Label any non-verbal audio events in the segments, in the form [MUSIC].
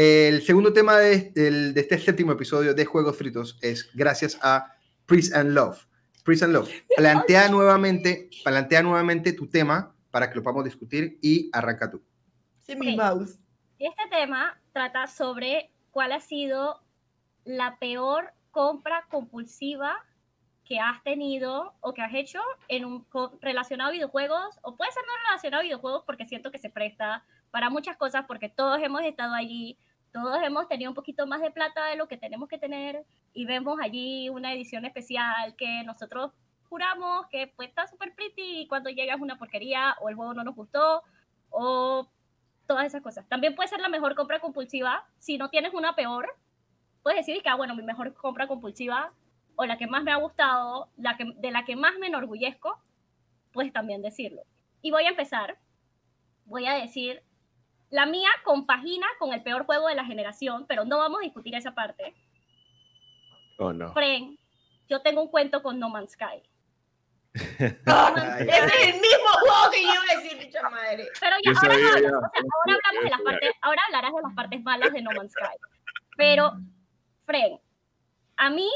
El segundo tema de, del- de este séptimo episodio de Juegos Fritos es gracias a Priest and Love. Priest and Love, plantea nuevamente, plantea nuevamente tu tema para que lo podamos discutir y arranca tú. Sí, mi Ok. mouse. Este tema trata sobre cuál ha sido la peor compra compulsiva que has tenido o que has hecho en un relacionado a videojuegos o puede ser no relacionado a videojuegos porque siento que se presta para muchas cosas porque todos hemos estado allí, todos hemos tenido un poquito más de plata de lo que tenemos que tener y vemos allí una edición especial que nosotros juramos que pues, está súper pretty y cuando llega es una porquería o el juego no nos gustó o todas esas cosas. También puede ser la mejor compra compulsiva. Si no tienes una peor, puedes decir que, ah, bueno, mi mejor compra compulsiva o la que más me ha gustado, la que, de la que más me enorgullezco, puedes también decirlo. Y voy a empezar. Voy a decir, la mía compagina con el peor juego de la generación, pero no vamos a discutir esa parte. Oh, no. Fren, yo tengo un cuento con No Man's Sky. [LAUGHS] Ese es el mismo juego que yo iba a decir, dicha madre. Pero ya, ahora, sabía no, ya. o sea, ahora hablamos de las partes, ahora hablarás de las partes malas de No Man's Sky. Pero, Fren, a mí,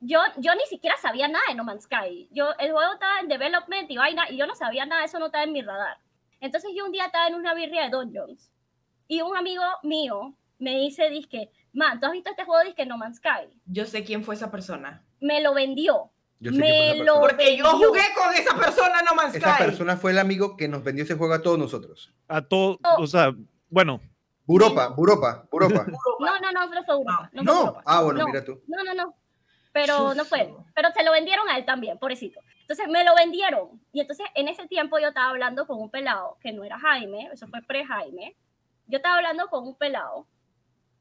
yo, yo ni siquiera sabía nada de No Man's Sky. Yo, el juego estaba en development y vaina, y yo no sabía nada, eso no estaba en mi radar. Entonces yo un día estaba en una birria de Dungeons, y un amigo mío me dice, disque, man, ¿tú has visto este juego, disque No Man's Sky? Yo sé quién fue esa persona. Me lo vendió. yo sé Me que fue esa lo- persona. Porque yo vendió. jugué con esa persona No Man's Esa Sky. persona fue el amigo que nos vendió ese juego a todos nosotros. A todo, Oh. o sea, bueno, Buropa, Buropa, Buropa. [LAUGHS] No, no, no, no fue Europa. No, fue No, Europa. ah, bueno, No. mira tú. No, no, no. Pero no fue. Pero se lo vendieron a él también, pobrecito. Entonces me lo vendieron. Y entonces en ese tiempo yo estaba hablando con un pelado, que no era Jaime, eso fue pre-Jaime. Yo estaba hablando con un pelado,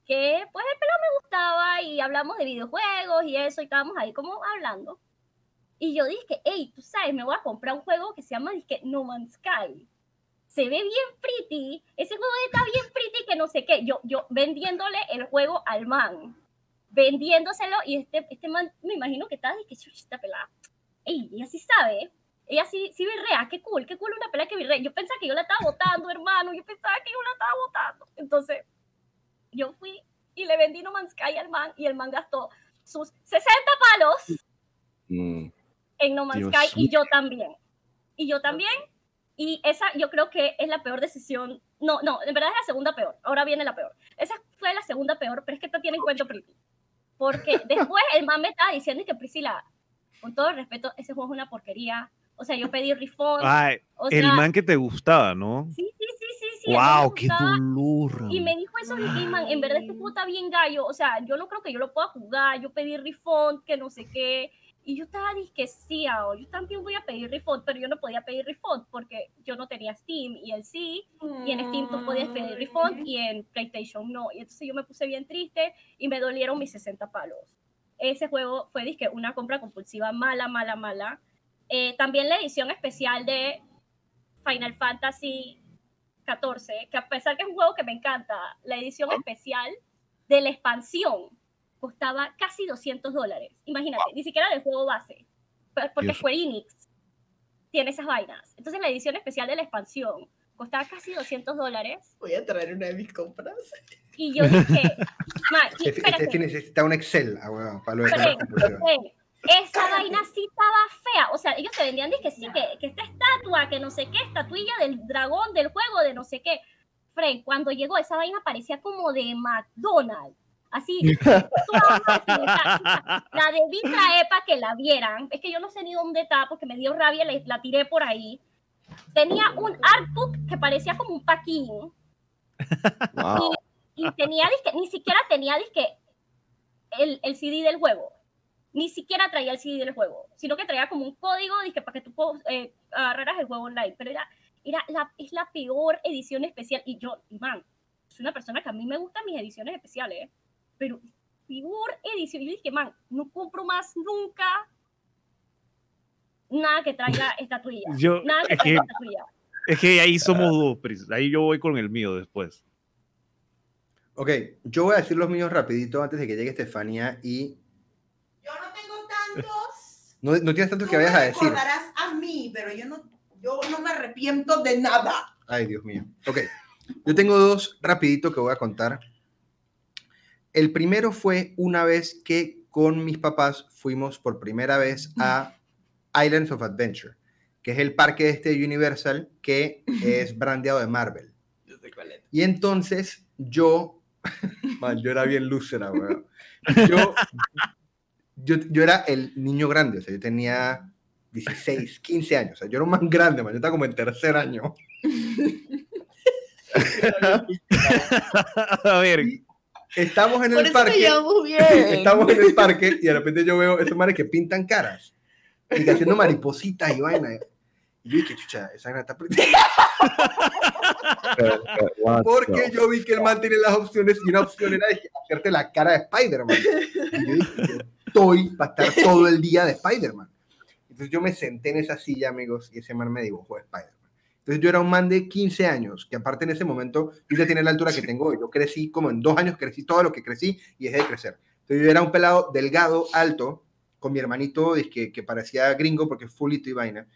que pues el pelado me gustaba y hablamos de videojuegos y eso, y estábamos ahí como hablando. Y yo dije, hey, tú sabes, me voy a comprar un juego que se llama dizque, No Man's Sky. Se ve bien pretty, ese juego está bien pretty que no sé qué. Yo, yo vendiéndole el juego al man vendiéndoselo y este, este man, me imagino que está, que esta pelada. Ey, ella sí sabe, ella sí, sí virrea, qué cool, qué cool una pelada que virrea. Yo pensaba que yo la estaba votando, hermano, yo pensaba que yo la estaba votando. Entonces, yo fui y le vendí No Man's Sky al man y el man gastó sus 60 palos Mm. en No Man's Dios Sky y yo también. Y yo también. Y esa yo creo que es la peor decisión. No, no, en verdad es la segunda peor. Ahora viene la peor. Esa fue la segunda peor, pero es que esta tiene en cuenta Pretty. Porque [LAUGHS] después el man me estaba diciendo que Priscila, con todo el respeto, ese juego es una porquería. O sea, yo pedí refund. o el sea, man que te gustaba, ¿no? Sí, sí, sí, sí, sí. el wow, qué dolor. Y me dijo eso que, man, en verdad este juego está bien gallo. O sea, yo no creo que yo lo pueda jugar. Yo pedí refund, que no sé qué. Y yo estaba que sí, ah, yo también voy a pedir refund, pero yo no podía pedir refund porque yo no tenía Steam y él sí. Y en Steam tú podías pedir refund y en PlayStation no. Y entonces yo me puse bien triste y me dolieron mis 60 palos. Ese juego fue disque una compra compulsiva mala, mala, mala. Eh, también la edición especial de Final Fantasy 14, que a pesar que es un juego que me encanta, la edición especial de la expansión costaba casi 200 dólares. Imagínate, ni siquiera del juego base, porque. Square Enix tiene esas vainas. Entonces la edición especial de la expansión costaba casi 200 dólares Voy a traer una de mis compras. [LAUGHS] y yo dije, [LAUGHS] "Ma, y- Este, este necesita un Excel, ah, para. Fren, esa vaina sí estaba fea. O sea, ellos te vendían que sí, que, que esta estatua, que no sé qué, estatuilla del dragón del juego, de no sé qué. Fren, cuando llegó esa vaina parecía como de McDonald's. Así, [LAUGHS] la debí traer para que la vieran. Es que yo no sé ni dónde está porque me dio rabia, la, la tiré por ahí. Tenía un artbook que parecía como un paquín Wow. Y tenía disque, ni siquiera tenía disque el, el CD del juego. Ni siquiera traía el CD del juego, sino que traía como un código disque, para que tú eh, agarraras el juego online. Pero era, era la, es la peor edición especial. Y yo, man, soy una persona que a mí me gustan mis ediciones especiales, ¿eh? pero peor edición. Yo dije, man, no compro más nunca nada que traiga [LAUGHS] estatuilla. Yo, Nada que es, que, traiga estatuilla. es que ahí somos dos, Pris. Ahí yo voy con el mío después. Ok, yo voy a decir los míos rapidito antes de que llegue Estefanía y Yo no tengo tantos. no, no tienes tanto Tú que vayas me a decir. a mí, pero yo no, yo no me arrepiento de nada. Ay, Dios mío. Ok, yo tengo dos rapidito que voy a contar. El primero fue una vez que con mis papás fuimos por primera vez a Islands of Adventure, que es el parque de este Universal que [LAUGHS] es brandeado de Marvel. Y entonces yo, man, yo era bien lúcera, weón. [LAUGHS] Yo, yo, yo era el niño grande, o sea, yo tenía 16, 15 años, o sea, yo era un man grande, man, yo estaba como en tercer año. [LAUGHS] A ver, Estamos en Por el parque. [LAUGHS] Estamos en el parque y de repente yo veo esos manes que pintan caras y que haciendo maripositas y vaina. Y yo dije, chucha, esa gana está pretty". [LAUGHS] What Porque yo vi que el man tenía las opciones y una opción era de hacerte la cara de Spider-Man. Y yo dije, yo estoy para estar todo el día de Spider-Man. Entonces yo me senté en esa silla, amigos, y ese man me dibujó de Spider-Man. Entonces yo era un man de 15 años, que aparte en ese momento yo ya tenía la altura que tengo hoy. Yo crecí como en dos años, crecí todo lo que crecí y dejé de crecer. Entonces yo era un pelado delgado, alto, con mi hermanito que, que parecía gringo porque es fulito y vaina.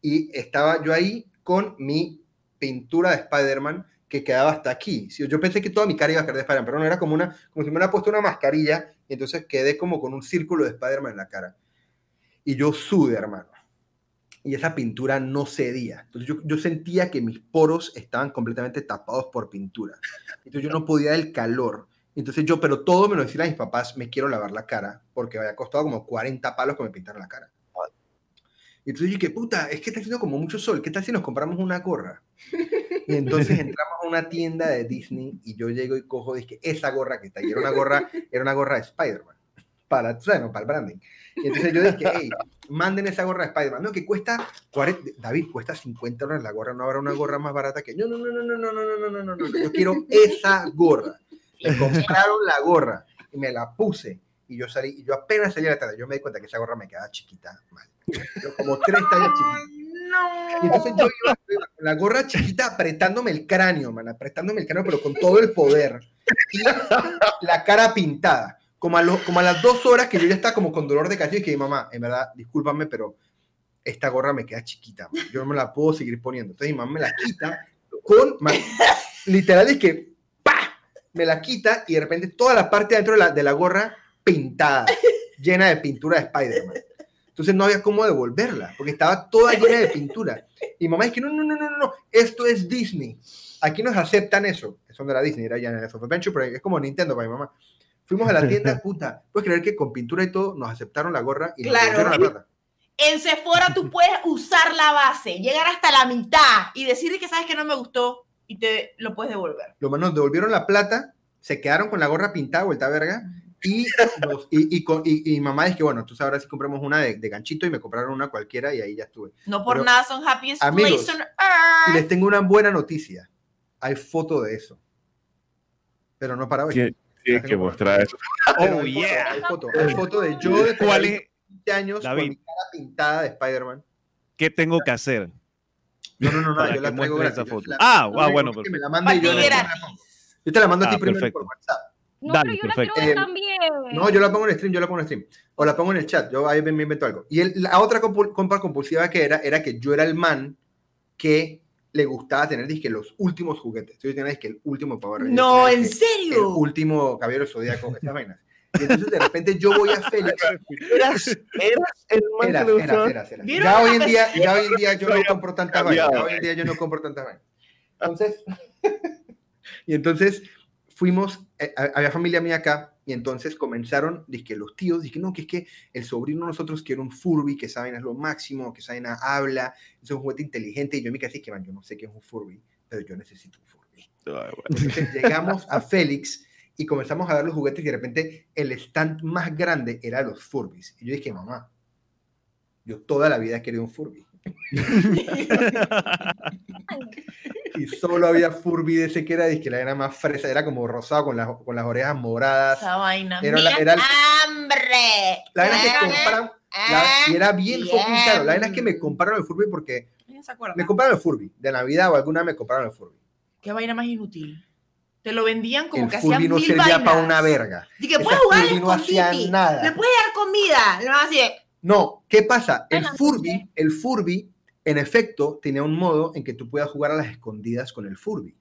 Y estaba yo ahí con mi pintura de Spider-Man que quedaba hasta aquí. Yo pensé que toda mi cara iba a quedar de Spider-Man, pero no era como, una, como si me hubiera puesto una mascarilla y entonces quedé como con un círculo de Spider-Man en la cara. Y yo sudé, hermano. Y esa pintura no cedía. Entonces yo, sentía que mis poros estaban completamente tapados por pintura. Entonces yo no podía del calor. Entonces yo, pero todo me lo decían a mis papás, me quiero lavar la cara, porque había costado como 40 palos que me pintaran la cara. Y entonces dije, puta, es que está haciendo como mucho sol, ¿qué tal si nos compramos una gorra? Y entonces entramos a una tienda de Disney y yo llego y cojo, dije, esa gorra que está ahí, era una gorra, era una gorra de Spider-Man, para, tú sabes, no, para el branding. Y entonces yo dije, hey, manden esa gorra de Spider-Man, no, que cuesta, 40, David, cuesta 50 dólares la gorra, no habrá una gorra más barata que, no, no, no, no, no, no, no, no, no, no, no, no, yo quiero esa gorra. Me compraron la gorra y me la puse y yo salí, y yo apenas salí a la tarde, yo me di cuenta que esa gorra me quedaba chiquita, mal. Yo como tres tallas chiquitas. No. Y entonces yo iba, con la gorra chiquita apretándome el cráneo, man, apretándome el cráneo, pero con todo el poder. Y la cara pintada. Como a, lo- como a las dos horas que yo ya estaba como con dolor de cabeza y que mamá, en verdad, discúlpame, pero esta gorra me queda chiquita. man. Yo no me la puedo seguir poniendo. Entonces mi mamá me la quita con, man, literal es que, ¡pa! Me la quita y de repente toda la parte de adentro de la, de la gorra pintada, llena de pintura de Spider-Man. Entonces no había cómo devolverla, porque estaba toda llena de pintura. Y mamá es que no, no, no, no, no, no, esto es Disney. Aquí nos aceptan eso. Eso no era Disney, era ya en of Adventure, pero es como Nintendo para mi mamá. Fuimos a la tienda, [LAUGHS] puta, puedes creer que con pintura y todo nos aceptaron la gorra y nos Claro. devolvieron la plata. En Sephora tú [LAUGHS] puedes usar la base, llegar hasta la mitad y decirle que sabes que no me gustó y te lo puedes devolver. Lo más nos devolvieron la plata, se quedaron con la gorra pintada, vuelta a verga, y, y, y, y- y mamá es que, bueno, tú sabrás si compramos una de, de ganchito y me compraron una cualquiera y ahí ya estuve. No por Pero, nada son happiest amigos, place on Y earth. les tengo una buena noticia. Hay foto de eso. Pero no para hoy. Tien- Tienes que mostrar eso. Oh, hay foto, yeah. Hay foto, hay foto de yo de ¿Cuál es? 20 años David. con mi cara pintada de Spider-Man. ¿Qué tengo que hacer? No, no, no, no, yo la traigo esa gratis. Yo foto. la- Ah, ah, bueno, que me la y yo te la mando a ti Ah, primero perfecto. por WhatsApp. No, Dale, pero yo perfecto. la quiero ver Eh, también. No, yo la pongo en stream, yo la pongo en stream. O la pongo en el chat, yo ahí me me invento algo. Y el- la otra compu- compra compulsiva que era, era que yo era el man que le gustaba tener, dizque, los últimos juguetes. Yo tenía, dizque, el último Power Ranger, No, en dizque, el serio. último Caballero Zodíaco, esas vainas. Y entonces de repente yo voy a Félix. [LAUGHS] Eras, eras el man Era, que le era, gustaba. era, era. ¿Vieron Ya hoy en día, ya hoy en día yo no compro tantas vainas. cambiado. Ya hoy en día yo no compro tantas vainas. Entonces, [LAUGHS] y entonces fuimos, eh, ha- había familia mía acá, y entonces comenzaron, dije, los tíos, dije, no, que es que el sobrino de nosotros quiere un Furby, que saben es lo máximo, que saben habla, es un juguete inteligente, y yo me así, que man, yo no sé qué es un Furby, pero yo necesito un Furby. Ay, bueno. Entonces [LAUGHS] llegamos a Félix y comenzamos a ver los juguetes y de repente el stand más grande era los Furbies. Y yo dije, mamá, yo toda la vida he querido un Furby. [LAUGHS] Y solo había Furby de ese que era, dizque la era más fresa, era como rosado con las, con las orejas moradas. Esa vaina. Era la- era el- hambre. La es que Ah, compraron, la- y era bien bien. fucking caro. La verdad es que me compraron el Furby porque ¿Quién se acuerda? me compraron el Furby. De Navidad o alguna me compraron el Furby. Qué vaina más inútil. Te lo vendían como el que hacían Furby no mil servía vainas. para una verga. Y que Esa puedes jugar Furby no hacía nada. Le puedes dar comida. Le No, ¿qué pasa? El Bueno, Furby, el Furby, en efecto, tenía un modo en que tú puedas jugar a las escondidas con el Furby.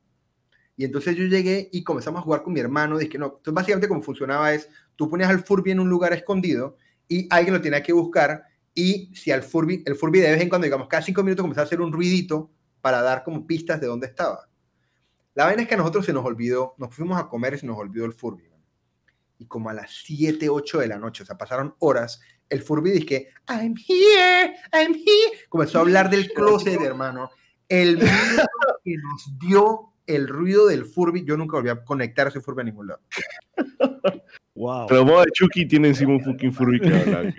Y entonces yo llegué y comenzamos a jugar con mi hermano. Dije, no, entonces básicamente como funcionaba es, tú ponías al Furby en un lugar escondido y alguien lo tenía que buscar y si al Furby, el Furby de vez en cuando, digamos, cada cinco minutos comenzaba a hacer un ruidito para dar como pistas de dónde estaba. La vaina es que a nosotros se nos olvidó, nos fuimos a comer y se nos olvidó el Furby. Y como a las 7, 8 de la noche, o sea, pasaron horas, el Furby dice que, I'm here, I'm here. Comenzó a hablar del closet, hermano. El ruido que nos dio el ruido del Furby, yo nunca volví a conectar ese Furby a ningún lado. Wow. Pero modo de Chucky tiene encima un fucking Furby que habla.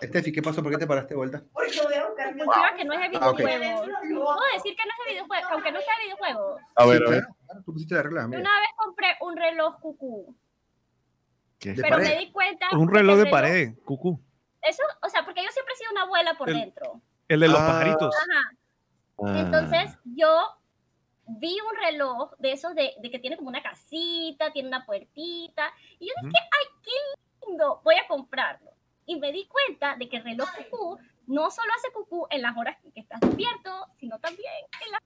Estefi, ¿qué pasó? ¿Por qué te paraste de vuelta? Porque voy a buscar mi- Cultura que no es de Ah, ok. videojuegos. Puedo decir que no es de videojuegos, aunque no sea de videojuegos. A ver, Sí, a ver. claro, tú pusiste la regla. Una vez compré un reloj cucú, Pero pared. me di cuenta. Un reloj de pared, cucú. Eso, o sea, porque yo siempre he sido una abuela por El- dentro. El de los Ah. pajaritos. Ajá. Ah. Entonces, yo vi un reloj de esos de, de que tiene como una casita, tiene una puertita, y yo dije, ay, qué lindo, voy a comprarlo. Y me di cuenta de que el reloj cucú no solo hace cucú en las horas que estás despierto, sino también en las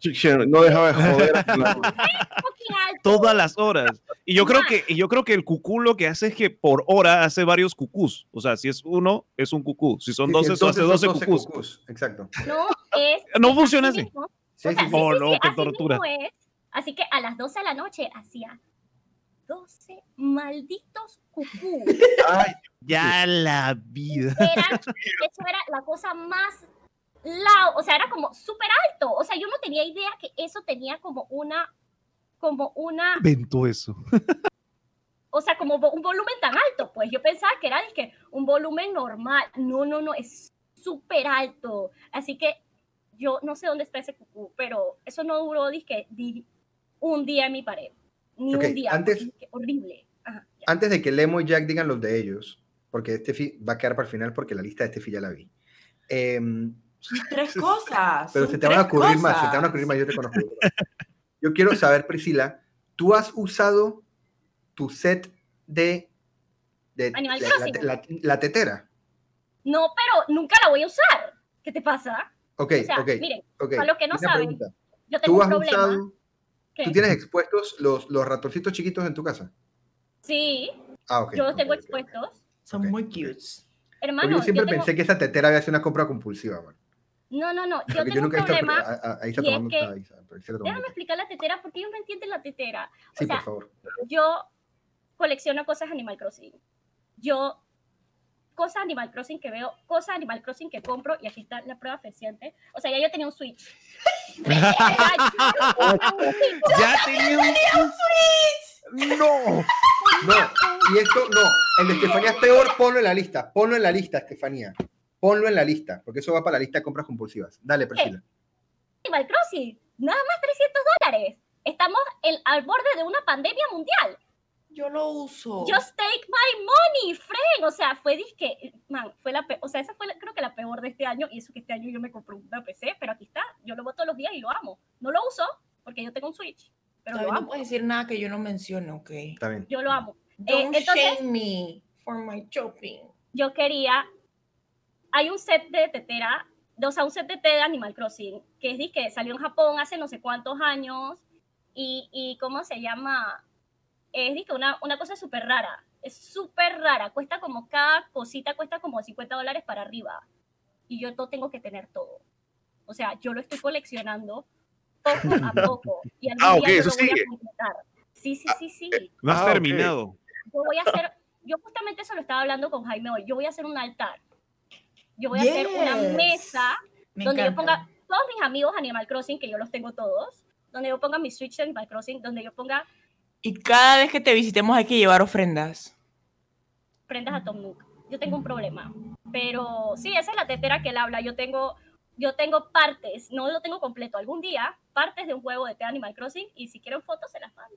Chick, no dejaba de joder. [LAUGHS] Todas las horas. Y yo creo que, y yo creo que el cucú lo que hace es que por hora hace varios cucús. O sea, si es uno, es un cucú. Si son Sí, sí, 12, eso hace entonces 12 son cucús. Exacto. No, es. [LAUGHS] No funciona así así. mismo. Sí, O sea, sí, sí. sí, Oh, no, qué así tortura. es. Así que a las 12 de la noche hacía 12 malditos cucú. [LAUGHS] Ay, Ya la vida. Era, eso era la cosa más loud, o sea, era como súper alto. O sea, yo no tenía idea que eso tenía como una, como una, Inventó eso. o sea, como un volumen tan alto. Pues yo pensaba que era dizque, un volumen normal. No, no, no, es súper alto. Así que yo no sé dónde está ese cucú, pero eso no duró dizque, di- un día en mi pared. Ni un día. antes- dizque, horrible. Ajá. Antes de que Lemo y Jack digan los de ellos, porque Estefi va a quedar para el final porque la lista de Estefi ya la vi. Son [LAUGHS] tres cosas. pero se te van a ocurrir más, se te van a cosas. ocurrir más, yo te conozco. Yo quiero saber, Priscila, ¿tú has usado tu set de, de Animal la- Crossing. la, la- la tetera? No, pero nunca la voy a usar. ¿Qué te pasa? Ok, O sea, ok, miren, ok. para los que no Una saben, pregunta. yo tengo ¿Tú un has problema. usado, tú tienes expuestos los, los ratoncitos chiquitos en tu casa? Sí, Ah, ok. yo los tengo ok. expuestos. Son muy. Porque Hermano, yo siempre yo tengo- pensé que esa tetera había sido una compra compulsiva, man. No, no, no. Yo tengo un nunca he visto problema. ahí está y es tomando. que- ahí está, tomando Déjame explicar la tetera porque ellos no entienden la tetera. O Sí, sea, por favor. yo colecciono cosas Animal Crossing. Yo cosas Animal Crossing que veo, cosas Animal Crossing que compro y aquí está la prueba fehaciente. O sea, ya yo tenía un Switch. [LAUGHS] ya tenía un No. No, y esto no. El de Estefanía es peor, ponlo en la lista. Ponlo en la lista, Estefanía. Ponlo en la lista, porque eso va para la lista de compras compulsivas. Dale, Priscila. Animal Crossing, nada más 300 dólares. Estamos en- al borde de una pandemia mundial. Yo lo uso. Just take my money, friend. O sea, fue disque, man, fue la o sea, esa fue la- creo que la peor de este año y eso que este año yo me compré una PC, pero aquí está, yo lo veo todos los días y lo amo. No lo uso porque yo tengo un Switch, pero lo Todavía no amo. puedes decir nada que yo no mencione, ¿ok? Está bien. Yo lo amo. Don't entonces- shame me for my shopping. Yo quería, hay un set de tetera, o sea, un set de té de Animal Crossing, que es disque, salió en Japón hace no sé cuántos años y, y ¿cómo se llama? Es disque una, una cosa súper rara, es súper rara, cuesta como cada cosita, cuesta como 50 dólares para arriba y yo to- tengo que tener todo. O sea, yo lo estoy coleccionando poco a [LAUGHS] poco y algún Ah, día yo eso lo voy sigue. a completar. Sí, sí, sí, sí. No has Ah, terminado. Yo voy a hacer, yo justamente eso lo estaba hablando con Jaime hoy, yo voy a hacer un altar. Yo voy a hacer una mesa Me donde yo encanta. ponga todos mis amigos Animal Crossing, que yo los tengo todos, donde yo ponga mi Switch de Animal Crossing, donde yo ponga Y cada vez que te visitemos hay que llevar ofrendas. prendas a Tom Nook. Yo tengo un problema, pero sí, esa es la tetera que él habla. Yo tengo, yo tengo partes, no lo tengo completo. Algún día, partes de un juego de Animal Crossing y si quieren fotos se las mando.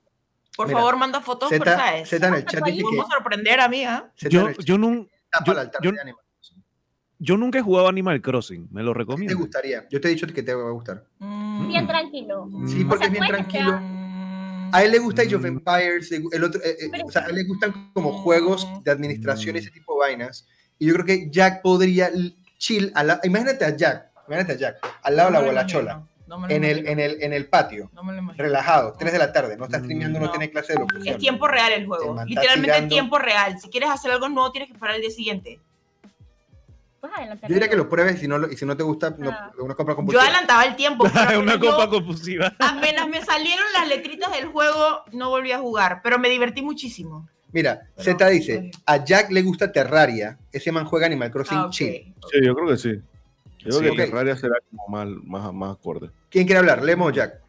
Por Mira, favor, manda fotos, por Z, ¿sabes? Z en el chat dice que. Vamos a sorprender, amiga. Yo, yo, está yo- para el altar yo-. Yo nunca he jugado Animal Crossing. Me lo ¿Te recomiendo. gustaría? Yo te he dicho que te va a gustar. Mm. Bien tranquilo. Sí, Mm. porque sea, es bien tranquilo. Mm. A él le gusta Age of Mm. Empires, el otro, eh, eh, o sea, a él le gustan como juegos de administración y Mm. ese tipo de vainas. Y yo creo que Jack podría chill, al la- imagínate a Jack, imagínate a Jack, al lado de la No me lo gualachola. No en el, en el, en el patio, No me lo imagino. relajado, 3 de la tarde, no estás streameando, no, No. tienes clase de locución. Es tiempo real el juego. Literalmente tirando- tiempo real. Si quieres hacer algo nuevo, tienes que esperar el día siguiente. Pues adelante. Yo diría que lo pruebes y, si no, lo- y si no te gusta, no, Ah. una compra Yo compulsiva. adelantaba el tiempo. [LAUGHS] Una yo- copa compulsiva. Apenas me salieron las letritas del juego, no volví a jugar, pero me divertí muchísimo. Mira, Pero- Z dice, a Jack le gusta Terraria, ese man juega Animal Crossing Ah. Sí, yo creo que sí. Yo creo Sí. que. Terraria será como más, más, más acorde. ¿Quién quiere hablar? Lemo o Jack.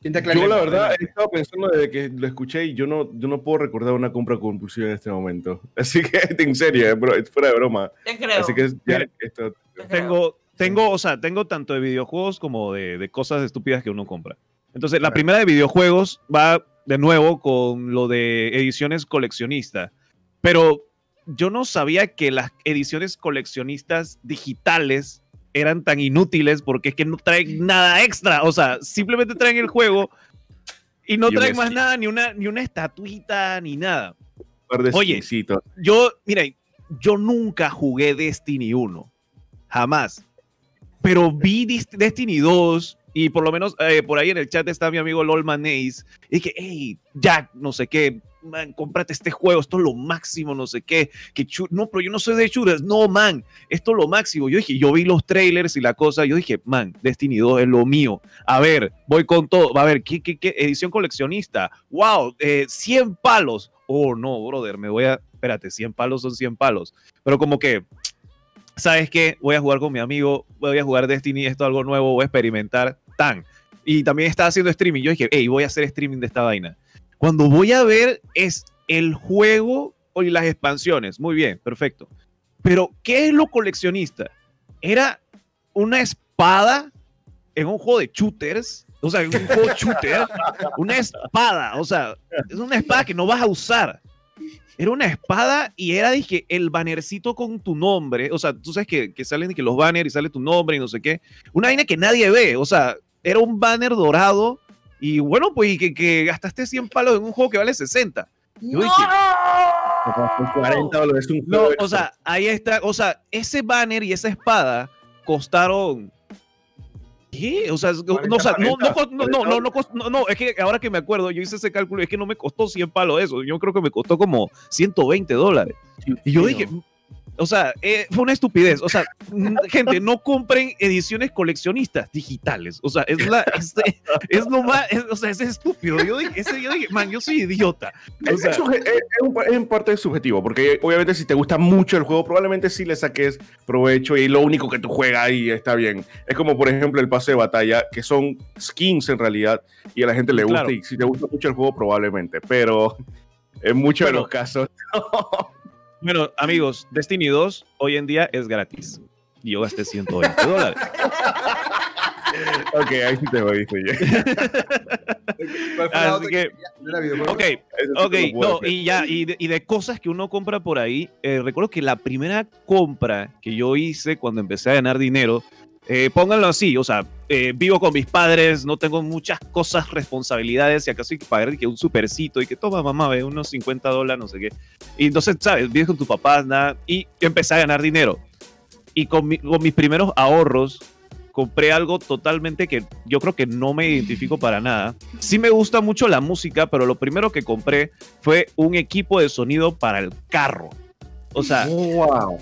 Yo la verdad he estado pensando desde que lo escuché y yo no, yo no puedo recordar una compra compulsiva en este momento. [LAUGHS] Así que en serio, bro, es fuera de broma. Te creo. Así que ya, esto, te creo. Tengo, tengo, o sea, tengo tanto de videojuegos como de, de cosas estúpidas que uno compra. Entonces, la primera de videojuegos va de nuevo con lo de ediciones coleccionistas. Pero yo no sabía que las ediciones coleccionistas digitales eran tan inútiles porque es que no traen nada extra. O sea, simplemente traen el juego y no Y traen más nada, ni una, ni una estatuita, ni nada. Oye. Yo, mira, yo nunca jugué Destiny 1. Jamás. Pero vi Destiny 2 y por lo menos eh, por ahí en el chat está mi amigo Lolman Ace. Y dije, hey, Jack, no sé qué, man, cómprate este juego, esto es lo máximo, no sé qué. Que no, pero yo no soy de shooters. No, man, esto es lo máximo. Yo dije, yo vi los trailers y la cosa. Yo dije, man, Destiny 2 es lo mío. A ver, voy con todo. A ver, ¿qué, qué, qué? edición coleccionista? ¡Wow! eh, 100 palos. Oh, no, brother, me voy a. Espérate, 100 palos son 100 palos. Pero como que, ¿sabes qué? Voy a jugar con mi amigo, voy a jugar Destiny, esto es algo nuevo, voy a experimentar. Tan. Y también estaba haciendo streaming. Yo dije, hey, voy a hacer streaming de esta vaina. Cuando voy a ver es el juego y las expansiones. Muy bien, perfecto. Pero, ¿qué es lo coleccionista? Era una espada en un juego de shooters. O sea, en un juego shooter. Una espada. O sea, es una espada que no vas a usar. Era una espada y era, dije, el bannercito con tu nombre. O sea, tú sabes que, que salen que los banners y sale tu nombre y no sé qué. Una vaina que nadie ve. O sea, era un banner dorado. Y bueno, pues y que, que gastaste 100 palos en un juego que vale 60. Yo ¡No! dije, Son 40 dólares, es un No, o sea, ahí está. O sea, ese banner y esa espada costaron. ¿Qué? O sea, no, o sea, no, no, no, no, no, no, cos- no, no, es que ahora que me acuerdo, yo hice ese cálculo, es que no me costó 100 palos eso, yo creo que me costó como 120 dólares. Y yo dije, o sea, eh, fue una estupidez. O sea, [LAUGHS] gente, no compren ediciones coleccionistas digitales. O sea, es, la, es, es lo más, es- o sea, es estúpido. Yo dije, ese, yo dije, man, yo soy idiota. O Es, sea, es suje- es- es en parte subjetivo, porque obviamente si te gusta mucho el juego, probablemente sí le saques provecho y lo único que tú juegas ahí está bien. Es como, por ejemplo, el pase de batalla, que son skins en realidad, y a la gente le gusta, Claro. y si te gusta mucho el juego, probablemente, pero en muchos de los casos, [LAUGHS] Bueno, amigos, Destiny 2 hoy en día es gratis. Y yo gasté 120 dólares. [LAUGHS] ok, ahí sí te voy, dice ya. ¿Cuál fue la Así que, no era videojuego? ok, ok, no, y ya, y de, y de cosas que uno compra por ahí, eh, recuerdo que la primera compra que yo hice cuando empecé a ganar dinero, eh, pónganlo así, o sea, eh, vivo con mis padres, no tengo muchas cosas, responsabilidades, y acaso hay que pagar que un supercito y que toma mamá, ve unos 50 dólares, no sé qué. Y entonces, ¿sabes? Vives con tus papás, nada, y yo empecé a ganar dinero. Y con, mi- con mis primeros ahorros, compré algo totalmente que yo creo que no me identifico [LAUGHS] para nada. Sí me gusta mucho la música, pero lo primero que compré fue un equipo de sonido para el carro. O sea, Wow.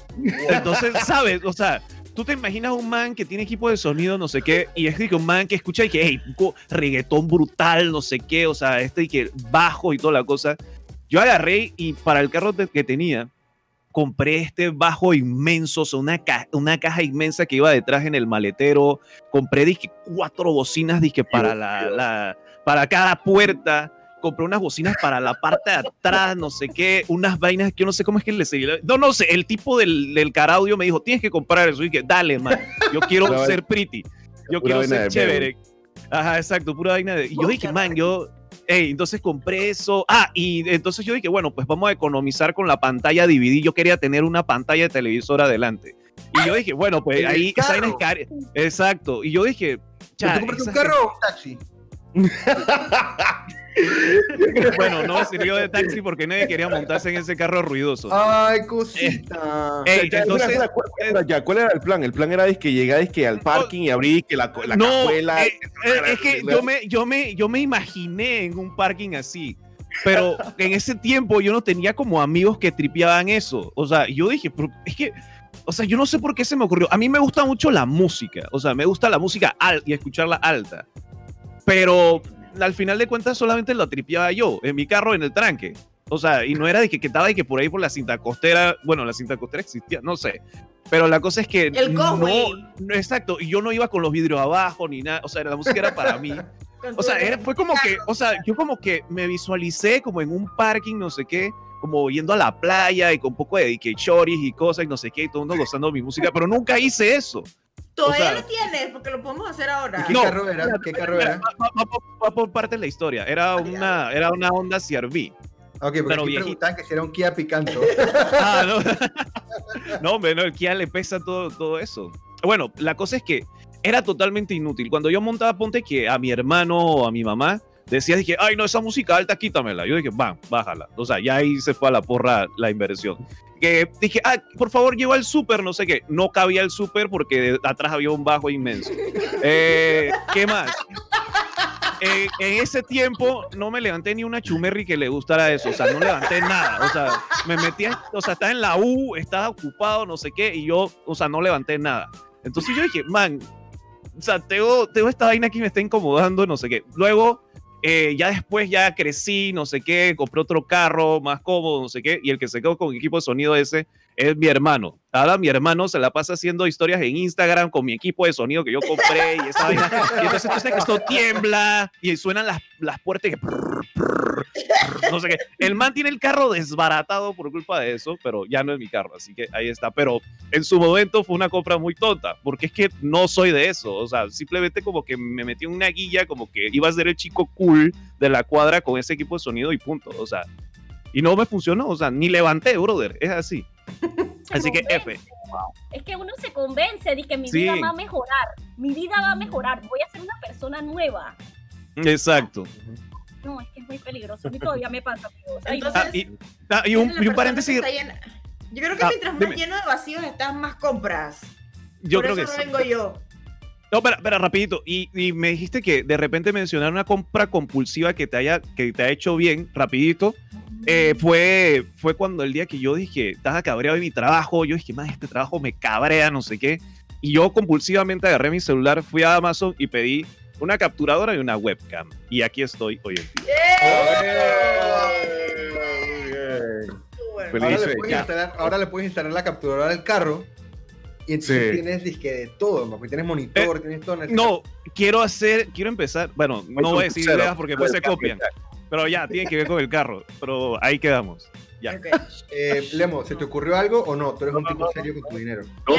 entonces, ¿sabes? O sea, tú te imaginas un man que tiene equipo de sonido, no sé qué, y es que un man que escucha y que, hey, reggaetón brutal, no sé qué, o sea, este y que bajo y toda la cosa. Yo agarré y para el carro que tenía, compré este bajo inmenso, o sea, una, ca- una caja inmensa que iba detrás en el maletero. Compré, dije, cuatro bocinas, dije, para, la, la- para cada puerta. Compré unas bocinas para la parte de atrás, no sé qué, unas vainas que yo no sé cómo es que le seguí. No, no sé, el tipo del, del caraudio me dijo, tienes que comprar eso. Y dije, dale, man, yo quiero ser pretty, yo quiero ser chévere. Ajá, exacto, pura vaina de... Y yo dije, man, yo... Ey, entonces compré eso. Ah, y entonces yo dije, bueno, pues vamos a economizar con la pantalla DVD. Yo quería tener una pantalla de televisor adelante. Y yo dije, bueno, pues el ahí esa vaina es cara. Exacto. Y yo dije, ¿Pero cha, ¿Tú compraste un carro o un taxi? [LAUGHS] Bueno, no sirvió de taxi porque nadie quería montarse en ese carro ruidoso. Ay, cosita. Ey, Ya, entonces, ¿cuál, cuál era, ya, ¿cuál era el plan? El plan era es que llegáis que al parking y abrí que la, la no, cajuela. eh, eh, es que yo me, yo, me, yo me imaginé en un parking así, pero en ese tiempo yo no tenía como amigos que tripeaban eso. O sea, yo dije, pero es que, o sea, yo no sé por qué se me ocurrió. A mí me gusta mucho la música, o sea, me gusta la música alta y escucharla alta, pero al final de cuentas solamente la tripeaba yo, en mi carro, en el tranque. O sea, y no era de que, que estaba de que por ahí por la cinta costera, bueno, la cinta costera existía, no sé. Pero la cosa es que El no, exacto, y yo no iba con los vidrios abajo ni nada, o sea, la música era para mí. O sea, era- fue como que, o sea, yo como que me visualicé como en un parking, no sé qué, como yendo a la playa y con un poco de, de choris y cosas y no sé qué, y todo el mundo gozando mi música, pero nunca hice eso. Todavía o sea- lo tienes, porque lo podemos hacer ahora. ¿Qué No. carro era? ¿Qué carro era? Va, va- va por- va por parte de la historia, era una, era una Honda CRV. Ok, porque Pero aquí preguntaban que si era un Kia Picanto. [LAUGHS] Ah, no. [LAUGHS] no, hombre, no, el Kia le pesa todo, todo eso. Bueno, la cosa es que era totalmente inútil. Cuando yo montaba, ponte que a mi hermano o a mi mamá decía, dije, ay, no, esa música alta, quítamela. Yo dije, va, bájala. O sea, ya ahí se fue a la porra la inversión. Que dije, ah, por favor, lleva el súper, no sé qué. No cabía el súper porque atrás había un bajo inmenso. Eh, ¿Qué más? Eh, en ese tiempo no me levanté ni una chumerri que le gustara eso, o sea, no levanté nada, o sea, me metí, a- o sea, estaba en la U, estaba ocupado, no sé qué, y yo, o sea, no levanté nada. Entonces yo dije, man, o sea, tengo, tengo esta vaina que me está incomodando, no sé qué. Luego, eh, ya después ya crecí, no sé qué, compré otro carro más cómodo, no sé qué, y el que se quedó con equipo de sonido ese es mi hermano. Ahora mi hermano se la pasa haciendo historias en Instagram con mi equipo de sonido que yo compré y esa vaina. Y entonces tú sabes que esto tiembla y suenan las, las puertas que no sé qué. El man tiene el carro desbaratado por culpa de eso, pero ya no es mi carro, así que ahí está. Pero en su momento fue una compra muy tonta, porque es que no soy de eso. O sea, simplemente como que me metí en una guilla, como que iba a ser el chico cool de la cuadra con ese equipo de sonido y punto. O sea, y no me funcionó, o sea, ni levanté, brother, es así. [LAUGHS] Así que F. Es que uno se convence de que mi Sí. vida va a mejorar. Mi vida va a mejorar. Voy a ser una persona nueva. Exacto. No, es que es muy peligroso. A mí todavía me pasa. Entonces, Ah, y, ah, y un, y paréntesis, que llena- Yo creo que Ah, mientras más dime. lleno de vacíos estás, más compras. yo Por creo que eso sí. no vengo yo. No, espera, espera, rapidito. Y, y me dijiste que de repente mencionar una compra compulsiva que te haya, que te ha hecho bien, rapidito, eh, fue, fue cuando el día que yo dije, estaba cabreado de mi trabajo, yo dije, más este trabajo me cabrea, no sé qué. Y yo compulsivamente agarré mi celular, fui a Amazon y pedí una capturadora y una webcam. Y aquí estoy hoy en día. Feliz. Ahora le, puedes ya. instalar, ahora le puedes instalar la capturadora al carro y entonces Sí. tienes disque de todo, porque tienes monitor, tienes todo. en el Eh, No, quiero hacer, quiero empezar, bueno, no voy a decir Cero. ideas porque después se copian, pero ya, tiene que ver con el carro, pero ahí quedamos. Ya. ok. Eh, Lemo, ¿se te ocurrió algo o no? Tú eres un No, tipo no, serio con tu dinero. No,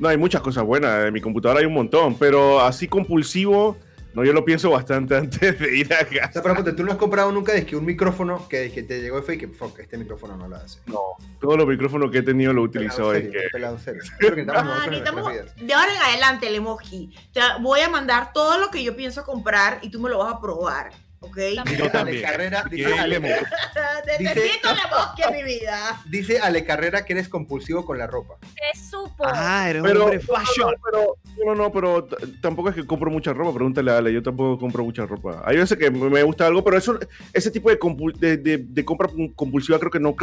no, hay muchas cosas buenas. En mi computadora hay un montón, pero así compulsivo, no, yo lo pienso bastante [LAUGHS] antes de ir a O sea, casa. ejemplo, tú no has comprado nunca que un micrófono que, que te llegó fake, que fuck, este micrófono no lo hace. No, todos los micrófonos que he tenido lo he utilizado. Pelado Es serio, que, pelado serio. [LAUGHS] Ah, necesitamos- de ahora en adelante, el emoji. Te voy a mandar todo lo que yo pienso comprar y tú me lo vas a probar. ¿Ok? También. Yo Ale también. Carrera, dice, Ale, Lemo. Necesito el emoji en mi vida. dice Ale Carrera que eres compulsivo con la ropa. Se supo. Ah, eres un Pero, hombre no, no, fashion. pero, no, no, pero tampoco es que compro mucha ropa. Pregúntale a Ale, yo tampoco compro mucha ropa. Hay veces que me gusta algo, pero eso, ese tipo de, de, de- de compra compulsiva creo que no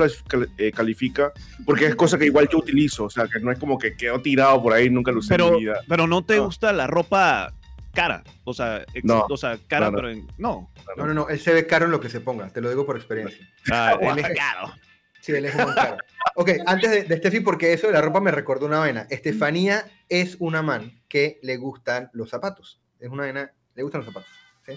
eh, califica, porque es cosa que igual yo utilizo. O sea, que no es como que quedó tirado por ahí, nunca lo usé Pero, en mi vida. pero no te No. gusta la ropa cara. O sea, ex- No. o sea cara, No, no. pero en- no. No, no, no, él se ve caro en lo que se ponga, te lo digo por experiencia. Ah, [LAUGHS] él es caro. Sí, él es muy caro. Ok, antes de, de Steffi, porque eso de la ropa me recordó una vaina. Estefanía es una man que le gustan los zapatos. Es una vaina, le gustan los zapatos. ¿sí?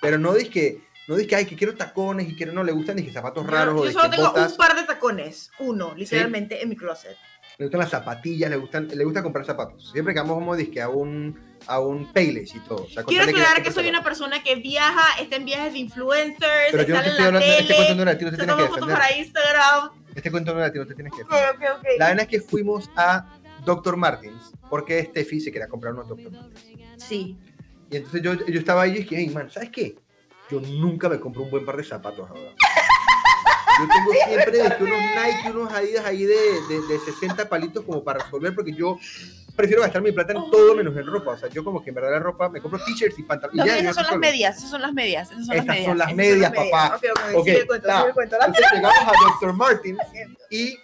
Pero no dice que, no que, ay, que quiero tacones y quiero, no, le gustan dije, zapatos raros o Yo, solo tengo botas. un par de tacones. Uno, literalmente, en mi closet. Le gustan las zapatillas, le gustan, le gusta comprar zapatos. Siempre que vamos como disque a un, a un Payless y todo. O sea, Quiero aclarar le que soy una persona que viaja, está en viajes de influencers, Pero yo no te estoy la hablando, este cuento tele, no era ti, no te tienes que fotos defender. para Instagram. Este cuento no era a ti, no te tienes que defender. ok, ok. La vaina es que fuimos a Dr. Martins porque Steffi se quería comprar unos Dr. Martins. Sí. Y entonces yo, yo estaba ahí y dije, hey, man, ¿sabes qué? yo nunca me compro un buen par de zapatos ahora. Yo tengo [LAUGHS] siempre que unos Nike, unos Adidas ahí de, de, de 60 palitos como para resolver, porque yo prefiero gastar mi plata en todo menos en ropa. O sea, yo como que en verdad la ropa me compro t-shirts y pantalones. No, esas son las medias, esas son las medias, esas son las Estas medias. son las medias, papá. Ok, ok, Ok, sigue el cuento, ta. sigue el cuento. La- Entonces llegamos a Dr. Martins [LAUGHS] y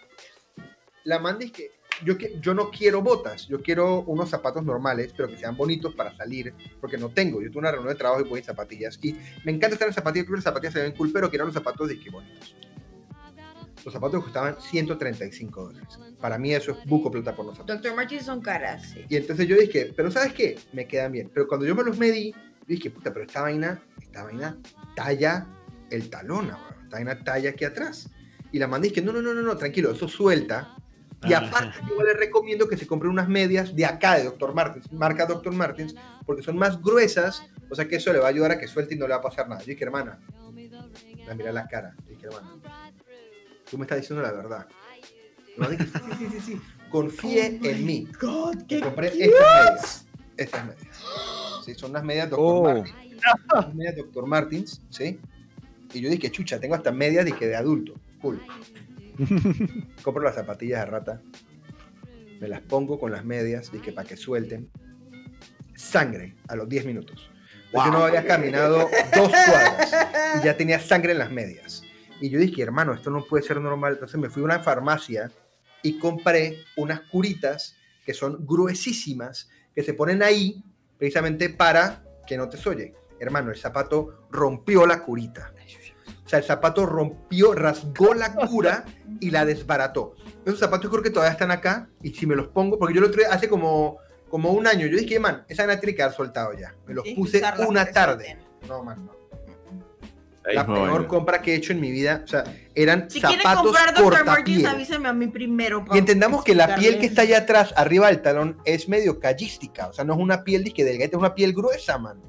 la manda es que yo, yo no quiero botas, yo quiero unos zapatos normales, pero que sean bonitos para salir, porque no tengo. Yo tuve una reunión de trabajo y voy en zapatillas. Y me encanta estar en zapatillas, creo que las zapatillas se ven cool, pero quiero los zapatos de que bonitos. Los zapatos costaban 135 dólares. Para mí eso es buco plata por los zapatos. Dr. Martins son caras, sí. Y entonces yo dije, pero ¿sabes qué? Me quedan bien. Pero cuando yo me los medí, dije, puta, pero esta vaina, esta vaina talla el talón, ahora. Esta vaina talla aquí atrás. Y la mandé y dije, no, no, no, no, no, tranquilo, eso suelta. Y Ah. aparte, yo le recomiendo que se compre unas medias de acá, de Dr. Martens, marca Dr. Martens, porque son más gruesas, o sea que eso le va a ayudar a que suelte y no le va a pasar nada. Yo dije, hermana, la miré a la cara, yo dije, hermana, tú me estás diciendo la verdad. Dije, sí, sí, sí, sí, confíe en mí. God, compré estas medias. Estas medias. Sí, son unas medias Dr. Oh. Martens. Unas medias Dr. Martens, ¿sí? Y yo dije, chucha, tengo hasta medias dije, de adulto. Cool. [LAUGHS] Compro las zapatillas de rata. Me las pongo con las medias, dije, para que suelten. Sangre a los 10 minutos. Yo no había caminado dos cuadras y ya tenía sangre en las medias. Y yo dije, hermano, esto no puede ser normal. Entonces me fui a una farmacia y compré unas curitas que son gruesísimas, que se ponen ahí precisamente para que no te solle. Hermano, el zapato rompió la curita. O sea, el zapato rompió, rasgó la cura y la desbarató. Esos zapatos creo que todavía están acá y si me los pongo, porque yo lo trae hace como, como un año, yo dije, man, esa tiene que quedar soltado ya. Me los puse una tarde. No, man, no. Ahí La peor vaina. compra que he hecho en mi vida. O sea, eran Si quieren zapatos comprar Dr. Avísenme a mí primero. Y entendamos que la piel que está allá atrás, arriba del talón, es medio callística. O sea, no es una piel disque delgada, es una piel gruesa, man.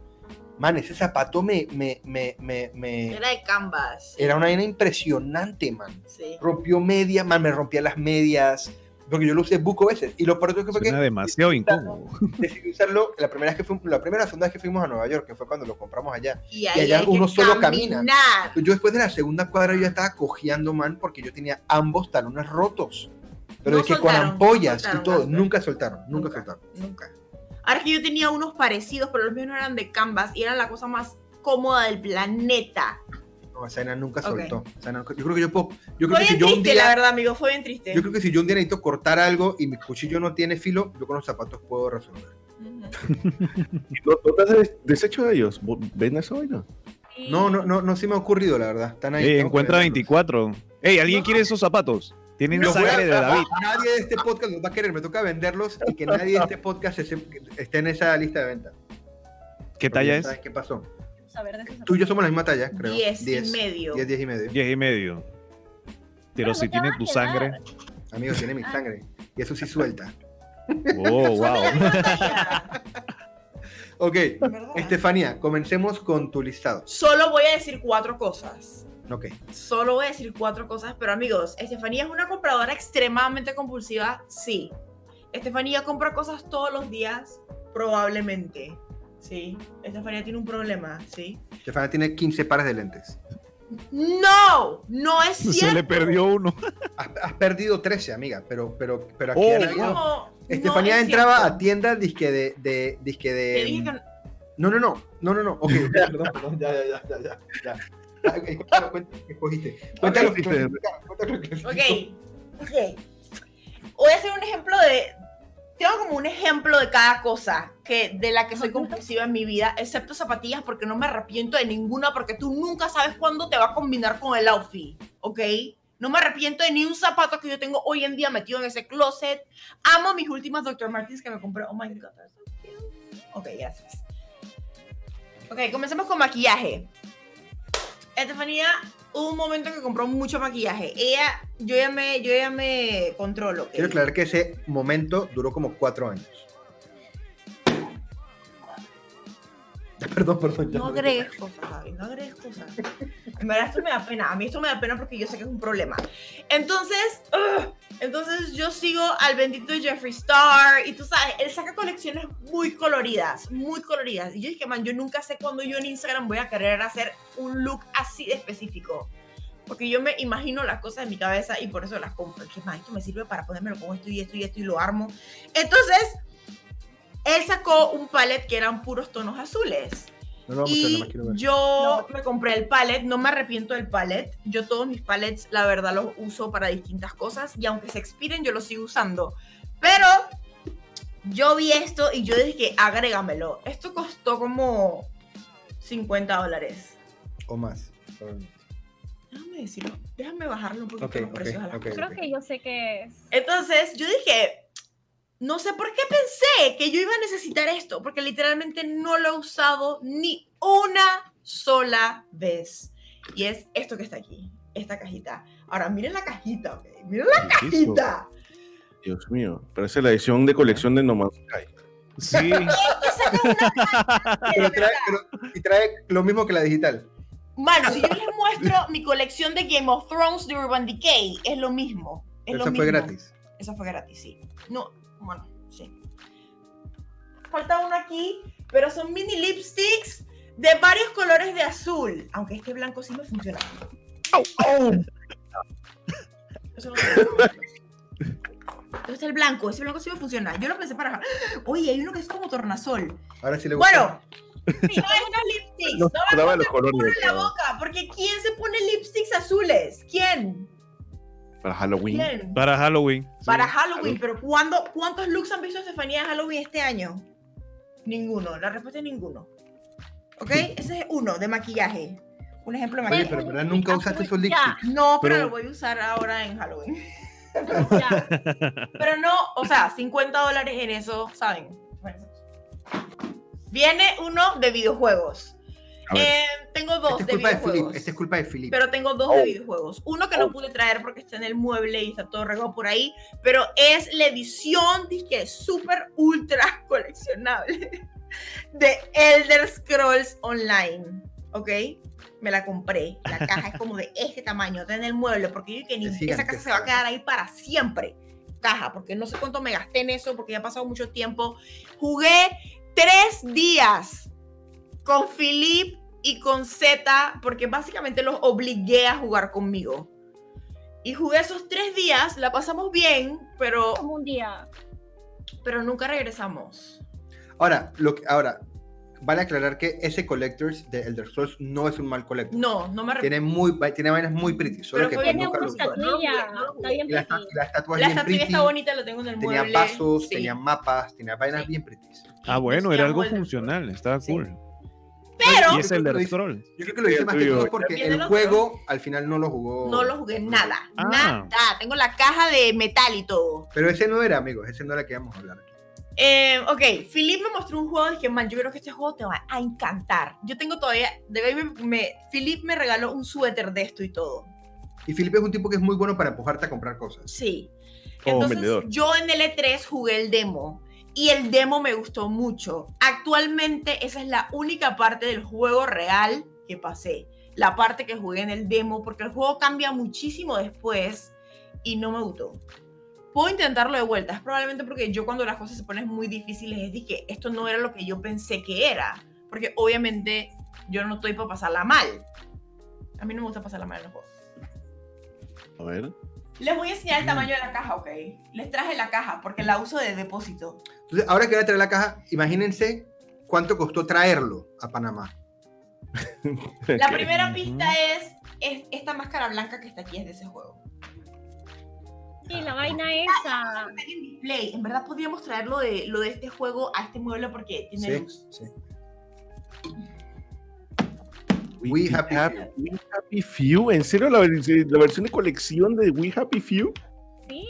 Man, ese zapato me, me, me, me, me- Era de canvas. Era una vaina impresionante, man. Sí. Rompió media, man, me rompía las medias. Porque yo lo usé buco veces. Y lo peor que fue que demasiado incómodo. [LAUGHS] decidí usarlo la primera vez que fuimos, la primera segunda vez que fuimos a Nueva York, que fue cuando lo compramos allá. Y allá uno solo camina. caminar. Yo después de la segunda cuadra yo ya estaba cojeando, man, porque yo tenía ambos talones rotos. Pero No de que con ampollas y todo, nunca soltaron, nunca, Nunca. soltaron. Nunca. Ahora es que yo tenía unos parecidos, pero los míos no eran de canvas y eran la cosa más cómoda del planeta. No, nunca soltó. Yo creo que yo puedo, yo creo Fue que si yo un triste, la día, verdad, amigo, fue bien triste. yo creo que si yo un día necesito cortar algo y mi cuchillo no tiene filo, yo con los zapatos puedo resolver. [LAUGHS] Ujú. ¿No, no te has des- deshecho de ellos? ¿Ven esa vaina? No, no, no, no se me ha ocurrido, la verdad. Están ahí. Eh, encuentra verlos. 24. Ey, ¿alguien quiere esos zapatos? Tienen Los sangre de David. Nadie de este podcast los va a querer, me toca venderlos y que nadie de este podcast esté en esa lista de venta. ¿Qué Porque talla ya es? ¿Sabes qué pasó? Saber de esos Tú y yo somos la misma talla, creo. Diez y medio. 10, 10 y medio. 10 y medio. Pero si tiene tu sangre. Amigo, tiene mi sangre. Y eso sí suelta. Oh, [LAUGHS] wow. Ok. Estefanía, comencemos con tu listado. Solo voy a decir cuatro cosas. Ok. Solo voy a decir cuatro cosas, pero amigos, Estefanía es una compradora extremadamente compulsiva, sí. Estefanía compra cosas todos los días, probablemente, sí. Estefanía tiene un problema, sí. Estefanía tiene 15 pares de lentes. No, no es [LAUGHS] Se cierto. le perdió uno. Has, has perdido 13, amiga, pero, pero, pero aquí Oh, como- Estefanía no es entraba cierto. a tiendas disque de, de, disque dije de... que No, no, no, no, no, no. Ok, [LAUGHS] perdón, perdón, ya, ya, ya, ya, ya. Ah, Cuéntalo, cuéntalo, ¿qué escogiste? Cuéntalo, cuéntalo, cuéntalo, cuéntalo. Ok, ok. Voy a hacer un ejemplo de. Tengo como un ejemplo de cada cosa que, de la que soy compulsiva en mi vida, excepto zapatillas, porque no me arrepiento de ninguna, porque tú nunca sabes cuándo te va a combinar con el outfit, ¿ok? No me arrepiento de ni un zapato que yo tengo hoy en día metido en ese closet. Amo mis últimas Dr. Martens que me compré. Oh my god, so cute. Ok, gracias. Ok, comencemos con maquillaje. Estefanía, un momento que compró mucho maquillaje. Ella, yo ya me, yo ya me controlo. Quiero aclarar que ese momento duró como cuatro años. [LAUGHS] perdón, perdón. ya No agregues cosas, Javi, no agregues cosas. En verdad esto me da pena, a mí esto me da pena porque yo sé que es un problema. Entonces, ugh, entonces yo sigo al bendito Jeffree Star y tú sabes, él saca colecciones muy coloridas, muy coloridas. Y yo dije, man, yo nunca sé cuándo yo en Instagram voy a querer hacer un look así de específico. Porque yo me imagino las cosas en mi cabeza y por eso las compro. Que man, esto me sirve para ponérmelo con esto y esto y esto y lo armo. Entonces, él sacó un palette que eran puros tonos azules. No lo vamos a mostrar, Y quiero ver. yo me compré el palette, no me arrepiento del palette. Yo todos mis palettes, la verdad, los uso para distintas cosas y aunque se expiren, yo los sigo usando. Pero yo vi esto y yo dije, agrégamelo. Esto costó como 50 dólares. O más. Déjame decirlo, déjame bajarle un poquito Ok, los ok, precios a las ok. cosas. Creo que yo sé qué es. Entonces yo dije, no sé por qué pensé que yo iba a necesitar esto, porque literalmente no lo he usado ni una sola vez. Y es esto que está aquí, esta cajita. Ahora, miren la cajita, ok. Miren la ¿Qué es eso? cajita. Dios mío, parece la edición de colección de No Man's Sky. Sí. [LAUGHS] [LAUGHS] Pero trae, pero- y trae lo mismo que la digital. Mano, si yo les muestro mi colección de Game of Thrones de Urban Decay, es lo mismo. Es lo Esa mismo. fue gratis. Esa fue gratis, sí. No, bueno, sí. Falta uno aquí, pero son mini lipsticks de varios colores de azul. Aunque este blanco sí me funciona. Eso no Este es el blanco, ese blanco sí me funciona. Yo lo pensé para. Oye, hay uno que es como tornasol. Ahora sí le gusta. Bueno, sí, hay unos lipsticks. No No de los colores. en la boca, porque ¿quién se pone lipsticks azules? ¿Quién? Para Halloween. ¿Quién? Para Halloween. sí. Para Halloween, pero ¿cuándo, ¿cuántos looks han visto Estefanía en Halloween este año? Ninguno, la respuesta es ninguno. ¿Ok? Ese es uno de maquillaje. Un ejemplo de Oye, maquillaje. pero en verdad nunca usaste esos lipsticks. No, pero, Pero- lo voy a usar ahora en Halloween. [LAUGHS] Ya. [LAUGHS] Pero no, o sea, 50 dólares en eso, ¿saben? Viene uno de videojuegos. Eh, tengo dos Esta es de culpa de Philip. videojuegos. Esta es culpa de Philip. Pero tengo dos de videojuegos. Uno que no pude traer porque está en el mueble y está todo regado por ahí. Pero es la edición, dije, súper ultra [LAUGHS] coleccionable de Elder Scrolls Online. ¿Ok? Me la compré. La caja es como de [LAUGHS] este tamaño. Está en el mueble porque yo dije que ni- Es esa casa se va a quedar ahí para siempre. Caja, porque no sé cuánto me gasté en eso porque ya ha pasado mucho tiempo. Jugué tres días con Philip y con Z, porque básicamente los obligué a jugar conmigo. Y jugué esos tres días, la pasamos bien, pero, Como un día. pero nunca regresamos. Ahora, lo que, ahora, vale aclarar que ese Collectors de Elder Scrolls no es un mal Collector. No, no me Tiene, muy, tiene vainas muy pretty. Solo Pero que fue- Tiene nunca lo estatuilla. No, no, no, Está bien la, la estatua es La bien pretty. está bonita, la tengo en el Tenía mueble. vasos, sí. tenía mapas, tenía vainas Sí. bien pretty. Ah, bueno, era algo funcional. Estaba Sí. cool. Pero Y es el Yo creo que lo de. Yo creo que lo hice más que todo porque el juego al final no lo jugó. no lo jugué nada. Ah. Nada. Tengo la caja de metal y todo. Pero ese no era, amigos. Ese no era el que íbamos a hablar aquí. Eh, ok, Philip me mostró un juego y dije, man, yo creo que este juego te va a encantar. Yo tengo todavía, de ahí me, me- Philip me regaló un suéter de esto y todo. Y Felipe es un tipo que es muy bueno para empujarte a comprar cosas. Sí. Como Entonces, vendedor. yo en el E3 jugué el demo y el demo me gustó mucho. Actualmente esa es la única parte del juego real que pasé. La parte que jugué en el demo, porque el juego cambia muchísimo después y no me gustó. Puedo intentarlo de vuelta, es probablemente porque yo cuando las cosas se ponen muy difíciles es que esto no era lo que yo pensé que era. Porque obviamente yo no estoy para pasarla mal. A mí no me gusta pasarla mal en los juegos. A ver. Les voy a enseñar el tamaño de la caja, ¿ok? Les traje la caja porque la uso de depósito. Entonces, ahora que voy a traer la caja, imagínense cuánto costó traerlo a Panamá. La [LAUGHS] primera pista es, es esta máscara blanca que está aquí, es de ese juego. Y la vaina esa. Está en display. En verdad podríamos traer lo de, lo de este juego a este mueble porque tiene Sí, luz. sí. We, We Happy Happy, We Happy Few. ¿En serio la, la versión de colección de We Happy Few? Sí.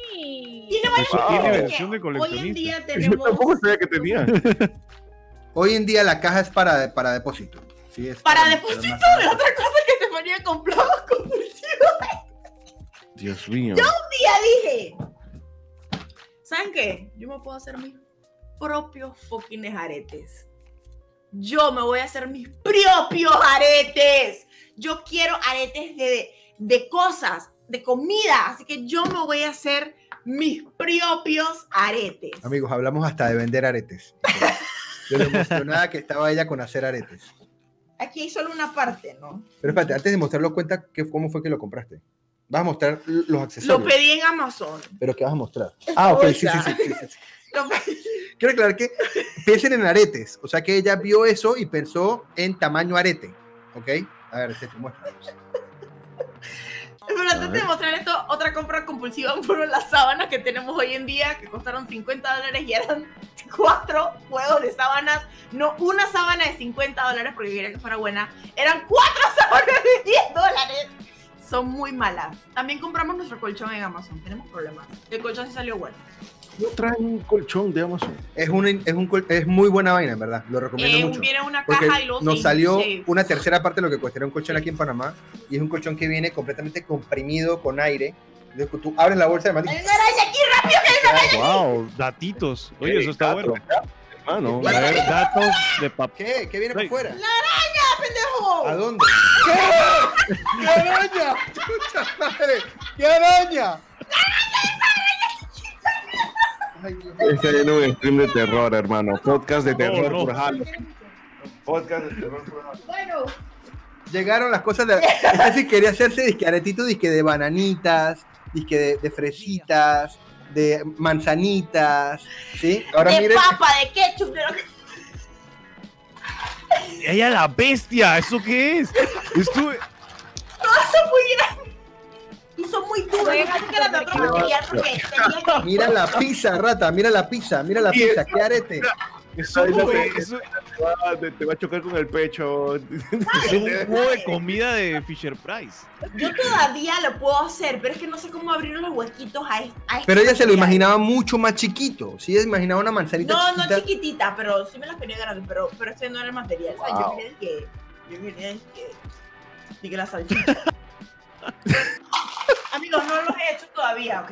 Tiene Eso Wow. tiene versión de Hoy en coleccionista. día Yo tenemos... tampoco sabía que tenía. [LAUGHS] Hoy en día la caja es para, para depósito. Sí, es Para para depósito de otra cosa que Estefanía compró [LAUGHS] compulsivo. Dios mío. día dije, ¿saben qué? Yo me puedo hacer mis propios fucking aretes. Yo me voy a hacer mis propios aretes. Yo quiero aretes de, de cosas, de comida, así que yo me voy a hacer mis propios aretes. Amigos, hablamos hasta de vender aretes. De lo emocionada que estaba ella con hacer aretes. Aquí hay solo una parte, ¿no? Pero espérate, antes de mostrarlo, cuenta que, cómo fue que lo compraste. Vas a mostrar los Lo accesorios. pedí en Amazon. Pero ¿qué vas a mostrar? Ah, ok, sí, sí, sí. [LAUGHS] Quiero aclarar que piensen en aretes. O sea que ella vio eso y pensó en tamaño arete. ¿Ok? A ver, este te muestra. Pero antes de mostrar esto, otra compra compulsiva fueron las sábanas que tenemos hoy en día, que costaron 50 dólares y eran [LAUGHS] cuatro juegos de sábanas. No una sábana de 50 dólares, porque yo quería que fuera buena. Eran cuatro [LAUGHS] sábanas de 10 dólares. Son muy malas. También compramos nuestro colchón en Amazon. Tenemos problemas. El colchón sí salió bueno. No traen un colchón de Amazon. Es, un, es, un, es muy buena vaina, en verdad. Lo recomiendo Eh, mucho. viene una Porque caja y luego nos salió se- una tercera parte de lo que costaría un colchón aquí en Panamá. Y es un colchón que viene completamente comprimido con aire. Entonces, tú abres la bolsa de ¡Hay una araña aquí rápido! Wow, datitos. Oye, eso está Gato, bueno. Hermano, A ver, datos de papá. ¿Qué? ¿Qué viene por fuera? pendejo! ¿A dónde? ¿Qué? ¿Qué araña? [LAUGHS] ¡Puta madre! ¿Qué araña? Ay, Dios mío. Está en un stream de terror, hermano. Podcast de terror no. por Halloween. Podcast de terror por Halloween. Bueno, Llegaron las cosas de. Este sí quería hacerse disque aretito, disque de bananitas, disque de, de fresitas, de manzanitas. ¿Sí? Ahora de miren. papa, de ketchup, de lo que Ella la bestia, ¿eso qué es? Estuve... [LAUGHS] son muy grandes. Y son muy que- Mira la pizza, rata, mira la pizza, mira la pizza, qué arete. Eso, Ay, no, es- eso- Te va- te, te va a chocar con el pecho. es un juego de comida de Fisher Price. Yo todavía lo puedo hacer, pero es que no sé cómo abrir los huequitos a, a este Pero ella se lo imaginaba mucho más chiquito. Sí, ella imaginaba una manzanita No, no chiquita. chiquitita, pero sí me las quería grandes, pero, pero ese no era el material. O sea, yo Wow. quería que. Yo quería que. que la salchicha. [LAUGHS] Amigos, no los he hecho todavía, ¿ok?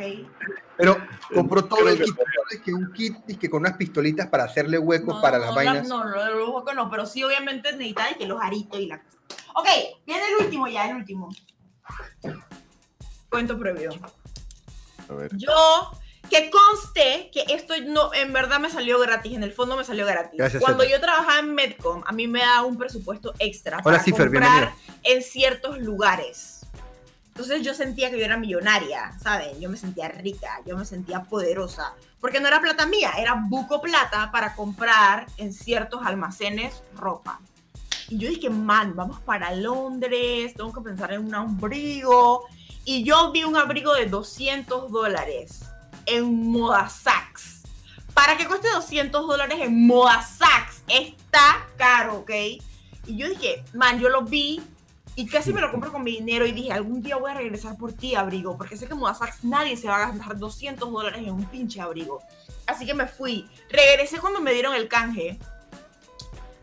Pero compró todo el kit. Que un kit que con unas pistolitas para hacerle huecos No, para no, las no, vainas. No, no, los huecos no, pero sí, obviamente necesitaba y que los aritos y la cosa. Ok, viene el último ya, el último. Cuento previo. A ver. Yo, que conste que esto no, en verdad me salió gratis, en el fondo me salió gratis. Gracias, Cuando yo trabajaba en Medcom, a mí me da un presupuesto extra Hola, para Cifer, comprar en ciertos lugares. Entonces yo sentía que yo era millonaria, ¿saben? Yo me sentía rica, yo me sentía poderosa. Porque no era plata mía, era buco plata para comprar en ciertos almacenes ropa. Y yo dije, man, vamos para Londres, tengo que pensar en un abrigo. Y yo vi un abrigo de 200 dólares en Moda Saks. Para que cueste 200 dólares en Moda Saks, está caro, ¿ok? Y yo dije, man, yo lo vi y casi me lo compro con mi dinero y dije, algún día voy a regresar por ti, abrigo, porque sé que en Moda Saks nadie se va a gastar 200 dólares en un pinche abrigo. Así que me fui. Regresé cuando me dieron el canje,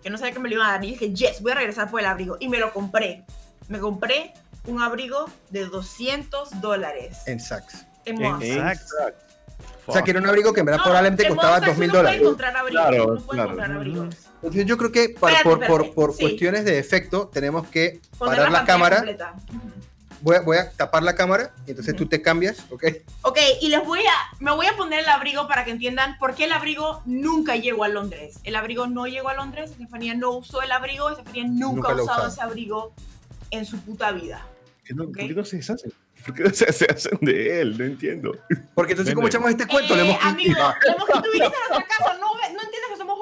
que no sabía que me lo iban a dar, y dije, yes, voy a regresar por el abrigo. Y me lo compré. Me compré un abrigo de 200 dólares En Saks. en Moda Saks. Exacto. O sea, que era un abrigo que en verdad No, probablemente en costaba Moda Saks 2 mil dólares. encontrar abrigos, Claro, puede claro. encontrar abrigos. Entonces yo creo que para- Espérate, por, por, espérate, por sí. cuestiones de efecto tenemos que Poner parar la pantalla cámara. completa. Voy a, voy a tapar la cámara y entonces tú te cambias, ¿ok? Ok, y les voy a, me voy a poner el abrigo para que entiendan por qué el abrigo nunca llegó a Londres. El abrigo no llegó a Londres, Estefanía no usó el abrigo, Estefanía nunca, Nunca ha usado usado. ese abrigo en su puta vida. ¿Por qué no, Ok. por qué no se deshacen? ¿Por qué no se, [LAUGHS] se hacen de él? No entiendo. Porque entonces, Vende. como echamos este cuento, le Eh, hemos amigo, como que tú viniste a nuestra casa, no, no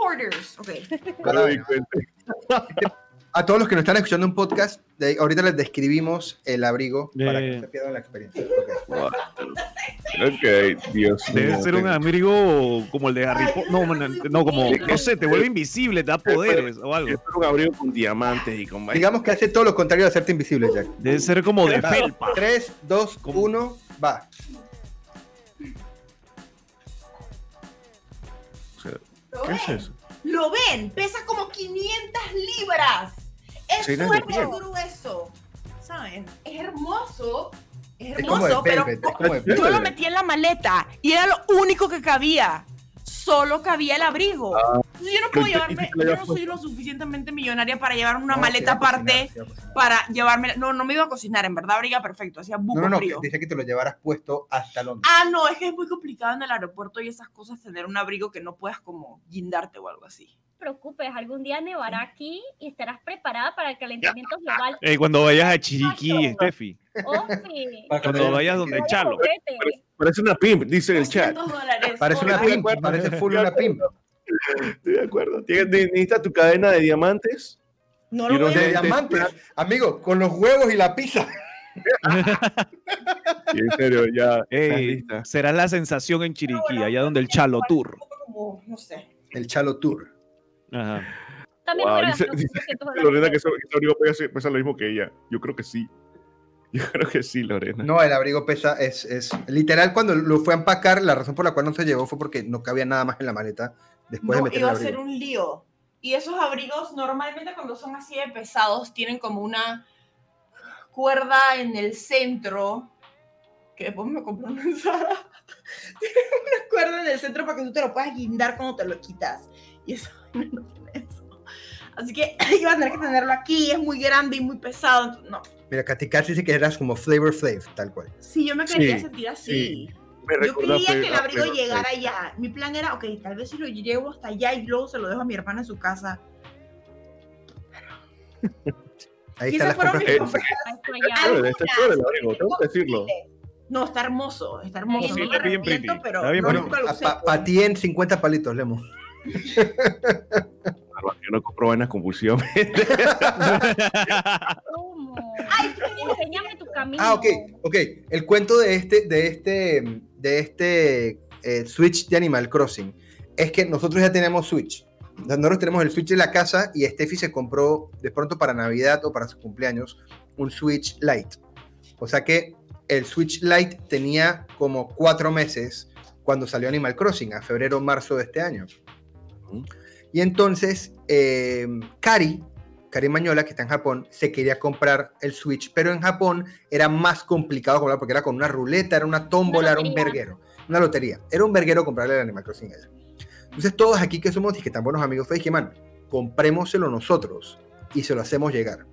hoarders. [LAUGHS] A todos los que nos están escuchando en podcast, de- ahorita les describimos el abrigo para que no se pierdan la experiencia. Ok. Ok, Dios mío. Debe ser un abrigo como el de Harry Potter. No, no como, no sé, te vuelve invisible, te da poderes o algo. Es un abrigo con diamantes y con Digamos que hace todo lo contrario de hacerte invisible, Jack. Debe ser como de felpa. 3, 2, ¿Cómo? 1, va. ¿Lo ¿Qué es ven? eso? ¿Lo ven? Pesa como 500 libras. Es Sí, es súper grueso. ¿Saben? Es hermoso. Es Es hermoso, pero es yo lo metí en la maleta y era lo único que cabía. Solo cabía el abrigo. Entonces, yo no puedo ¿y llevarme, yo no soy lo suficientemente millonaria para llevar una No, maleta aparte cocinar, para llevarme. No, no me iba a cocinar, en verdad abriga perfecto, hacía buco No, no, no, frío. dice que te lo llevaras puesto hasta Londres. Ah, no, es que es muy complicado en el aeropuerto y esas cosas tener un abrigo que no puedas como guindarte o algo así. No te preocupes, algún día nevará aquí y estarás preparada para el calentamiento global. Eh, cuando vayas a Chiriquí, Steffi. Oh, Cuando vayas donde Chalo. Parece una pimp, dice en el chat. 200 dólares. Parece una pimp, parece full una pimp. Estoy de acuerdo. Tienes- Necesitas tu cadena de diamantes. No lo De te- diamantes, amigo, con los huevos y la pizza. Y [LAUGHS] en serio, ya. Ey, será la sensación en Chiriquí, bueno, allá donde el Chalo Tour. como, no sé. El Chalo Tour. Ajá. También Wow, dice- gastar dice 200 dólares. Lorena que eso, que ese abrigo pesa, pesa lo mismo que ella. Yo creo que sí. Yo creo que sí, Lorena. No, el abrigo pesa, es, es literal cuando lo fue a empacar, la razón por la cual no se llevó fue porque no cabía nada más en la maleta después de No, meter iba el a ser un lío. Y esos abrigos normalmente cuando son así de pesados tienen como una cuerda en el centro. Que después me compré una. [LAUGHS] Tiene una cuerda en el centro para que tú te lo puedas guindar cuando te lo quitas. Y eso no tiene eso. Así que [LAUGHS] iba a tener que tenerlo aquí. Es muy grande y muy pesado. entonces, No. Mira, Katy Katz dice que eras como Flavor Flav, tal cual. Sí, yo me quería Sí, sentir así. sí. Me Yo quería que el abrigo llegara allá. Mi plan era, ok, tal vez si lo llevo hasta allá y luego se lo dejo a mi hermana en su casa. Ahí están las fueron compras. Ay, pues Está chévere, el abrigo, tengo que decirlo. No, está hermoso, está hermoso. Sí, no está bien pero está bien no, nunca lo Para usé. pues. ti en 50 palitos, Lemo. [LAUGHS] Yo no compro vainas compulsivamente. ¿Cómo? Ay, enséñame tu camino. Ah, ok, ok. El cuento de este, de este, de este eh, Switch de Animal Crossing es que nosotros ya tenemos Switch. Nosotros tenemos el Switch en la casa y Steffi se compró de pronto para Navidad o para su cumpleaños un Switch Lite. O sea que el Switch Lite tenía como cuatro meses cuando salió Animal Crossing, a febrero o marzo de este año. Y entonces, eh, Cari, Cari Mañola, que está en Japón, se quería comprar el Switch, pero en Japón era más complicado comprar porque era con una ruleta, era una tómbola, era un verguero, una lotería. Era un verguero comprarle el Animal Crossing a ella. Entonces, todos aquí que somos y que tan buenos amigos, fue que, man, comprémoselo nosotros y se lo hacemos llegar.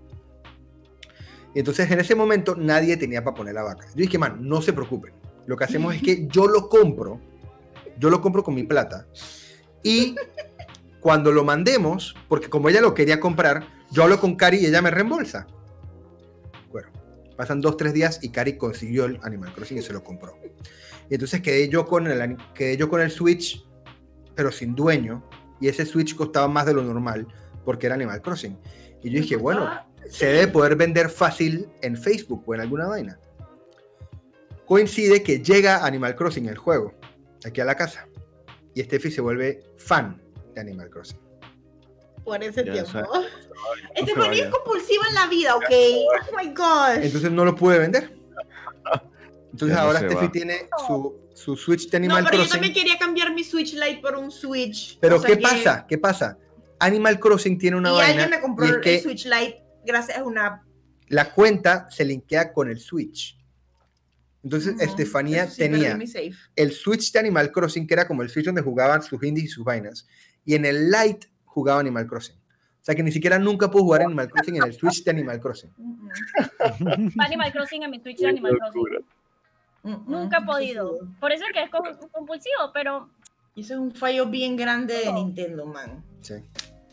Y entonces, en ese momento, nadie tenía para poner la vaca. Yo dije, man, no se preocupen. Lo que hacemos es que [LAUGHS] yo lo compro, yo lo compro con mi plata y cuando lo mandemos, porque como ella lo quería comprar, yo hablo con Cari y ella me reembolsa. Bueno, pasan dos, tres días y Cari consiguió el Animal Crossing y se lo compró. Y entonces quedé yo con el, quedé yo con el Switch, pero sin dueño, y ese Switch costaba más de lo normal porque era Animal Crossing. Y yo dije, bueno, se debe poder vender fácil en Facebook o en alguna vaina. Coincide que llega Animal Crossing el juego, aquí a la casa, y Steffi se vuelve fan de Animal Crossing. Por ese Ya tiempo. [LAUGHS] vaya. es compulsiva en la vida, ¿ok? Oh my gosh. Entonces no lo pude vender. Entonces Ya no ahora Steffi va. tiene su, su Switch de No, Animal pero yo Crossing. también quería cambiar mi Switch Lite por un Switch. Pero O sea ¿qué que- pasa? ¿Qué pasa? Animal Crossing tiene una y vaina alguien me compró y el que Switch Lite gracias a una. la cuenta se linkea con el Switch. Entonces Estefanía sí, tenía el Switch de Animal Crossing, que era como el Switch donde jugaban sus indies y sus vainas, y en el Lite jugaba Animal Crossing. O sea que ni siquiera nunca pudo jugar Animal Crossing en el Switch de Animal Crossing. Animal Crossing en mi Twitch de Animal Crossing. Nunca he podido. Por eso es que es com- compulsivo, pero eso es un fallo bien grande de Nintendo, man. Sí.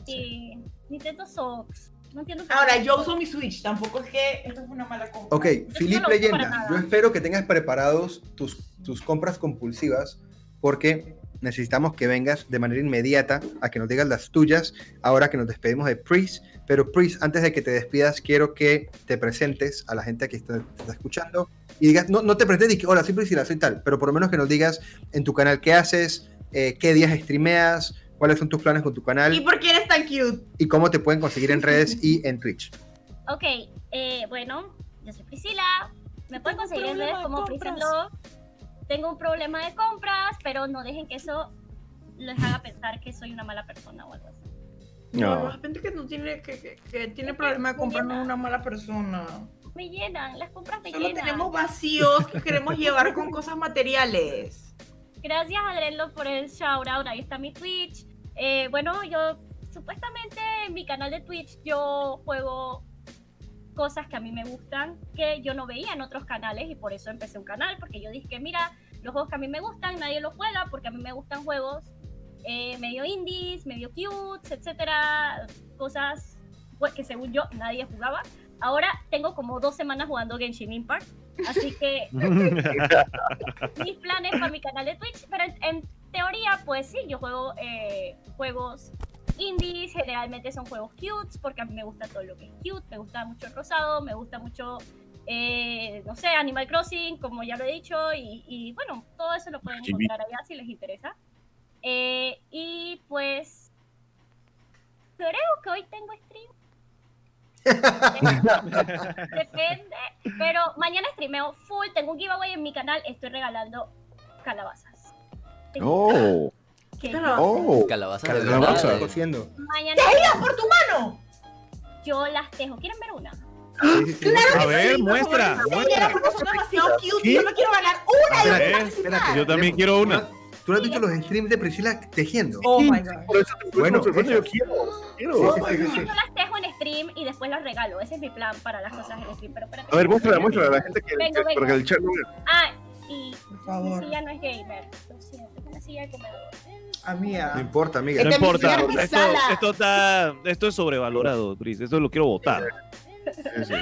sí, Nintendo Sox. No entiendo. Ahora, yo uso mi Switch, tampoco es que esto fue una mala compra. Ok, no para Leyenda, yo espero que tengas preparados tus, tus compras compulsivas porque necesitamos que vengas de manera inmediata a que nos digas las tuyas ahora que nos despedimos de Pris. Pero Pris, antes de que te despidas, quiero que te presentes a la gente que está, te está escuchando y digas, no, no te presentes y que, hola, soy Priscila, soy tal, pero por lo menos que nos digas en tu canal qué haces, eh, qué días streameas, cuáles son tus planes con tu canal ¿Y por qué eres tan cute? y cómo te pueden conseguir en redes y [LAUGHS] en Twitch. Ok, eh, bueno, yo soy Priscila. Me pueden conseguir en redes como. Priscila. Tengo un problema de compras, pero no dejen que eso les haga pensar que soy una mala persona o algo así. No, No. la gente que no tiene, que, que, que tiene problema de comprar no es una mala persona. Me llenan, las compras me Solo llenan. tenemos vacíos que queremos llevar con cosas materiales. Gracias, Adrelo, por el shout out. Ahí está mi Twitch. Eh, bueno, yo supuestamente en mi canal de Twitch yo juego cosas que a mí me gustan que yo no veía en otros canales y por eso empecé un canal porque yo dije que mira los juegos que a mí me gustan nadie los juega porque a mí me gustan juegos eh, medio indies medio cute etcétera cosas pues, que según yo nadie jugaba. Ahora tengo como dos semanas jugando Genshin Impact así que [LAUGHS] [LAUGHS] mis planes para mi canal de Twitch, pero en, en teoría, pues sí, yo juego eh, juegos indies, generalmente son juegos cute, porque a mí me gusta todo lo que es cute, me gusta mucho el rosado, me gusta mucho, eh, no sé, Animal Crossing, como ya lo he dicho, y, y bueno, todo eso lo pueden encontrar allá si les interesa. Eh, y pues, creo que hoy tengo stream. [LAUGHS] Depende, pero mañana streameo full, tengo un giveaway en mi canal, estoy regalando calabazas. Tengo Oh, oh. De verdad. está cociendo. Mañana por tu mano! yo las dejo. ¿Quieren ver una? Sí, sí, sí. A ver, muestra, Sí, muestra. yo me quiero ganar una y Espérate. Yo también quiero una. ¿Tú no has dicho los streams de Priscila tejiendo? Oh my god. Por eso te Bueno, bueno, yo quiero, quiero. Sí, sí, sí, sí. Yo las dejo en stream y después las regalo. Ese es mi plan para las cosas en stream. Pero espérate. A ver, muéstrala, muéstrala a la gente que, Vengo, que- vengo. porque el chat no. Ah, y Por mi silla no es gamer. Lo siento, es una silla de comedor. Amiga. No importa, amiga. No importa. Esto, está, esto es sobrevalorado, Tris. Esto lo quiero votar. Sí, sí.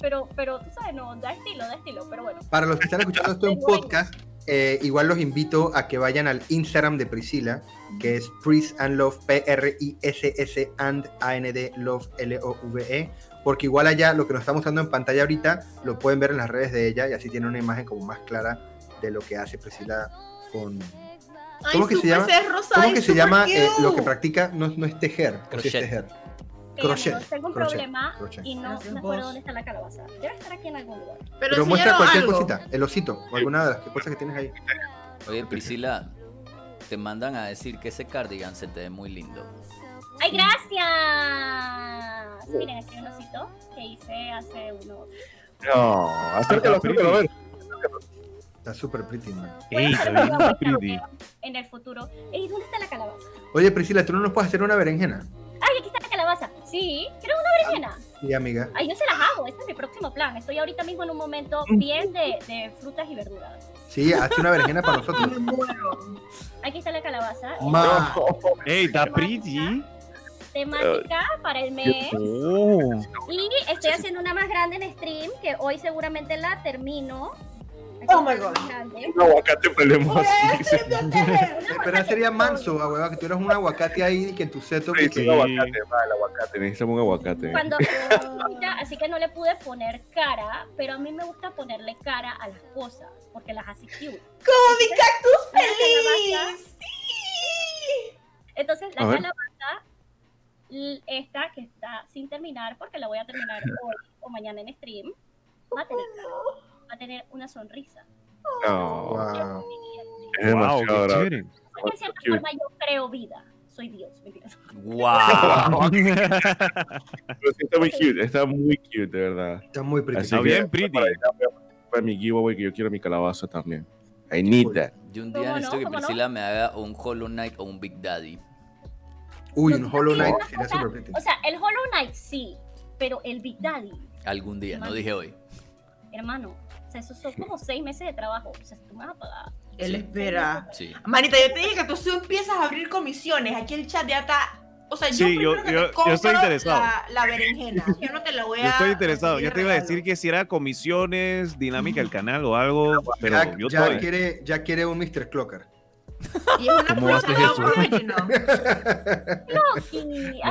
Pero, pero tú sabes, no, da estilo, da estilo. Pero bueno. Para los que están escuchando esto en podcast, eh, igual los invito a que vayan al Instagram de Priscila, que es Pris and Love, P-R-I-S-S and A-N-D Love, L-O-V-E, porque igual allá lo que nos está mostrando en pantalla ahorita lo pueden ver en las redes de ella y así tiene una imagen como más clara de lo que hace Priscila con... Ay, ¿Cómo que se llama? ¿Cómo que se llama eh, lo que practica? No, no es tejer, sí es Crochet. tejer. Crochet, amigos, tengo un crochet, problema crochet. y no me acuerdo vos. dónde está la calabaza. Debe estar aquí en algún lugar. Pero, Pero muestra cualquier algo. cosita, el osito, o alguna de las cosas que tienes ahí. Oye, Priscila, te mandan a decir que ese cardigan se te ve muy lindo. ¡Ay, gracias! Miren, este es un osito que hice hace unos No, acércalo, acércalo, a ver. Está súper pretty, man. Ey, mostrar pretty. en el futuro. Ey, ¿dónde está la calabaza? Oye, Priscila, ¿tú no nos puedes hacer una berenjena? ¡Ay, aquí está la calabaza! Sí, ¿quieres una berenjena? Sí, amiga. Ay, yo se las hago, este es mi próximo plan. Estoy ahorita mismo en un momento Mm. bien de, de frutas y verduras. Sí, hazte una berenjena para nosotros. [LAUGHS] Aquí está la calabaza. Ma. Ey, está pretty. Temática para el mes. Oh. Y estoy haciendo una más grande en stream, que hoy seguramente la termino. Oh my God. Un aguacate a así. tejer. Pero sería manso, a hueva, que tuvieras un aguacate ahí y que en tu seto. Sí, que- un aguacate, va, el aguacate, necesitamos un aguacate. Cuando así que no le pude poner cara, pero a mí me gusta ponerle cara a las cosas, porque las hace cute. Como mi cactus feliz. Sí. Entonces, la calabaza, esta que está sin terminar, porque la voy a terminar hoy o mañana en stream, va a tener, va a tener una sonrisa. No, Wow. es Wow, demasiado qué grave. chévere. Porque en cierta cute. forma yo creo vida. Soy Dios. ¡Wow! [LAUGHS] Está muy cute, está muy cute, de verdad. Está muy pretty. Así Está que, bien pretty. Para, para mi giveaway, que yo quiero mi calabaza también. I need that. Yo un ¿Cómo día no? necesito que ¿Cómo no? Priscila me haga un Hollow Knight o un Big Daddy. Uy, No, un Hollow Knight sería súper pretty. O sea, el Hollow Knight sí, pero el Big Daddy, Algún día, no dije hoy. hermano, sea, esos son como seis meses de trabajo. O sea, tú me vas a pagar. Él espera. Sí. Manita, yo te dije que tú sí empiezas a abrir comisiones. Aquí el chat ya está. O sea, yo, Sí, yo- que yo- te yo estoy interesado. La, la berenjena. Yo no te la voy a. Yo estoy interesado. Ya te iba a decir que si era comisiones, dinámica del canal o algo, pero ya, yo ya quiere, ya quiere un Mr. Clocker. [LAUGHS] Y es una [LAUGHS] No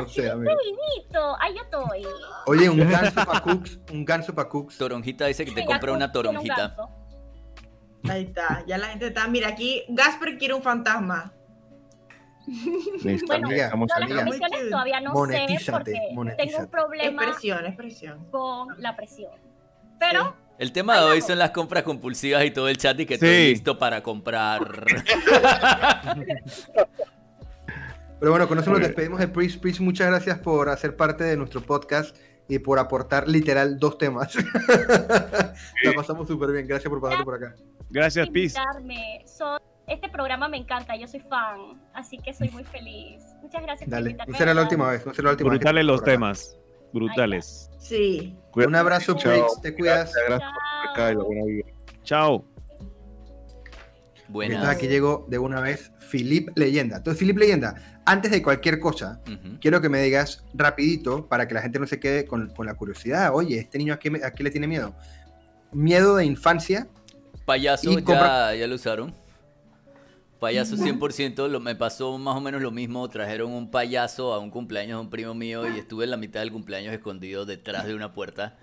así sé, pequeñito. Ahí yo estoy. Oye, un [LAUGHS] ganso para cooks. Un ganso para cooks. Toronjita dice que te con- una toronjita. Ahí está. Ya la gente está. Mira, aquí Gasper quiere un fantasma. Necesitamos, Bueno, Todas las amiga. comisiones Muy todavía no sé Monetízate, porque tengo un problema Expresión, expresión. con la presión. Pero El tema de hoy son las compras compulsivas y todo el chat y que Sí. estoy listo para comprar. [LAUGHS] Pero bueno, con eso nos despedimos de Pris. Pris, muchas gracias por hacer parte de nuestro podcast y por aportar literal dos temas. [LAUGHS] La pasamos súper bien. Gracias por pasarte por acá. Gracias. Soy este programa me encanta, yo soy fan, así que soy muy feliz. Muchas gracias por Dale, invitarme. no será la última vez, no será la última vez. Brutales te los programa. temas. Brutales. Sí. Un abrazo, Chao. Breaks, te cuidas. Gracias, gracias por acá y la buena vida. Chao. Buenas. Entonces aquí llegó de una vez Philip Leyenda. Entonces, Philip Leyenda, antes de cualquier cosa, quiero que me digas rapidito para que la gente no se quede con, con la curiosidad. Oye, ¿este niño a qué, me- a qué le tiene miedo? Miedo de infancia. Payaso Y ya, compra- ya lo usaron. Payaso 100%, lo, me pasó más o menos lo mismo. Trajeron un payaso a un cumpleaños de un primo mío y estuve en la mitad del cumpleaños escondido detrás de una puerta.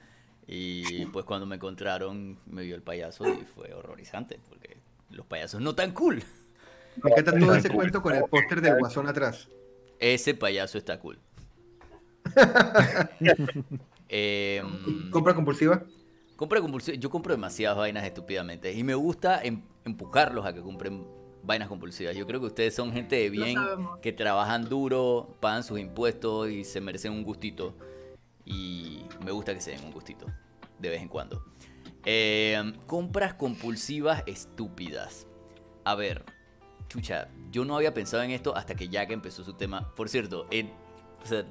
Y pues cuando me encontraron me vio el payaso y fue horrorizante porque los payasos no tan cool. ¿Por qué está todo ese cuento con el póster del guasón atrás? Ese payaso está cool. [LAUGHS] Em, ¿Compra compulsiva? Compra compulsiva. Yo compro demasiadas vainas estúpidamente. Y me gusta em- empujarlos a que compren vainas compulsivas. Yo creo que ustedes son gente de bien, que trabajan duro, pagan sus impuestos y se merecen un gustito. Y me gusta que se den un gustito. De vez en cuando. Em, compras compulsivas estúpidas. A ver, chucha, yo no había pensado en esto hasta que Jack empezó su tema. Por cierto, en- o sea,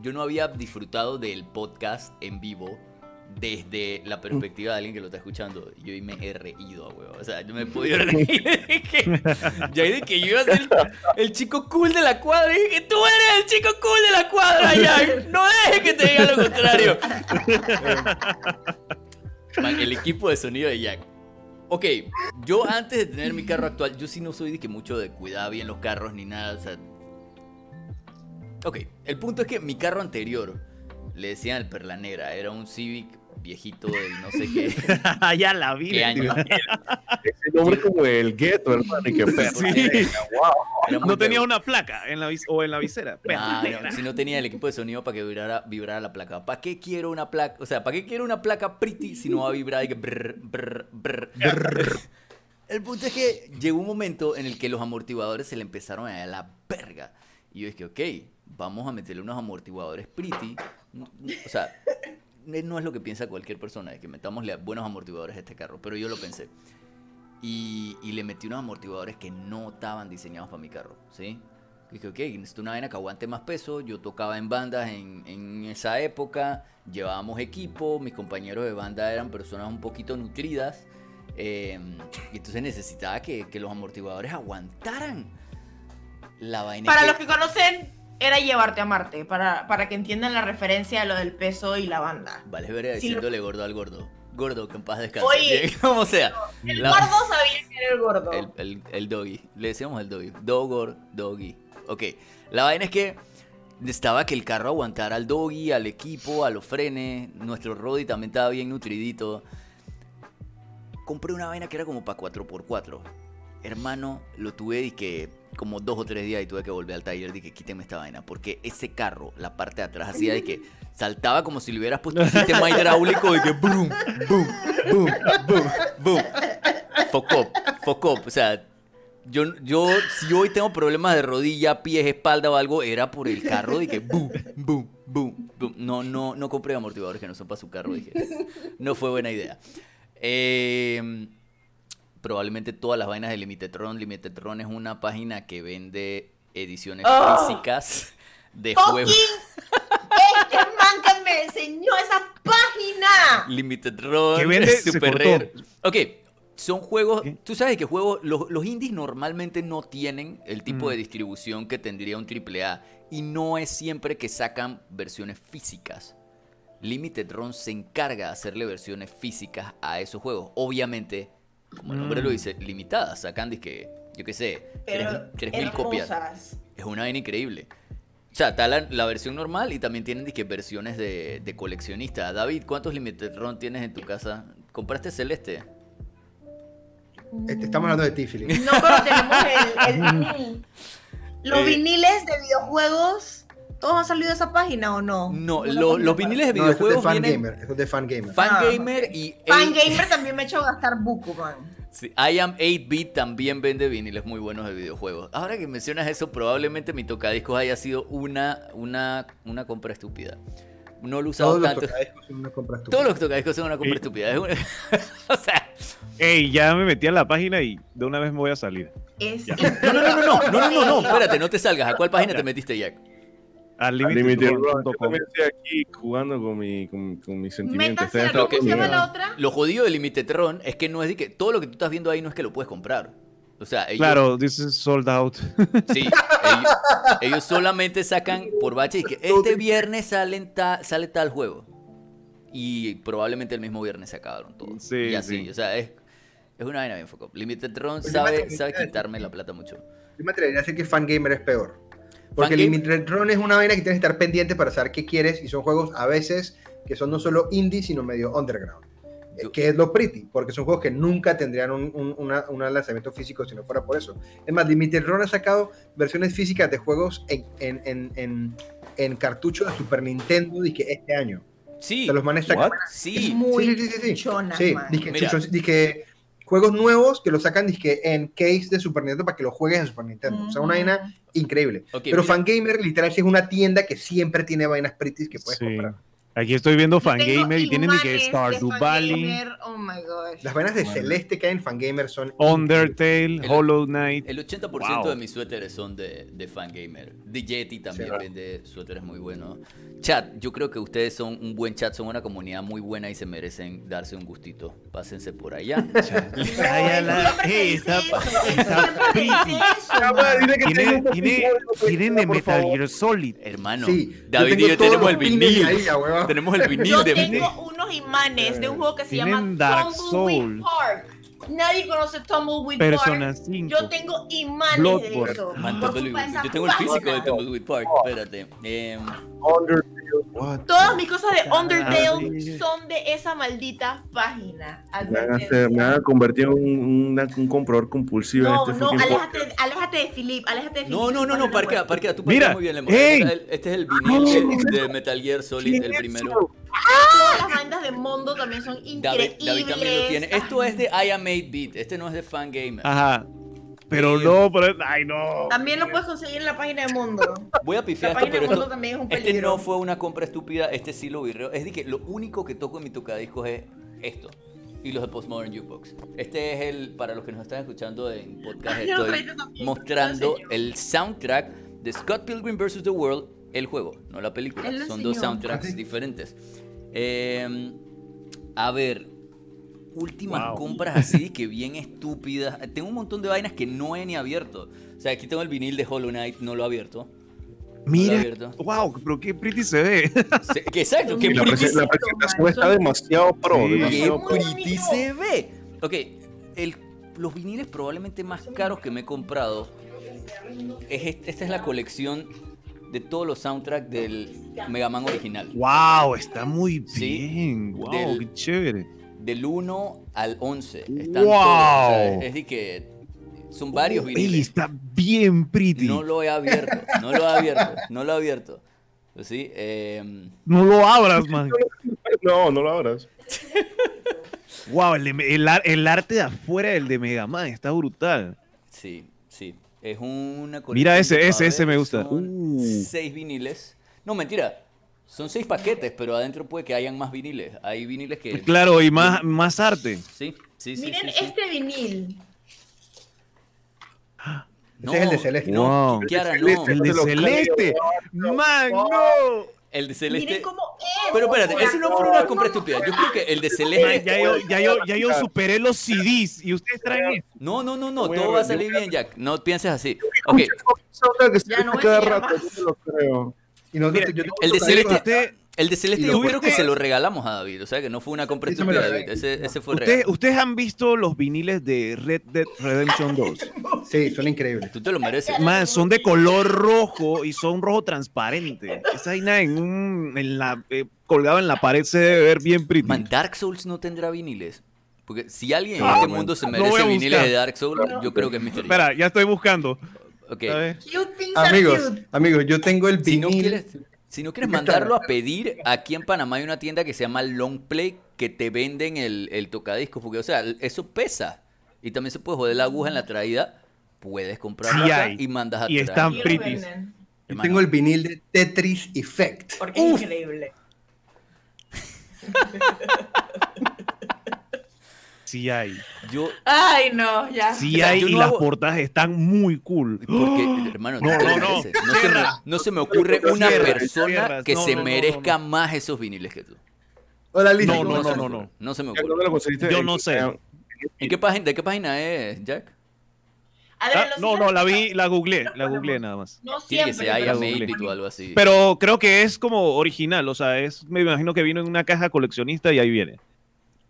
yo no había disfrutado del podcast en vivo desde la perspectiva de alguien que lo está escuchando. Yo me he reído, weón. O sea, yo me he podido reír [LAUGHS] [LAUGHS] de que, ya de que yo iba a ser el, el chico cool de la cuadra. Y dije, tú eres el chico cool de la cuadra, Jack. No dejes que te diga lo contrario. [LAUGHS] Man, el equipo de sonido de Jack. Ok, yo antes de tener mi carro actual, yo sí no soy de que mucho de cuidar bien los carros ni nada. O sea, Ok, el punto es que mi carro anterior le decían el Perla Negra, era un Civic viejito del no sé qué, [LAUGHS] ya la vi. qué año. Ese nombre es como el gueto, hermano. Y que perro. Sí. Muy No tenía una placa en la vis- o en la visera. Nah, no, si no tenía el equipo de sonido para que vibrara, vibrara la placa. ¿Para qué quiero una placa? O sea, ¿para qué quiero una placa pretty si no va a vibrar y que brr, brr, brr? El punto es que llegó un momento en el que los amortiguadores se le empezaron a dar la verga. Y yo dije, ok, vamos a meterle unos amortiguadores pretty. O sea, no es lo que piensa cualquier persona, de que metámosle buenos amortiguadores a este carro, pero yo lo pensé. Y, y le metí unos amortiguadores que no estaban diseñados para mi carro, ¿sí? Dije, ok, necesito una vaina que aguante más peso. Yo tocaba en bandas en, en esa época, llevábamos equipo, mis compañeros de banda eran personas un poquito nutridas. eh, y entonces necesitaba que, que los amortiguadores aguantaran la vaina. Para que- los que conocen, era llevarte a Marte, para, para que entiendan la referencia de lo del peso y la banda. Vale, Sí, diciéndole gordo al gordo. Gordo, que en paz descanse. Oye. Bien, [LAUGHS] como sea. El La- gordo sabía que era el gordo. El, el, el doggy. Le decíamos el doggy. Dogor, doggy. Ok. La vaina es que necesitaba que el carro aguantara al doggy, al equipo, a los frenes. Nuestro Roddy también estaba bien nutridito. Compré una vaina que era como para 4x4. Hermano, lo tuve y que como dos o tres días y tuve que volver al taller que quíteme esta vaina. Porque ese carro, la parte de atrás, hacía de que saltaba como si le hubieras puesto un sistema hidráulico de que boom, boom, boom, boom, boom. Focop, focop. O sea, yo, yo, si hoy tengo problemas de rodilla, pies, espalda o algo, era por el carro de que boom, boom, boom, boom. No, no, no compré amortiguadores que no son para su carro, dije. No fue buena idea. Eh, probablemente todas las vainas de Limitetron. Limitetron es una página que vende ediciones Oh. físicas de juegos. Este man que me enseñó esa página. Limitetron, Que vende- Super. Rare. Ok, son juegos. ¿Qué? Tú sabes que juegos. Los, los indies normalmente no tienen el tipo Mm. de distribución que tendría un AAA. Y no es siempre que sacan versiones físicas. Limited Run se encarga de hacerle versiones físicas a esos juegos. Obviamente, como el nombre Mm. lo dice, limitadas. Sacan que, yo qué sé, Pero 3.000 copias. Es una vaina increíble. O sea, está la, la versión normal y también tienen dizque, versiones de, de coleccionista. David, ¿cuántos Limited Run tienes en tu casa? ¿Compraste Celeste? Este, Estamos hablando de ti, Philip. No, pero tenemos el, el [LAUGHS] vinil. Los Eh. viniles de videojuegos, ¿todos han salido de esa página o no? No, lo- los viniles de No, esto es de videojuegos vienen... Fangamer. Es de Fangamer. Fangamer y... Fangamer también me ha hecho gastar buco, man. Sí, I Am 8-Bit también vende viniles muy buenos de videojuegos. Ahora que mencionas eso, probablemente mi tocadiscos haya sido una, una, una compra estúpida. No lo he usado Todos los tanto. tocadiscos son una compra estúpida. Todos los tocadiscos son una compra estúpida. Una- [LAUGHS] o sea, Ey, ya me metí a la página y de una vez me voy a salir. Es. No, no, no, no, no, no, no, no, no, espérate, no te salgas. ¿A cuál página te metiste, Jack? Al estoy aquí jugando con, mi, con, con mis sentimientos. Ustedes ¿cómo se la otra? Lo jodido de Limited Run es que no es de que todo lo que tú estás viendo ahí no es que lo puedes comprar. O sea, ellos, Claro, this is sold out. sí, [LAUGHS] ellos, ellos solamente sacan por bache y que este viernes salen ta- sale tal juego. Y probablemente el mismo viernes se acabaron todos. Sí, y así, sí. o sea, es, es una vaina bien foco. Limited Run Pues sabe, sabe quitarme la plata mucho. Yo me atrevería a decir que Fangamer es peor. Porque Limited Run es una vaina que tienes que estar pendiente para saber qué quieres y son juegos a veces que son no solo indie, sino medio underground. Yo- Que es lo pretty, porque son juegos que nunca tendrían un, un- una- un lanzamiento físico si no fuera por eso. Es más, Limited Run ha sacado versiones físicas de juegos en, en, en, en, en cartucho de Super Nintendo y que este año. Sí, De los manes sacan. What? Es sí. muy Sí, sí, sí, sí, sí. chona, Sí, man. Juegos nuevos que los sacan dizque, en case de Super Nintendo para que los juegues en Super Nintendo. O sea, una vaina increíble. Pero mira. Fangamer literal sí es una tienda que siempre tiene vainas pretty que puedes Sí. comprar. Aquí estoy viendo Fangamer y tienen ni que Valley, Fangamer, Oh my gosh. Las vainas de Celeste que hay en Fangamer son Undertale, El- Hollow Knight. El 80% Wow. de mis suéteres son de, de Fangamer. The Yeti también Sí. vende suéteres muy buenos. Chat, yo creo que ustedes son un buen chat, son una comunidad muy buena y se merecen darse un gustito. Pásense por allá. [LAUGHS] Ay, a la- Hey, está, está pretty. Tiene- tiene- Tienen de Metal Gear Solid. Hermano, David y yo tenemos el vinil. [LAUGHS] tenemos el vinil Yo de tengo unos imanes de un juego que se Tienen llama Dark Tumbleweed Souls. Park. Nadie conoce Tumbleweed Persona Park. 5. Yo tengo imanes Bloodborne. de eso. Man, Yo tengo el físico de. Tumbleweed Park. Espérate. Undertale, what? Todas mis cosas de Ah, Undertale sí. son de esa maldita página. Me van a, hacer- me van a convertir en un, comprador compulsivo No, en este no, aléjate, aléjate de Philip, aléjate de Philip. no, no, no, no, parquea, parquea. Tú parquea muy. Este es el- Este es el vinil de, de Metal Gear Solid, el primero. Todas las bandas de Mondo también son David, increíbles. David también lo tiene. Esto es de I Am 8 Beat. Este no es de Fangamer. Ajá. Pero Sí. no, pero, ay no. También lo puedes conseguir en la página de Mondo. Voy a La pifiar esto, página de pero Mondo esto, también es un este peligro. no fue una compra estúpida. Este sí lo virreo. Es de que lo único que toco en mi tocadiscos es esto. Y los de Postmodern Jukebox. Este es el, para los que nos están escuchando en podcast, Ay, estoy también, mostrando el soundtrack de Scott Pilgrim vs. The World, el juego, no la película. Son dos soundtracks diferentes. Eh, a ver, últimas Wow. compras así que bien estúpidas. Tengo un montón de vainas que no he ni abierto. O sea, aquí tengo el vinil de Hollow Knight, no lo he abierto. Mira. Wow, pero qué pretty se ve. Se- que exacto, que Y la, pretty, prese- la presentación está demasiado pro. Sí. demasiado pro. pretty se ve. Ok, el- los viniles probablemente más caros que me he comprado. Es, est- esta es la colección de todos los soundtracks del Mega Man original. Wow, está muy Sí, bien. Wow, del- qué chévere. Del 1 al 11. Están Wow. todos. o sea, es de que son varios viniles. está bien pretty. No lo he abierto, no lo he abierto, no lo he abierto. Pues sí, em, No lo abras, man. No, no lo abras. [LAUGHS] Wow, el, de- el ar- el arte de afuera del de Mega Man está brutal. sí, sí. Es una colección Mira ese, ese, ese me gusta. son Uh. Seis viniles. No, mentira. Son seis paquetes, pero adentro puede que hayan más viniles. Hay viniles que. Claro, y más, más arte. Sí, sí, sí. Miren sí, sí. este vinil. No, Ese es el de Celeste. No, Wow. Kiara, no. El de Celeste. Man, no. El de Celeste. Miren cómo es. Pero espérate, ese no fue una compra estúpida. Yo creo que el de Celeste. ya, yo, ya, yo, ya yo superé los CDs y ustedes traen esto. No, no, no, no. Todo va a salir bien, Jack. No pienses así. Ok, Soundtrack que se Ya no voy a rato, yo lo creo. Y nosotros, Mira, yo tengo el de Celeste- Usted, el de Celeste Y yo creo que se lo regalamos a David. O sea que no fue una compra estúpida, David. Ese, ese fue usted- real. ¿Ustedes han visto los viniles de Red Dead Redemption 2? Sí, son increíbles. Tú te lo mereces. Man, son de color rojo y son rojo transparente. Esa vaina en un, en la, eh, colgado en la pared se debe ver bien pretty. Man, Dark Souls no tendrá viniles. Porque si alguien en Ah, este man. mundo se merece viniles de Dark Souls, yo creo que es. Jack. Espera, ya estoy buscando. Ok. A ver. Cute things are Amigos, cute. amigos, yo tengo el Si no vinil. quieres, si no quieres mandarlo a pedir, aquí en Panamá hay una tienda que se llama Long Play que te venden el, el tocadiscos. Porque, o sea, eso pesa. Y también se puede joder la aguja en la traída. Puedes comprarlo Sí acá hay. y mandas a Y están Y lo pretties. venden, Yo tengo el vinil de Tetris Effect. Porque es increíble. [LAUGHS] Sí hay. Yo, Ay, no, ya. Sí O sea, hay yo y no las hago- portadas están muy cool. porque, [GASPS] hermano, No, no, no. No, se me, Cierra. no se me ocurre una cierra, persona que No, se no, no, merezca no. más esos viniles que tú. Hola, Liz. No, no, se no, me no, ocurre, no. No se me ¿Dónde ocurre. lo conseguiste? Yo no sé. ¿En qué página, ¿De qué página es, Jack? Adrián, Ah, ¿lo no, no, la vi, la googleé, la googleé nada más. No Tiene que siempre. ser haya pero o algo así. Pero creo que es como original, o sea, es, me imagino que vino en una caja coleccionista y ahí viene.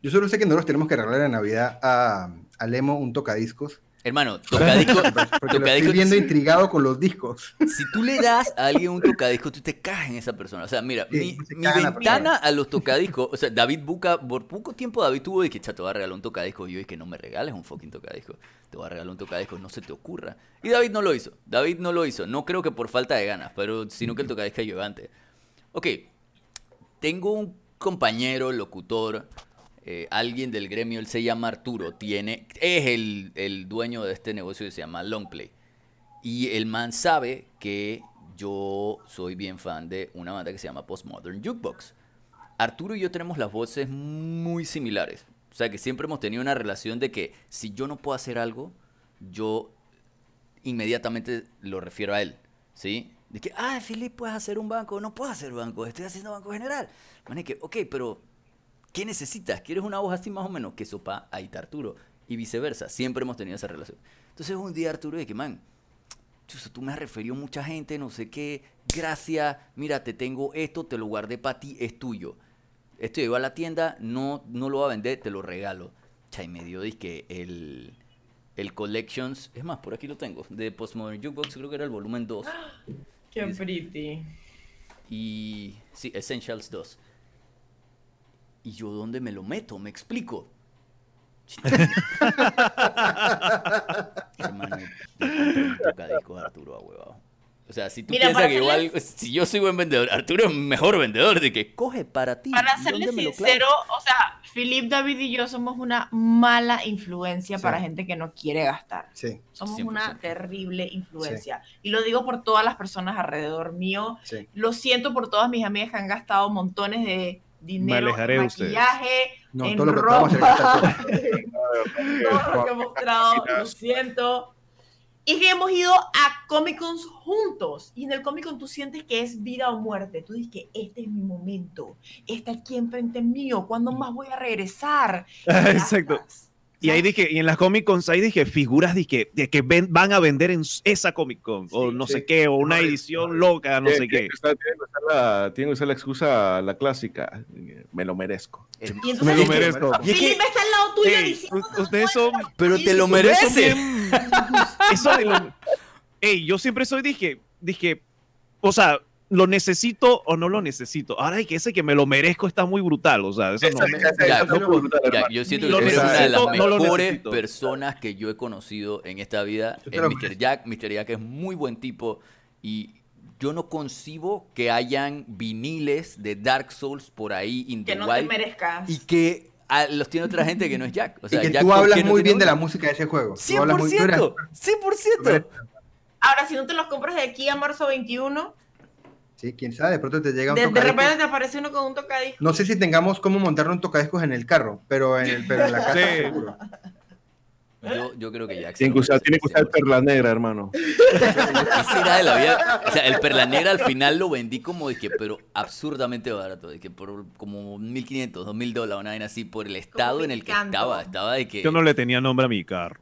Yo solo sé que nosotros tenemos que regalar en Navidad a, a Lemo un tocadiscos. Hermano, tocadisco, [LAUGHS] Porque lo tocadisco estoy viendo intrigado con los discos. Si tú le das a alguien un tocadisco, tú te cagas en esa persona. O sea, mira, Sí, mi, ventana a los tocadiscos, o sea, David Buca, por poco tiempo David tuvo de que chato, te va a regalar un tocadisco. Y yo dije, no me regales un fucking tocadisco. Te voy a regalar un tocadisco, no se te ocurra. Y David no lo hizo. David no lo hizo. No creo que por falta de ganas, pero sino que el tocadisco llegó antes. Ok, tengo un compañero, locutor, eh, alguien del gremio, él se llama Arturo, tiene, es el, el dueño de este negocio que se llama Longplay. Y el man sabe que yo soy bien fan de una banda que se llama Postmodern Jukebox. Arturo y yo tenemos las voces muy similares. O sea que siempre hemos tenido una relación de que si yo no puedo hacer algo, yo inmediatamente lo refiero a él. ¿Sí? De que, ah, Philip, puedes hacer un banco. No puedo hacer banco, estoy haciendo banco general. Man, es que, ok, pero ¿qué necesitas? ¿Quieres una voz así más o menos? Que sopa, ahí está Arturo. Y viceversa. Siempre hemos tenido esa relación. Entonces un día Arturo de que, man, tú me has referido a mucha gente, no sé qué. Gracias, mira, te tengo esto, te lo guardé para ti, es tuyo. Esto llegó a la tienda, no, no lo va a vender, te lo regalo. Chay, me dio que el, el Collections, es más, por aquí lo tengo, de Postmodern Jukebox, creo que era el volumen 2. [GASPS] Qué pretty. Y sí, Essentials 2. ¿Y yo dónde me lo meto? Me explico. [LAUGHS] Hermano, tocadiscos a Arturo a huevado. O sea, si tú Mira, piensas que igual, si yo soy buen vendedor, Arturo es mejor vendedor de que coge para ti. Para ¿y serle sincero, o sea, Philip, David y yo somos una mala influencia Sí. para gente que no quiere gastar. Sí, Somos 100%. una terrible influencia. Y lo digo por todas las personas alrededor mío. sí. Lo siento por todas mis amigas que han gastado montones de dinero alejaré en maquillaje, No, en todo lo que ropa, hacer [LAUGHS] todo lo que hemos mostrado, lo siento. Y que hemos ido a Comic Cons juntos. Y en el Comic Con tú sientes que es vida o muerte. Tú dices que este es mi momento. Está aquí enfrente mío. ¿Cuándo más voy a regresar? [LAUGHS] Exacto. Gastas. Y ahí dije, y en las Comic Cons ahí dije figuras dije, de que ven- van a vender en esa Comic Con, o no sí. sé qué, o una edición loca, no sé qué. tiene que usar la- excusa, la clásica. Me lo merezco. Y Me lo merezco. Y es que- está al lado tuyo Ey, diciendo. ustedes son Pero te lo mereces. Eso de lo- Ey, yo siempre soy, dije, dije, o sea, ¿lo necesito o no lo necesito? Ahora hay que ese que me lo merezco está muy brutal, o sea, eso no. Yo siento que tú eres una de las no mejores personas que yo he conocido en esta vida. Es Mr. Jack. Mr. Jack es muy buen tipo y yo no concibo que hayan viniles de Dark Souls por ahí in Que the no te merezcas. y que ah, los tiene otra gente que no es Jack. O sea, y que Jack, tú ¿por hablas no muy bien de la música de ese juego. Tú hablas muy- tú eres- 100%, 100%. Ahora, si no te los compras de aquí a marzo 21, Sí, quién sabe, de pronto te llega un de, de tocadiscos. repente te aparece uno con un tocadiscos. No sé si tengamos cómo montar un tocadiscos en el carro, pero en, el, pero en la casa Sí. seguro. Yo, yo creo que se Tiene que usar, tiene que usar 100%. perla negra, hermano. [LAUGHS] ¿Qué será de la vida? O sea, el perla negra al final lo vendí como de que, pero absurdamente barato, de que por como 1500, 2000 dólares, una vaina así, por el estado en el que estaba. Estaba de que. Yo no le tenía nombre a mi carro.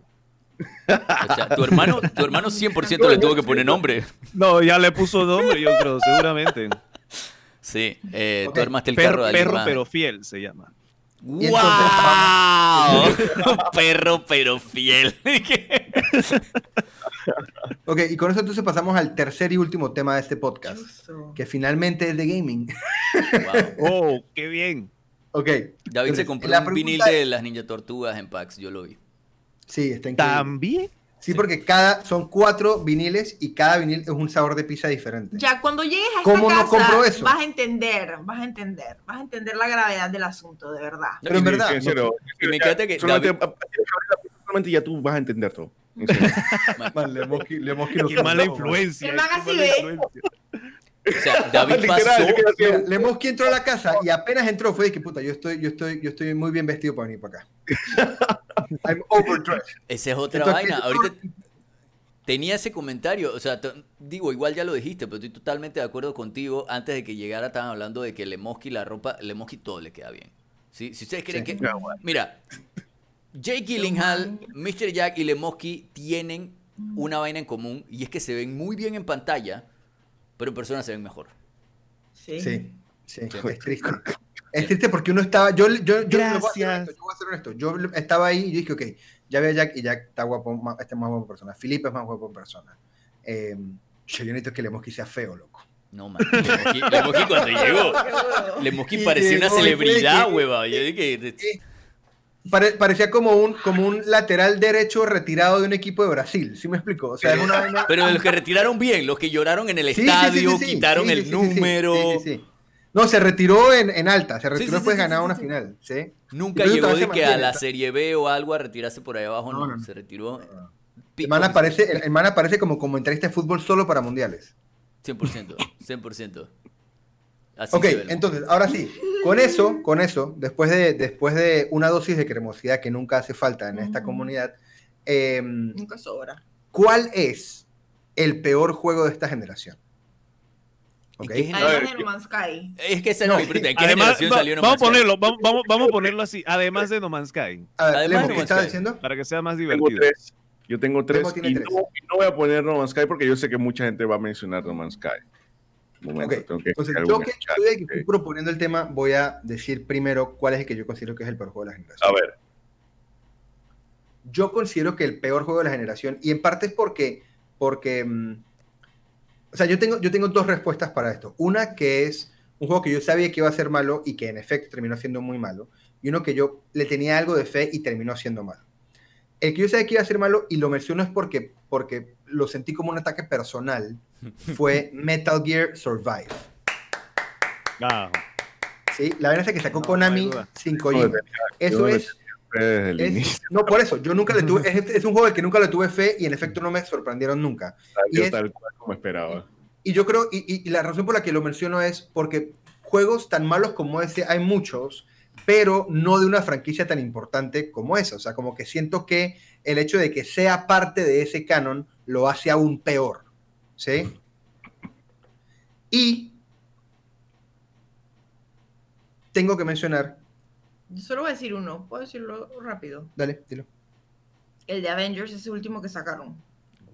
O sea, tu hermano, tu hermano [LAUGHS] 100% le tuvo que poner nombre. No, ya le puso nombre, yo creo, seguramente. Sí, eh, Ok. tú armaste el Per- carro de perro más. pero fiel se llama. ¡Wow! entonces- [LAUGHS] perro pero fiel. [LAUGHS] Ok, y con eso entonces pasamos al tercer y último tema de este podcast, que finalmente es de gaming. Wow. Oh, qué bien. Ok. David se compró un vinil de las Ninja Tortugas en PAX, yo lo vi. Sí, está increíble. También. Sí, porque cada, son cuatro viniles y cada vinil es un sabor de pizza diferente. Ya cuando llegues a esta ¿Cómo no casa, compro eso? vas a entender, vas a entender, vas a entender la gravedad del asunto, de verdad. Pero en verdad, sí, en serio, Y me ya, encanta que solamente, David- ya tú vas a entender todo. [LAUGHS] Man, le hemos, qui- le hemos Qué quitado mala influencia. El man qué así mala ve. Influencia. O sea, David [LAUGHS] pasó. Mira, Lemoski entró a la casa y apenas entró fue de que puta, yo estoy, yo estoy, yo estoy muy bien vestido para venir para acá. [LAUGHS] I'm overdressed. Esa es otra Entonces, vaina. yo- Ahorita tenía ese comentario. O sea, digo, igual ya lo dijiste, pero estoy totalmente de acuerdo contigo. Antes de que llegara, estaban hablando de que Lemoski, la ropa, Lemoski todo le queda bien. ¿Sí? Si ustedes creen Sí. que. Mira, Jake Gyllenhaal, Mr. Jack y Lemoski tienen una vaina en común y es que se ven muy bien en pantalla, pero en persona se ven mejor. Sí. Sí, sí, es triste. Es triste porque uno estaba, yo, yo, yo, lo voy a honesto, yo voy a ser honesto. Yo estaba ahí y yo dije, ok, ya veo a Jack y Jack está guapo, más, este es más guapo en persona. Felipe es más guapo en persona. Eh, yo necesito que Lemoski sea feo, loco. No, man. Lemoski, Lemoski cuando [LAUGHS] llegó, Lemoski parecía una celebridad, que- hueva. Yo dije, Pare- parecía como un, como un lateral derecho retirado de un equipo de Brasil, ¿sí me explico? O sea, es una. Pero los que retiraron bien, los que lloraron en el Sí, estadio, sí, sí. quitaron el número. No, se retiró en, en alta, se retiró después de ganar una final, ¿sí? Nunca llegó de que a la Serie B o algo a retirarse por ahí abajo, no. No, no, no. Se retiró. El pico, man aparece, el, el man aparece como comentarista de fútbol solo para mundiales. 100%, 100%. Así Ok, entonces, ahora sí, con eso, con eso, después de, después de una dosis de cremosidad que nunca hace falta en esta comunidad, eh, Nunca sobra. ¿cuál es el peor juego de esta generación? ¿En Ok. qué generación? Además ver, de No Man's Sky. Es que esa No, no, mi pregunta. ¿En qué Además, generación va- salió No vamos, Man's ponerlo, vamos, vamos, vamos a ponerlo así. [LAUGHS] Además de No Man's Sky, A ver, Además Lemo, de ¿qué No estabas Man's diciendo? para que sea más tengo divertido. tres. Yo tengo tres. Lemo tiene y tres. No, y no voy a poner No Man's Sky porque yo sé que mucha gente va a mencionar No Man's Sky. Momento, Ok, tengo que Entonces, yo que estoy proponiendo el tema, voy a decir primero cuál es el que yo considero que es el peor juego de la generación. A ver, yo considero que el peor juego de la generación, y en parte es porque, porque mm, o sea, yo tengo, yo tengo dos respuestas para esto. Una que es un juego que yo sabía que iba a ser malo y que en efecto terminó siendo muy malo, y uno que yo le tenía algo de fe y terminó siendo malo. El que yo sabía que iba a ser malo, y lo menciono es porque, porque lo sentí como un ataque personal, [LAUGHS] fue Metal Gear Survive. Ah, ¿sí? La verdad es que sacó No, Konami no sin Kojima. yo Eso es... desde el Es- no, por eso, yo nunca le tuve, es, es un juego al que nunca le tuve fe y en efecto no me sorprendieron nunca. salió y es- tal cual como esperaba. Y yo creo, y, y- y la razón por la que lo menciono es porque juegos tan malos como ese hay muchos, pero no de una franquicia tan importante como esa. O sea, como que siento que el hecho de que sea parte de ese canon lo hace aún peor. ¿Sí? Y tengo que mencionar, Yo solo voy a decir uno. Puedo decirlo rápido. dale, dilo. El de Avengers, ese último que sacaron.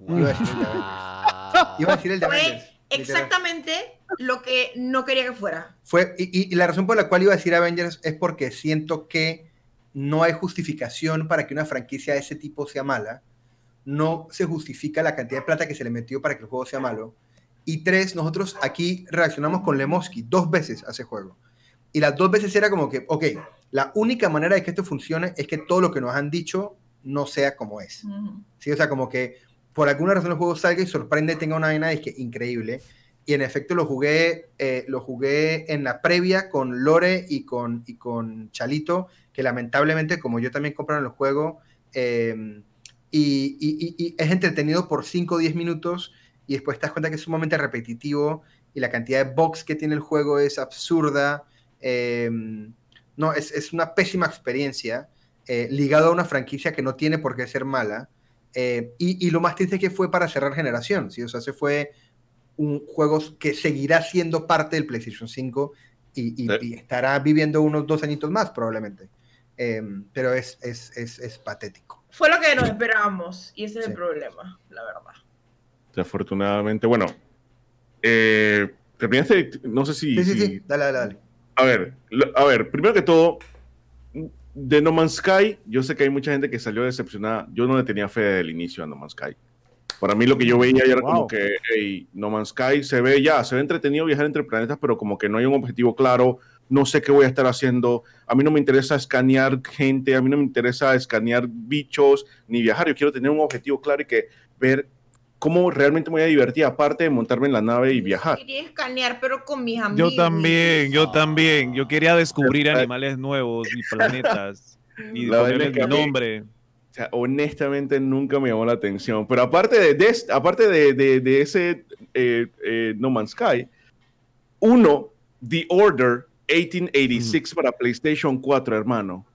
Iba a decir el de Guau. Iba a decir el de Fue Literal. Exactamente lo que no quería que fuera. Fue, y, la razón por la cual iba a decir Avengers es porque siento que no hay justificación para que una franquicia de ese tipo sea mala. No se justifica la cantidad de plata que se le metió para que el juego sea malo. Y tres, nosotros aquí reaccionamos con Lemoski dos veces a ese juego. Y las dos veces era como que, ok, la única manera de que esto funcione es que todo lo que nos han dicho no sea como es. Ujú. ¿sí? O sea, como que por alguna razón el juego salga y sorprende, tenga una vaina que increíble. Y en efecto lo jugué, eh, lo jugué en la previa con Lore y con, y con Chalito, que lamentablemente, como yo también compraron el juego, eh, y, es entretenido por 5 o 10 minutos y después te das cuenta que es sumamente repetitivo y la cantidad de bugs que tiene el juego es absurda. eh, no, es, es una pésima experiencia eh, ligado a una franquicia que no tiene por qué ser mala. Eh, y, y lo más triste es que fue para cerrar generación, ¿sí? O sea, se fue un juego que seguirá siendo parte del PlayStation 5 y, y- Sí. y estará viviendo unos dos añitos más probablemente. Eh, pero es, es, es, es patético. Fue lo que nos esperábamos. Y ese es Sí. el problema, la verdad. Desafortunadamente, bueno, eh, no sé si... Sí, sí, sí, dale, dale, dale. A ver, a ver, primero que todo, de No Man's Sky, yo sé que hay mucha gente que salió decepcionada. Yo no le tenía fe desde el inicio a No Man's Sky. Para mí lo que yo veía era como que hey, No Man's Sky se ve ya, se ve entretenido viajar entre planetas, pero como que no hay un objetivo claro, no sé qué voy a estar haciendo, a mí no me interesa escanear gente, a mí no me interesa escanear bichos, ni viajar, yo quiero tener un objetivo claro y que ver cómo realmente me voy a divertir, aparte de montarme en la nave y viajar. Quería escanear, pero con mis amigos. Yo también, yo también. Yo quería descubrir animales nuevos y planetas [LAUGHS] y que mi nombre. O sea, honestamente nunca me llamó la atención. Pero aparte de, de- aparte de, de- de ese eh, eh, No Man's Sky, Uno, The Order 1886 para PlayStation 4, hermano.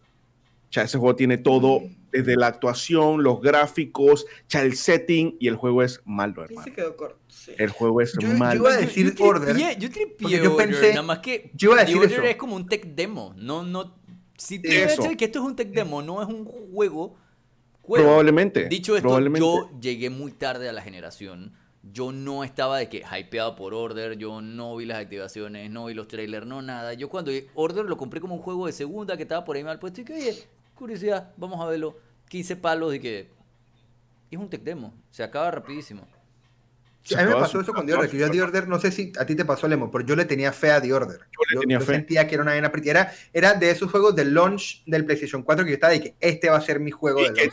Ya ese juego tiene todo, desde la actuación, los gráficos, ya el setting, y el juego es malo, hermano. se quedó corto. sí. El juego es Yo- yo malo. iba a decir yo Order, tripié- Yo tripié yo pensé- nada más que yo iba a decir Order eso. es como un tech demo, no, no, si tú Eso. ves que esto es un tech demo, no es un juego, juego. Probablemente. Dicho esto, probablemente. yo llegué muy tarde a la generación. Yo no estaba de que hypeado por Order, yo no vi las activaciones, no vi los trailers, no nada. Yo cuando Order lo compré como un juego de segunda que estaba por ahí mal puesto y que, oye, curiosidad, vamos a verlo. 15 palos y que es un tech demo, se acaba rapidísimo. Sí, Se a mí me pasó eso con The Order, que yo a The Order, no sé si a ti te pasó, Lemo, pero yo le tenía fe a The Order. Yo le tenía fe. sentía que era una pretty. Era, era de esos juegos del launch del PlayStation 4 que yo estaba de que este va a ser mi juego Y de que,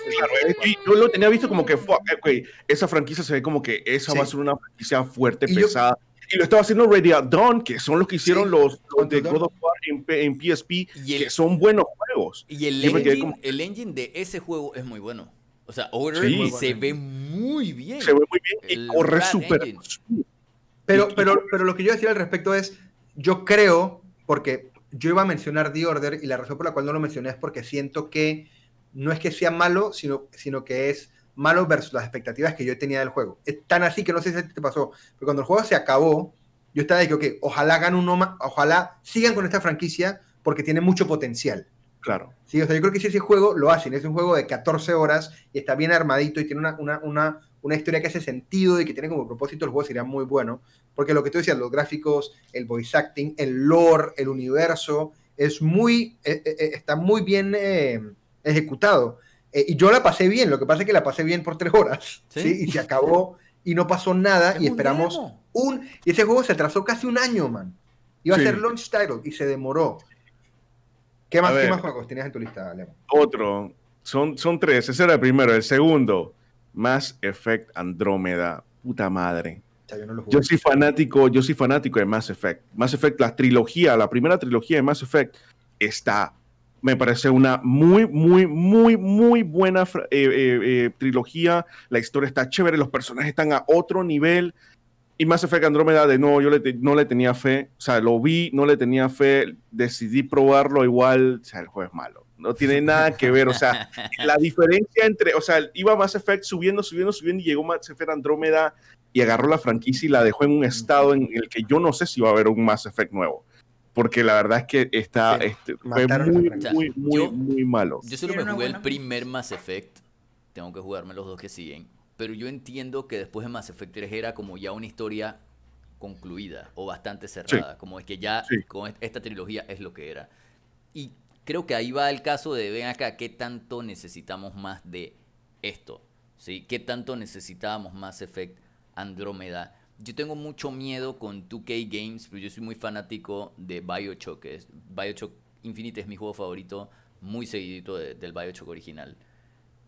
y yo lo tenía visto como que fue, ok, esa franquicia se ve como que esa Sí. va a ser una franquicia fuerte, Y yo- pesada. Y lo estaba haciendo Ready at Dawn, que son los que hicieron Sí, los, de. God of War en, en PSP, Y el- que son buenos juegos. Y el engine, como- el engine de ese juego es muy bueno. O sea, Order Sí. Se bueno. ve muy bien. Se ve muy bien y El corre súper. Pero, pero, pero lo que yo decía al respecto es, yo creo, porque yo iba a mencionar The Order y la razón por la cual no lo mencioné es porque siento que no es que sea malo, sino, sino que es malo versus las expectativas que yo tenía del juego. Es tan así que no sé si te pasó, pero cuando el juego se acabó, yo estaba de que, ok, ojalá hagan uno más, ojalá sigan con esta franquicia porque tiene mucho potencial. Claro. Sí, o sea, yo creo que si ese juego lo hacen, es un juego de 14 horas y está bien armadito y tiene una, una, una, una historia que hace sentido y que tiene como propósito el juego, sería muy bueno. Porque lo que tú decías, los gráficos, el voice acting, el lore, el universo, es muy, eh, eh, eh, está muy bien eh, ejecutado. Eh, y yo la pasé bien, lo que pasa es que la pasé bien por tres horas, ¿Sí? ¿sí? Y se acabó y no pasó nada Es y esperamos demo. un... Y ese juego se atrasó casi un año, man. Iba Sí. a ser launch title y se demoró. ¿Qué más, ¿qué más juegos tenías en tu lista? Otro. Son, son tres. Ese era el primero. El segundo, Mass Effect Andrómeda. Puta madre. O sea, yo no lo jugué. Yo soy fanático, yo soy fanático de Mass Effect. Mass Effect, la trilogía, la primera trilogía de Mass Effect está, me parece una muy, muy, muy, muy buena eh, eh, eh, trilogía. La historia está chévere, los personajes están a otro nivel. Y Mass Effect Andrómeda, de nuevo, yo le te- no le tenía fe. O sea, lo vi, no le tenía fe. Decidí probarlo igual. O sea, el juego es malo. No tiene nada que ver. O sea, [LAUGHS] la diferencia entre, o sea, iba Mass Effect subiendo, subiendo, subiendo y llegó Mass Effect Andrómeda y agarró la franquicia y la dejó en un estado en el que yo no sé si va a haber un Mass Effect nuevo. Porque la verdad es que está, Sí, este, fue muy, esa franquicia. muy, muy, Yo- muy malo. Yo solo me jugué el primer Mass Effect. Tengo que jugarme los dos que siguen. Pero yo entiendo que después de Mass Effect 3 era como ya una historia concluida o bastante cerrada. Como es que ya Sí. con est- esta trilogía es lo que era. Y creo que ahí va el caso de, ven acá, ¿qué tanto necesitamos más de esto? ¿Sí? ¿Qué tanto necesitábamos Mass Effect Andrómeda? Yo tengo mucho miedo con 2K Games, pero yo soy muy fanático de Bioshock. es- Bioshock Infinite es mi juego favorito, muy seguidito de- del Bioshock original.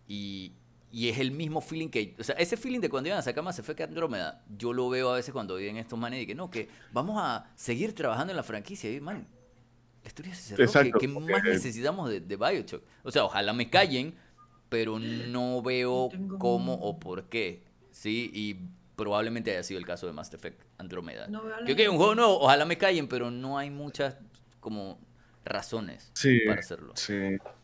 Y, y es el mismo feeling que... O sea, ese feeling de cuando iban a sacar Mass Effect Andrómeda, yo lo veo a veces cuando viven estos manes y que no, que vamos a seguir trabajando en la franquicia. Y, man, la historia se cerró. ¿Qué- Exacto, ¿Qué, porque- más necesitamos de, de Bioshock? O sea, ojalá me callen, pero no veo Tengo cómo o por qué. Sí, y probablemente haya sido el caso de Mass Effect Andrómeda. No veo la que ok, un juego nuevo, ojalá me callen, pero no hay muchas como razones Sí, para hacerlo. sí.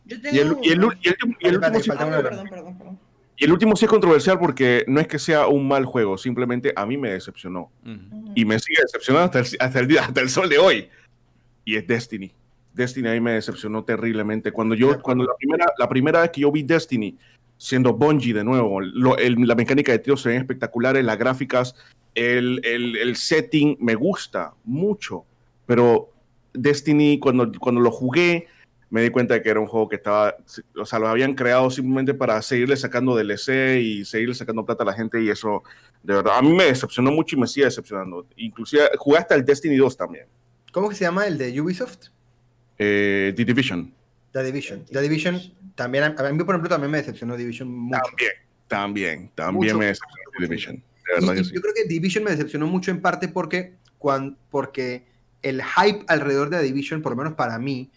Yo Y el, y el- y el último- y el Espérate, último sí- falta Ah, uno de los- perdón, perdón, perdón. y el último sí es controversial porque no es que sea un mal juego, simplemente a mí me decepcionó. Ujú. y me sigue decepcionando hasta el, hasta el día, hasta el sol de hoy. Y es Destiny. Destiny a mí me decepcionó terriblemente. Cuando yo, cuando la primera, la primera vez que yo vi Destiny, siendo Bungie de nuevo, lo- el- la mecánica de tiro se ven espectaculares, las gráficas, el, el- el setting me gusta mucho. Pero Destiny, cuando, cuando lo jugué, me di cuenta de que era un juego que estaba, o sea, lo habían creado simplemente para seguirle sacando DLC y seguirle sacando plata a la gente y eso, de verdad, a mí me decepcionó mucho y me sigue decepcionando. Inclusive jugué hasta el Destiny 2 también, ¿Cómo que se llama el de Ubisoft? eh, The Division. The Division. The Division también, a mí por ejemplo también me decepcionó Division mucho. También, también, también Mucho, me decepcionó mucho, The Division. De verdad Y- que y sí. Yo creo que Division me decepcionó mucho en parte porque, cuan- porque el hype alrededor de The Division, por lo menos para mí,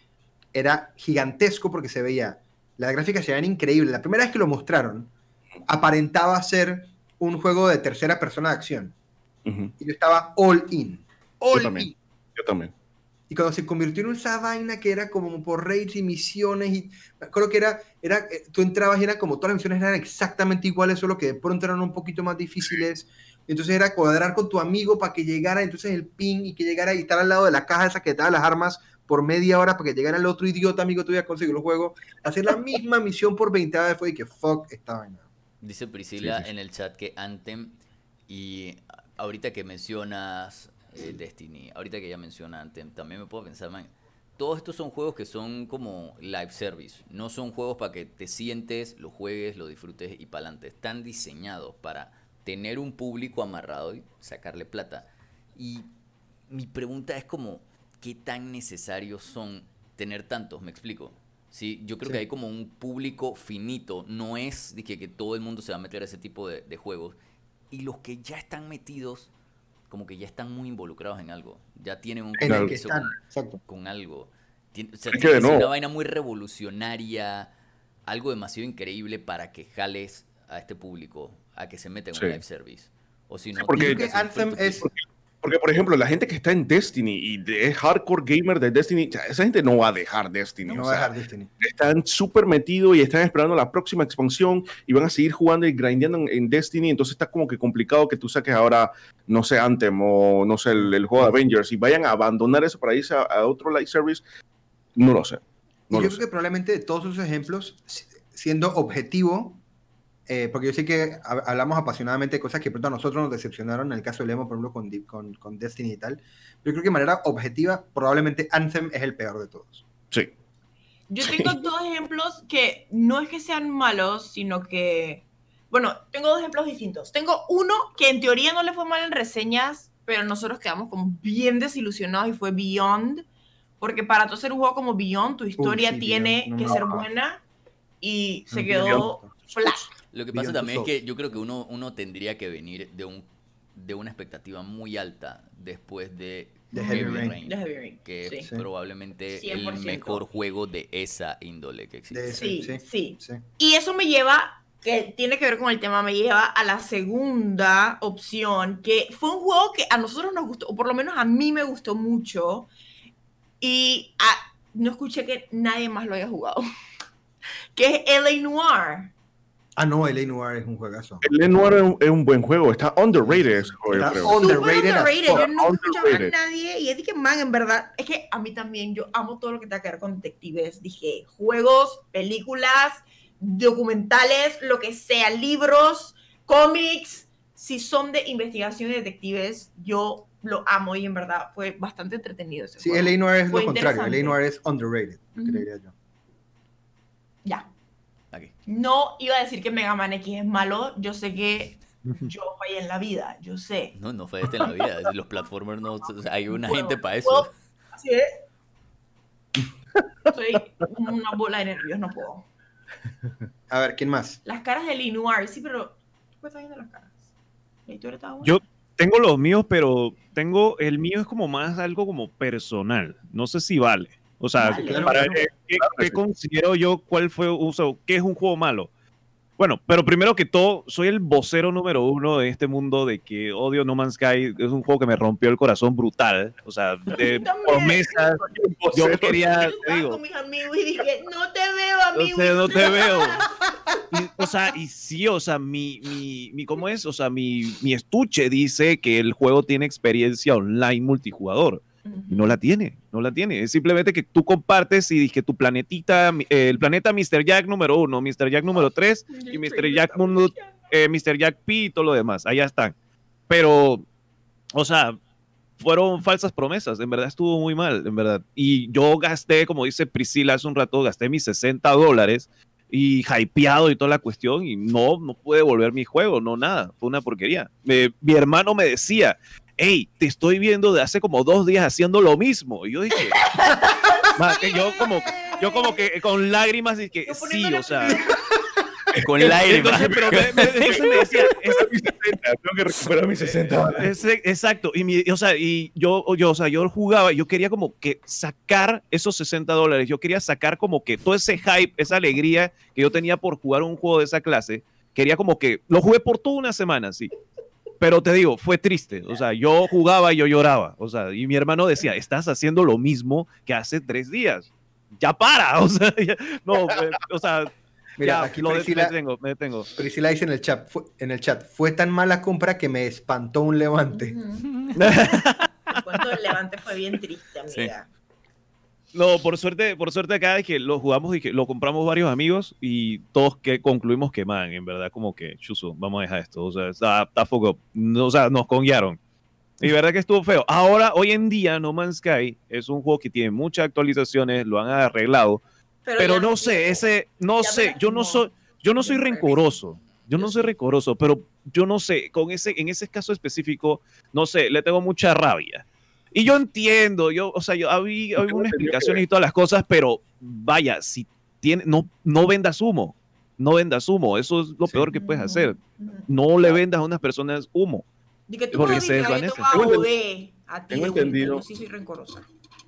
era gigantesco porque se veía, las gráficas se veían increíbles. La primera vez que lo mostraron, aparentaba ser un juego de tercera persona de acción. Y yo estaba all in. All también. in. Yo también. Y cuando se convirtió en esa vaina que era como por raids y misiones, y me acuerdo que era, era eh, tú entrabas y era como todas las misiones eran exactamente iguales, solo que de pronto eran un poquito más difíciles. Entonces era cuadrar con tu amigo para que llegara, entonces el ping y que llegara y estar al lado de la caja esa que te da las armas por media hora para que llegara el otro idiota amigo tuyo a conseguir el juego. Hacer la misma [LAUGHS] misión por 20 veces fue y que fuck esta vaina. Dice Priscila Sí, sí, sí. en el chat que Anthem y ahorita que mencionas Destiny, ahorita que ya menciona Anthem, también me puedo pensar, man, todos estos son juegos que son como live service, no son juegos para que te sientes, lo juegues, lo disfrutes y para adelante. Están diseñados para tener un público amarrado y sacarle plata. Y mi pregunta es como, ¿qué tan necesarios son tener tantos? Me explico. Sí, yo creo Sí. que hay como un público finito, no es de que, que todo el mundo se va a meter a ese tipo de, de juegos. Y los que ya están metidos, como que ya están muy involucrados en algo, ya tienen un En el que compromiso están, con, algo. Tien- o sea, Es que ser una vaina muy revolucionaria, algo demasiado increíble para que jales a este público a que se meta en Sí. un live service. O si no, porque- Creo que Anthem es- Porque, por ejemplo, la gente que está en Destiny y es hardcore gamer de Destiny, o sea, esa gente no va a dejar Destiny. No o va a dejar Destiny. están súper metidos y están esperando la próxima expansión y van a seguir jugando y grindeando en, en Destiny. Entonces está como que complicado que tú saques ahora, no sé, Anthem o no sé, el, el juego de Avengers y vayan a abandonar eso para irse a, a otro live service. No lo sé. No yo lo creo que probablemente de todos esos ejemplos, si- siendo objetivo, eh, porque yo sé que hab- hablamos apasionadamente de cosas que pronto a nosotros nos decepcionaron, en el caso de Lemo, por ejemplo, con, con, con Destiny y tal, pero yo creo que de manera objetiva, probablemente Anthem es el peor de todos. Sí. Yo tengo dos ejemplos que no es que sean malos, sino que. Bueno, tengo dos ejemplos distintos. Tengo uno que en teoría no le fue mal en reseñas, pero nosotros quedamos como bien desilusionados y fue Beyond. Porque para tú hacer un juego como Beyond, tu historia sí, tiene no que me ser buena y se No, quedó Beyond. Lo que pasa también es que yo creo que uno, uno tendría que venir de un de una expectativa muy alta después de, De Heavy Rain. De Heavy Rain, que sí. es probablemente el 100%. mejor juego de esa índole que existe. Sí, sí, sí. sí. Y eso me lleva, que tiene que ver con el tema, me lleva a la segunda opción, que fue un juego que a nosotros nos gustó, o por lo menos a mí me gustó mucho, y no escuché que nadie más lo haya jugado, [LAUGHS] que es LA Noir. Ah, no, el Noir es un juegazo. El Lenoir es un, es un buen juego. Está underrated ese juego, yo Está Underrated Yo no escuchaba a underrated. nadie y es que, man, en verdad, es que a mí también, yo amo todo lo que tenga que ver con detectives. Dije, juegos, películas, documentales, lo que sea, libros, cómics, si son de investigación y detectives, yo lo amo y en verdad fue bastante entretenido ese Sí, juego. LA Noir es Fue lo contrario. LA Noir es underrated, Ujú. creería yo. Ya. Aquí. No iba a decir que Mega Man X es malo, yo sé que [LAUGHS] yo fallé en la vida, yo sé. No, no fue este en la vida. Los platformers no. o sea, hay una gente para eso. Así es. Soy una bola de nervios, no puedo. A ver, ¿quién más? Las caras de Linoir, sí, pero ¿tú estás viendo las caras? Yo tengo los míos, pero tengo el mío es como más algo como personal. No sé si vale. O sea, Vale. Claro, para claro. qué, qué- Claro que qué sí. considero yo cuál fue, o sea, qué es un juego malo. Bueno, pero primero que todo, soy el vocero número uno de este mundo de que odio No Man's Sky. Es un juego que me rompió el corazón brutal. O sea, de promesas. Yo quería, Yo digo, con mis amigos y dije, no te veo, amigo. sé, no te veo. [LAUGHS] Y, o sea, y sí, o sea, mi, mi, mi ¿cómo es? O sea, mi, mi estuche dice que el juego tiene experiencia online multijugador. Y no la tiene, no la tiene. Es simplemente que tú compartes y que tu planetita, eh, el planeta Mr. Jack número uno, Mr. Jack número tres, y Mr. Jack eh, Mr. Jack P y todo lo demás. Allá están. Pero, o sea, fueron falsas promesas. En verdad estuvo muy mal, en verdad. Y yo gasté, como dice Priscila hace un rato, gasté mis 60 dólares y hypeado y toda la cuestión y no, no pude devolver mi juego, no nada. Fue una porquería. Me- mi hermano me decía, hey, te estoy viendo de hace como dos días haciendo lo mismo. Y yo dije, [LAUGHS] "Ma, que yo como, yo como que con lágrimas dije, sí, o sea... [LAUGHS] Con lágrimas. Entonces, pero me, me- entonces me decía, [LAUGHS] es- Tengo que recuperar mis 60. ese- exacto, y, mi- o sea, y yo, yo, o sea, yo jugaba, yo quería como que sacar esos 60 dólares, yo quería sacar como que todo ese hype, esa alegría que yo tenía por jugar un juego de esa clase, quería como que, lo jugué por toda una semana, sí, Pero te digo, fue triste. O sea, yo jugaba y yo lloraba. O sea, y mi hermano decía, estás haciendo lo mismo que hace tres días. Ya para. [LAUGHS] O sea, ya- no, eh, o sea, Mira, ya, aquí me detengo, me detengo. Priscila dice en el, chat, fue, en el chat, fue tan mala compra que me espantó un levante. [LAUGHS] El levante fue bien triste, Sí. No, por suerte, por suerte acá es que lo jugamos y que lo compramos varios amigos y todos que concluimos que, man, en verdad, como que, chuzo, vamos a dejar esto. O sea, está, up. No, o sea, nos conguiaron. Y verdad que estuvo feo. Ahora, hoy en día, No Man's Sky es un juego que tiene muchas actualizaciones, lo han arreglado, pero ya no sé, ese, no sé, yo no soy, yo no soy rencoroso. Yo no soy rencoroso, pero yo no sé, con ese, en ese caso específico, no sé, le tengo mucha rabia. Y yo entiendo, yo, o sea, yo había, unas explicaciones y todas las cosas, pero vaya, si tiene, no, no vendas humo, no vendas humo, eso es lo Sí. peor que puedes hacer. No le vendas a unas personas humo. Y que tú Porque se a Tengo ti de entendido- Yo sí soy rencorosa.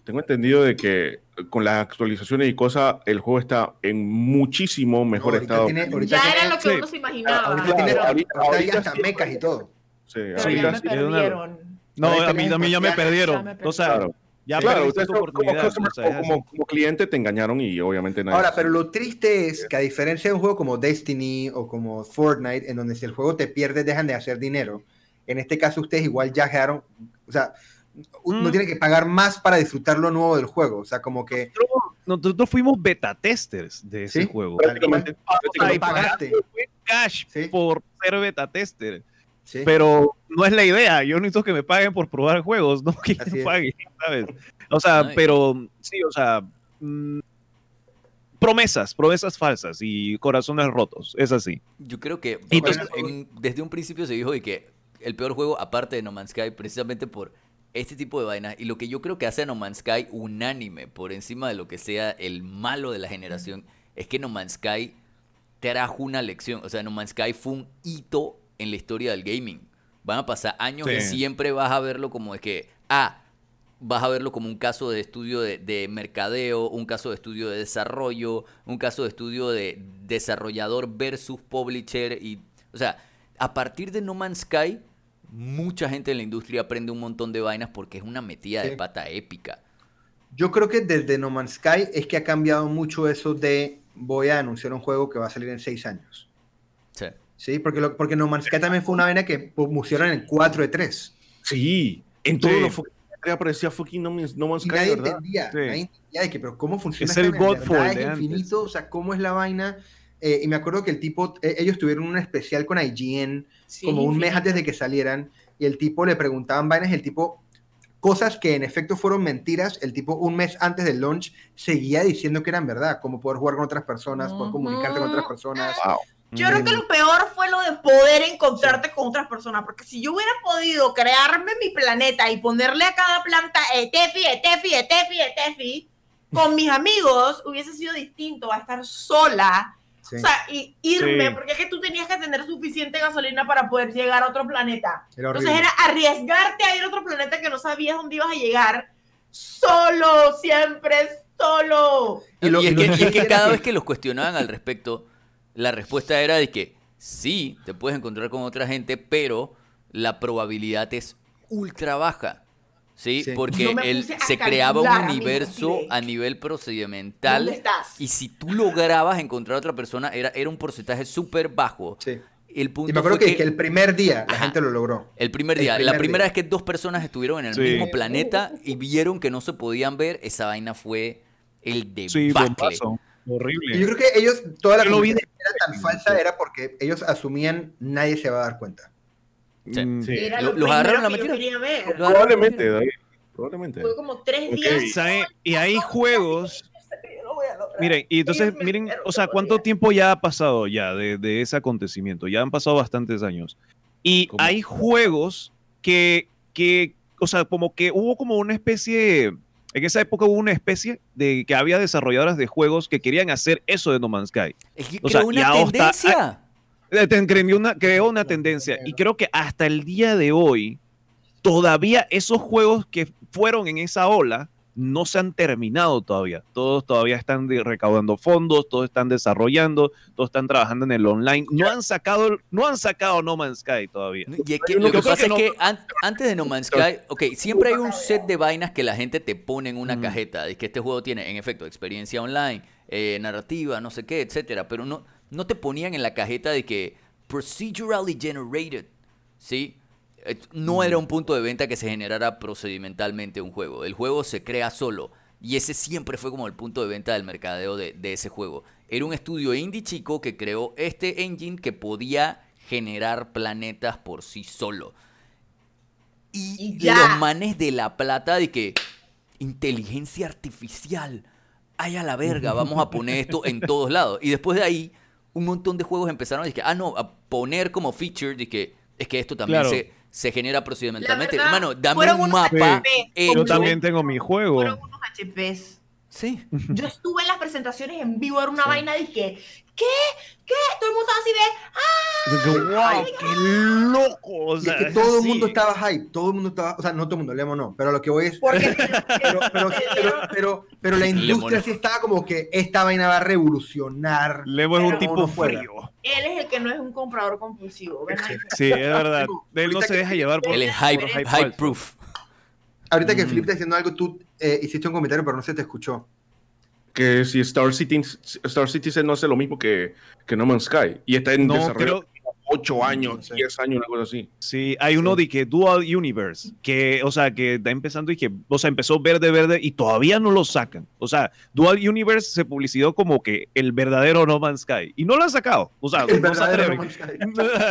Tengo entendido de que con las actualizaciones y cosas, el juego está en muchísimo mejor No, estado. tiene- ya tiene- era lo que sí. uno se imaginaba. Ahorita Claro, tiene ahorita- ahorita hay ahorita hasta sí, mecas y todo. Sí, ahorita ya me sí. No, a mí, a mí ya me perdieron. ya me O sea, Claro. ya Claro, ustedes como, o sea, como- como cliente te engañaron y obviamente nadie. Ahora, pero lo triste es que a diferencia de un juego como Destiny o como Fortnite, en donde si el juego te pierde dejan de hacer dinero, en este caso ustedes igual ya dejaron, o sea, no Mm. tienen que pagar más para disfrutar lo nuevo del juego, o sea, como que Nosotros fuimos beta testers de ese Sí, juego. prácticamente, prácticamente pagaste. Fue cash Sí. por ser beta tester. Sí. Pero no es la idea. Yo necesito que me paguen por probar juegos, no [LAUGHS] que Así me paguen, ¿sabes? O sea, pero sí, o sea, mm, promesas, promesas falsas y corazones rotos, es así. Yo creo que entonces- en- desde un principio se dijo de que el peor juego, aparte de No Man's Sky, precisamente por este tipo de vainas, y lo que yo creo que hace a No Man's Sky unánime por encima de lo que sea el malo de la generación, es que No Man's Sky trajo una lección. O sea, No Man's Sky fue un hito en la historia del gaming. Van a pasar años y Sí. siempre vas a verlo como de que, ah, vas a verlo como un caso de estudio de, de mercadeo, un caso de estudio de desarrollo, un caso de estudio de desarrollador versus publisher. Y, o sea, a partir de No Man's Sky, mucha gente en la industria aprende un montón de vainas porque es una metida de pata épica. Yo creo que desde No Man's Sky es que ha cambiado mucho eso de voy a anunciar un juego que va a salir en seis años. Sí. Porque, lo- porque No Man's Sky también fue una vaina que pusieron en 4 de 3. Sí, en todo Sí. lo fucking aparecía fucking No Man's, no Man's Sky, nadie ¿verdad? entendía, Sí. nadie entendía de que, pero ¿cómo funciona Es el Godfall es antes. infinito? O sea, ¿cómo es la vaina? Eh, y me acuerdo que el tipo, eh, ellos tuvieron un especial con IGN Sí, como un mes antes de que salieran y el tipo le preguntaban vainas el tipo, cosas que en efecto fueron mentiras, el tipo un mes antes del launch seguía diciendo que eran verdad, como poder jugar con otras personas, poder comunicarte con otras personas. Wow. Yo creo que lo peor fue lo de poder encontrarte con otras personas, porque si yo hubiera podido crearme mi planeta y ponerle a cada planta Etefi, Etefi, Etefi, Etefi, con [LAUGHS] mis amigos hubiese sido distinto a estar sola. Sí, O sea, y irme, Sí. porque es que tú tenías que tener suficiente gasolina para poder llegar a otro planeta. era Entonces era arriesgarte a ir a otro planeta que no sabías dónde ibas a llegar. Solo, siempre solo. Y lo- y es que, [LAUGHS] y es que cada vez que los cuestionaban al respecto, la respuesta era de que sí, te puedes encontrar con otra gente, pero la probabilidad es ultra baja. ¿Sí? Sí. Porque él, se creaba un universo a nivel procedimental. ¿Dónde estás? Y si tú lograbas encontrar a otra persona, era, era un porcentaje súper bajo. Sí. El punto Y me acuerdo que, que el primer día la Ajá. gente lo logró. el primer El día, la primer primera día. vez que dos personas estuvieron en el Sí. mismo planeta y vieron que no se podían ver, esa vaina fue el Sí, debacle. bombazo. Y Horrible. yo creo que ellos, toda la vi comunicación era tan falsa era porque ellos asumían nadie se va a dar cuenta. Sí. Sí. Era Lo- lo, los agarraron primero a que yo mentira. quería ver. Probablemente. David. Probablemente. Fue como tres Ok. días. ¿Sabe? Y hay juegos. Miren, y entonces, miren, o sea, ¿cuánto tiempo ya ha pasado ya de, de ese acontecimiento? Ya han pasado bastantes años. Y ¿Cómo? hay juegos que, que, o sea, como que hubo como una especie, en esa época hubo una especie de que había desarrolladoras de juegos que querían hacer eso de No Man's Sky. Es que O sea, creó una tendencia. Eh, te- Creó una, creó una tendencia y creo que hasta el día de hoy todavía esos juegos que fueron en esa ola no se han terminado todavía. Todos todavía están recaudando fondos, todos están desarrollando, todos están trabajando en el online. No han sacado, no han sacado No Man's Sky todavía. Y es que Yo lo que pasa que es que an- antes de No Man's Sky, ok, siempre hay un set de vainas que la gente te pone en una cajeta. Es que este juego tiene, en efecto, experiencia online, eh, narrativa, no sé qué, etcétera. Pero no, no te ponían en la cajeta de que procedurally generated, ¿sí? Eh, No era un punto de venta que se generara procedimentalmente un juego. El juego se crea solo. Y ese siempre fue como el punto de venta del mercadeo de, de ese juego. Era un estudio indie chico que creó este engine que podía generar planetas por sí solo. Y, los manes de la plata de que inteligencia artificial. Ay a la verga, [LAUGHS] vamos a poner esto en todos lados. Y después de ahí, un montón de juegos empezaron a decir, ah, no, a poner como feature de que es que esto también Claro. se, se genera procedimentalmente. Verdad, Hermano, dame un mapa HP. Yo también tengo mi juego. Fueron unos HPs. Sí. Yo estuve en las presentaciones en vivo, era una vaina de que, ¿qué? ¿Qué? Todo el mundo estaba así de, ¡Wow! ¡Qué loco! O Y sea, es que todo el sí. mundo estaba hype, todo el mundo estaba, o sea, no todo el mundo, Lemo no, pero lo que voy es, porque [LAUGHS] pero, pero, pero, pero, pero la industria Lemon. sí estaba como que esta vaina va a revolucionar. Lemo es un tipo frío. él es el que no es un comprador compulsivo. ¿ven ahí? [LAUGHS] Sí, es verdad. Él no se deja llevar por Él es hype, hype hype proof. Ahorita que Mm. Flip está diciendo algo, tú eh, hiciste un comentario, pero no se te escuchó. Que si Star Citizen, Star Citizen no hace lo mismo que, que No Man's Sky. Y está en No, desarrollo creo, 8 años, No sé. 10 años, una cosa así. Sí, hay uno de que Dual Universe, que, o sea, que está empezando y que, o sea, empezó verde, verde y todavía no lo sacan. O sea, Dual Universe se publicitó como que el verdadero No Man's Sky y no lo han sacado. O sea, [LAUGHS] El no se atreven.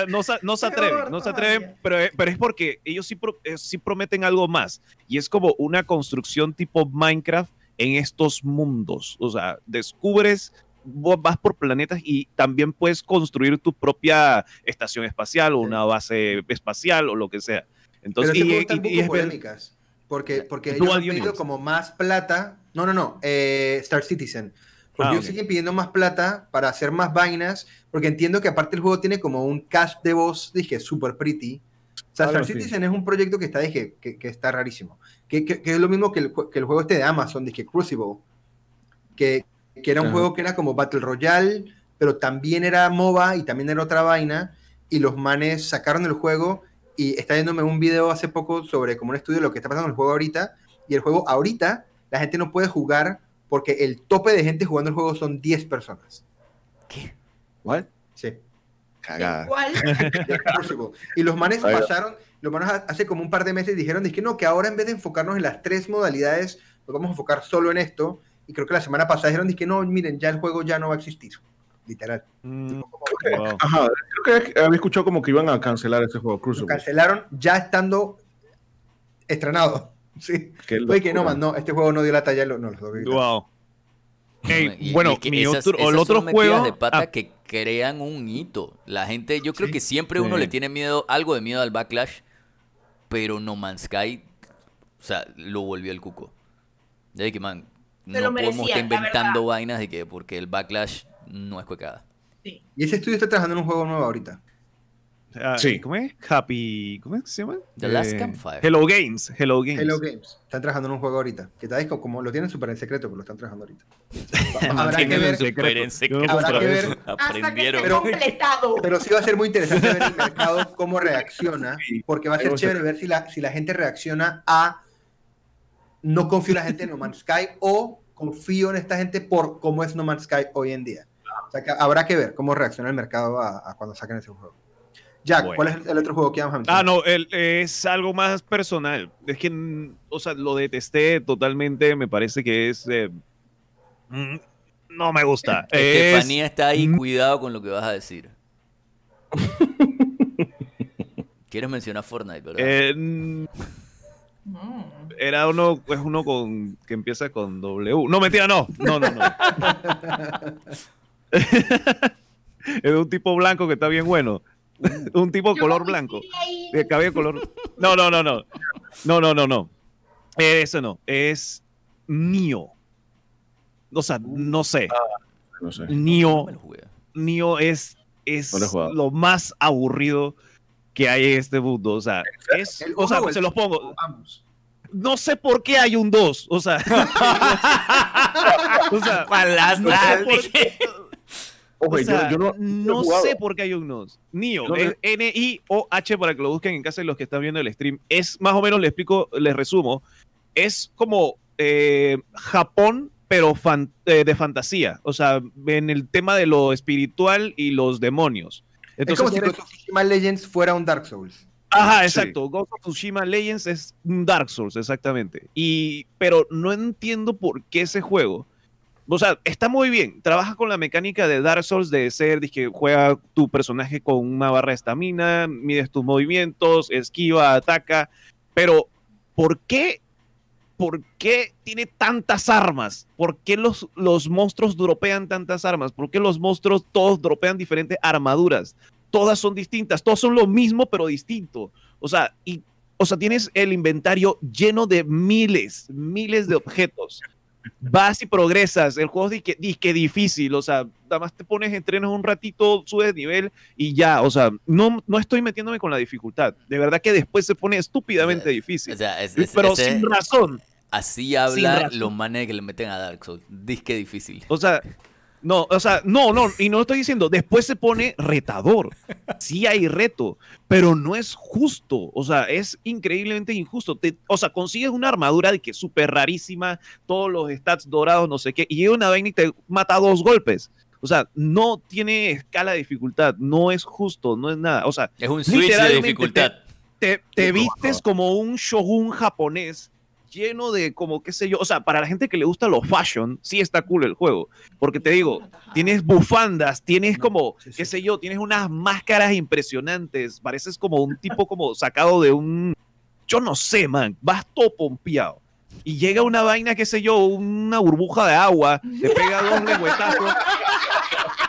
No se- [LAUGHS] no se Qué atreven, no se atreven, pero, pero es porque ellos sí, pro- eh, sí prometen algo más. Y es como una construcción tipo Minecraft en estos mundos. O sea, descubres, vos vas por planetas y también puedes construir tu propia estación espacial o Sí. una base espacial o lo que sea. Pero Entonces, ese y, y- y polémicas. Porque, porque ellos han pedido como más plata. No, no, no. eh, Star Citizen. Porque Ah, ellos ok. siguen pidiendo más plata para hacer más vainas. Porque entiendo que aparte el juego tiene como un cast de voz, dije, super pretty. O sea, Star. Citizen es un proyecto que está, dije, que, que está rarísimo. Que, que- que es lo mismo que el, el juego este de Amazon, dije, Crucible. Que, que era un Ajá. juego que era como Battle Royale, pero también era MOBA y también era otra vaina. Y los manes sacaron el juego y está viéndome un video hace poco sobre como un estudio de lo que está pasando en el juego ahorita. Y el juego ahorita, la gente no puede jugar porque el tope de gente jugando el juego son 10 personas. ¿Qué? ¿What? Sí. Cagada. [LAUGHS] Y los manes pasaron, los manes ha- hace como un par de meses dijeron que no, que ahora en vez de enfocarnos en las tres modalidades, nos vamos a enfocar solo en esto. Y creo que la semana pasada dijeron que no, miren, ya el juego ya no va a existir. Literal. Mm, wow. Ajá, creo que había escuchado como que iban a cancelar ese juego, Lo Crucible. cancelaron ya estando estrenado. [LAUGHS] Sí. Fue que no, man, no, este juego no dio la talla, lo- no, lo dio. Wow. Y- y bueno, que mi esas- otro, o el esas otro juego. de pata ah, que crean un hito. La gente, yo creo Sí. que siempre uno Sí. le tiene miedo, algo de miedo al backlash, pero No Man's Sky, o sea, lo volvió el cuco. De que, man, Se no lo podemos merecía, estar la inventando vainas de que porque el backlash no es cuecada. Sí. Y ese estudio está trabajando en un juego nuevo ahorita. ah, Sí. ¿Cómo es? Happy. ¿Cómo es que se llama? The Last Eh, Campfire. Hello Games. Hello Games. Hello Games. Están trabajando en un juego ahorita. Que tal vez como, lo tienen súper en secreto, pero lo están trabajando ahorita. [LAUGHS] Habrá que ver. en secreto. Habrá que ver. [LAUGHS] eso. Hasta que aprendieron. Pero- completado. Pero sí va a ser muy interesante ver el mercado cómo reacciona, porque va a ser chévere ver si la, si la gente reacciona a no confío en la gente en No Man's Sky o confío en esta gente por cómo es No Man's Sky hoy en día. O sea que habrá que ver cómo reacciona el mercado a, a cuando saquen ese juego. Jack, Bueno. ¿cuál es el otro juego que vamos a mencionar? Ah, no, el- es algo más personal. Es que, o sea, lo detesté totalmente. Me parece que es. eh, mm, no me gusta. Es- Estefanía está ahí, Mm. cuidado con lo que vas a decir. [LAUGHS] Quieres mencionar Fortnite, ¿verdad? eh. Era uno, es uno con que empieza con W. No, mentira, no. No, no, no. [LAUGHS] es un tipo blanco que está bien bueno. un tipo Yo color blanco. De cabello color. No, no, no, no. No, no, no, no. Eso no. Es Nio. O sea, no sé. No sé. Nio. Nio es, es No lo más aburrido que hay en este mundo. O sea, es, ¿El o sea, se los pongo. Ambos. no sé por qué hay un 2. O sea, [LAUGHS] [LAUGHS] o sea, [LAUGHS] ¿Cuál las- no sé por qué. Ojo, O yo- sea, yo, no, no jugado. sé por qué hay un NOS. Nio, No, no. es N-I-O-H para que lo busquen en casa de los que están viendo el stream. Es más o menos, les explico, les resumo. Es como eh, Japón, pero fan- eh, de fantasía. O sea, en el tema de lo espiritual y los demonios. Es Entonces, como si Ghost of Tsushima Legends fuera un Dark Souls. Ajá, Sí. exacto. Ghost of Tsushima Legends es un Dark Souls, exactamente. Y, pero no entiendo por qué ese juego. O sea, está muy bien. Trabaja con la mecánica de Dark Souls de ser, que juega tu personaje con una barra de estamina, mides tus movimientos, esquiva, ataca. Pero, ¿por qué? ¿Por qué tiene tantas armas? ¿Por qué los, los monstruos dropean tantas armas? ¿Por qué los monstruos todos dropean diferentes armaduras? todas son distintas, todos son lo mismo pero distinto. O sea, y, o sea, tienes el inventario lleno de miles, miles de objetos. Vas y progresas, el juego es disque, difícil, o sea, nada más te pones, entrenas un ratito, subes nivel y ya, o sea, no, no estoy metiéndome con la dificultad. De verdad que después se pone estúpidamente O difícil. sea, es- es- pero ese- sin razón. así habla los manes que le meten a Dark Souls. Disque difícil. O sea, no, o sea, no, no, y no lo estoy diciendo. Después se pone retador. Sí hay reto, pero no es justo. O sea, es increíblemente injusto. Te- o sea, consigues una armadura de que es súper rarísima, todos los stats dorados, no sé qué, y llega una vaina y te mata dos golpes. O sea, no tiene escala de dificultad, no es justo, no es nada. O sea, Es un switch de dificultad. te, te vistes como un shogun japonés lleno de como qué sé yo, o sea, para la gente que le gusta lo fashion, sí está cool el juego, porque te digo, tienes bufandas, tienes No, como, sí, sí. qué sé yo, tienes unas máscaras impresionantes, pareces como un tipo como sacado de un, yo no sé, man, vas todo pompeado. Y llega una vaina, qué sé yo, una burbuja de agua, te pega dos [LAUGHS] lengüetazos.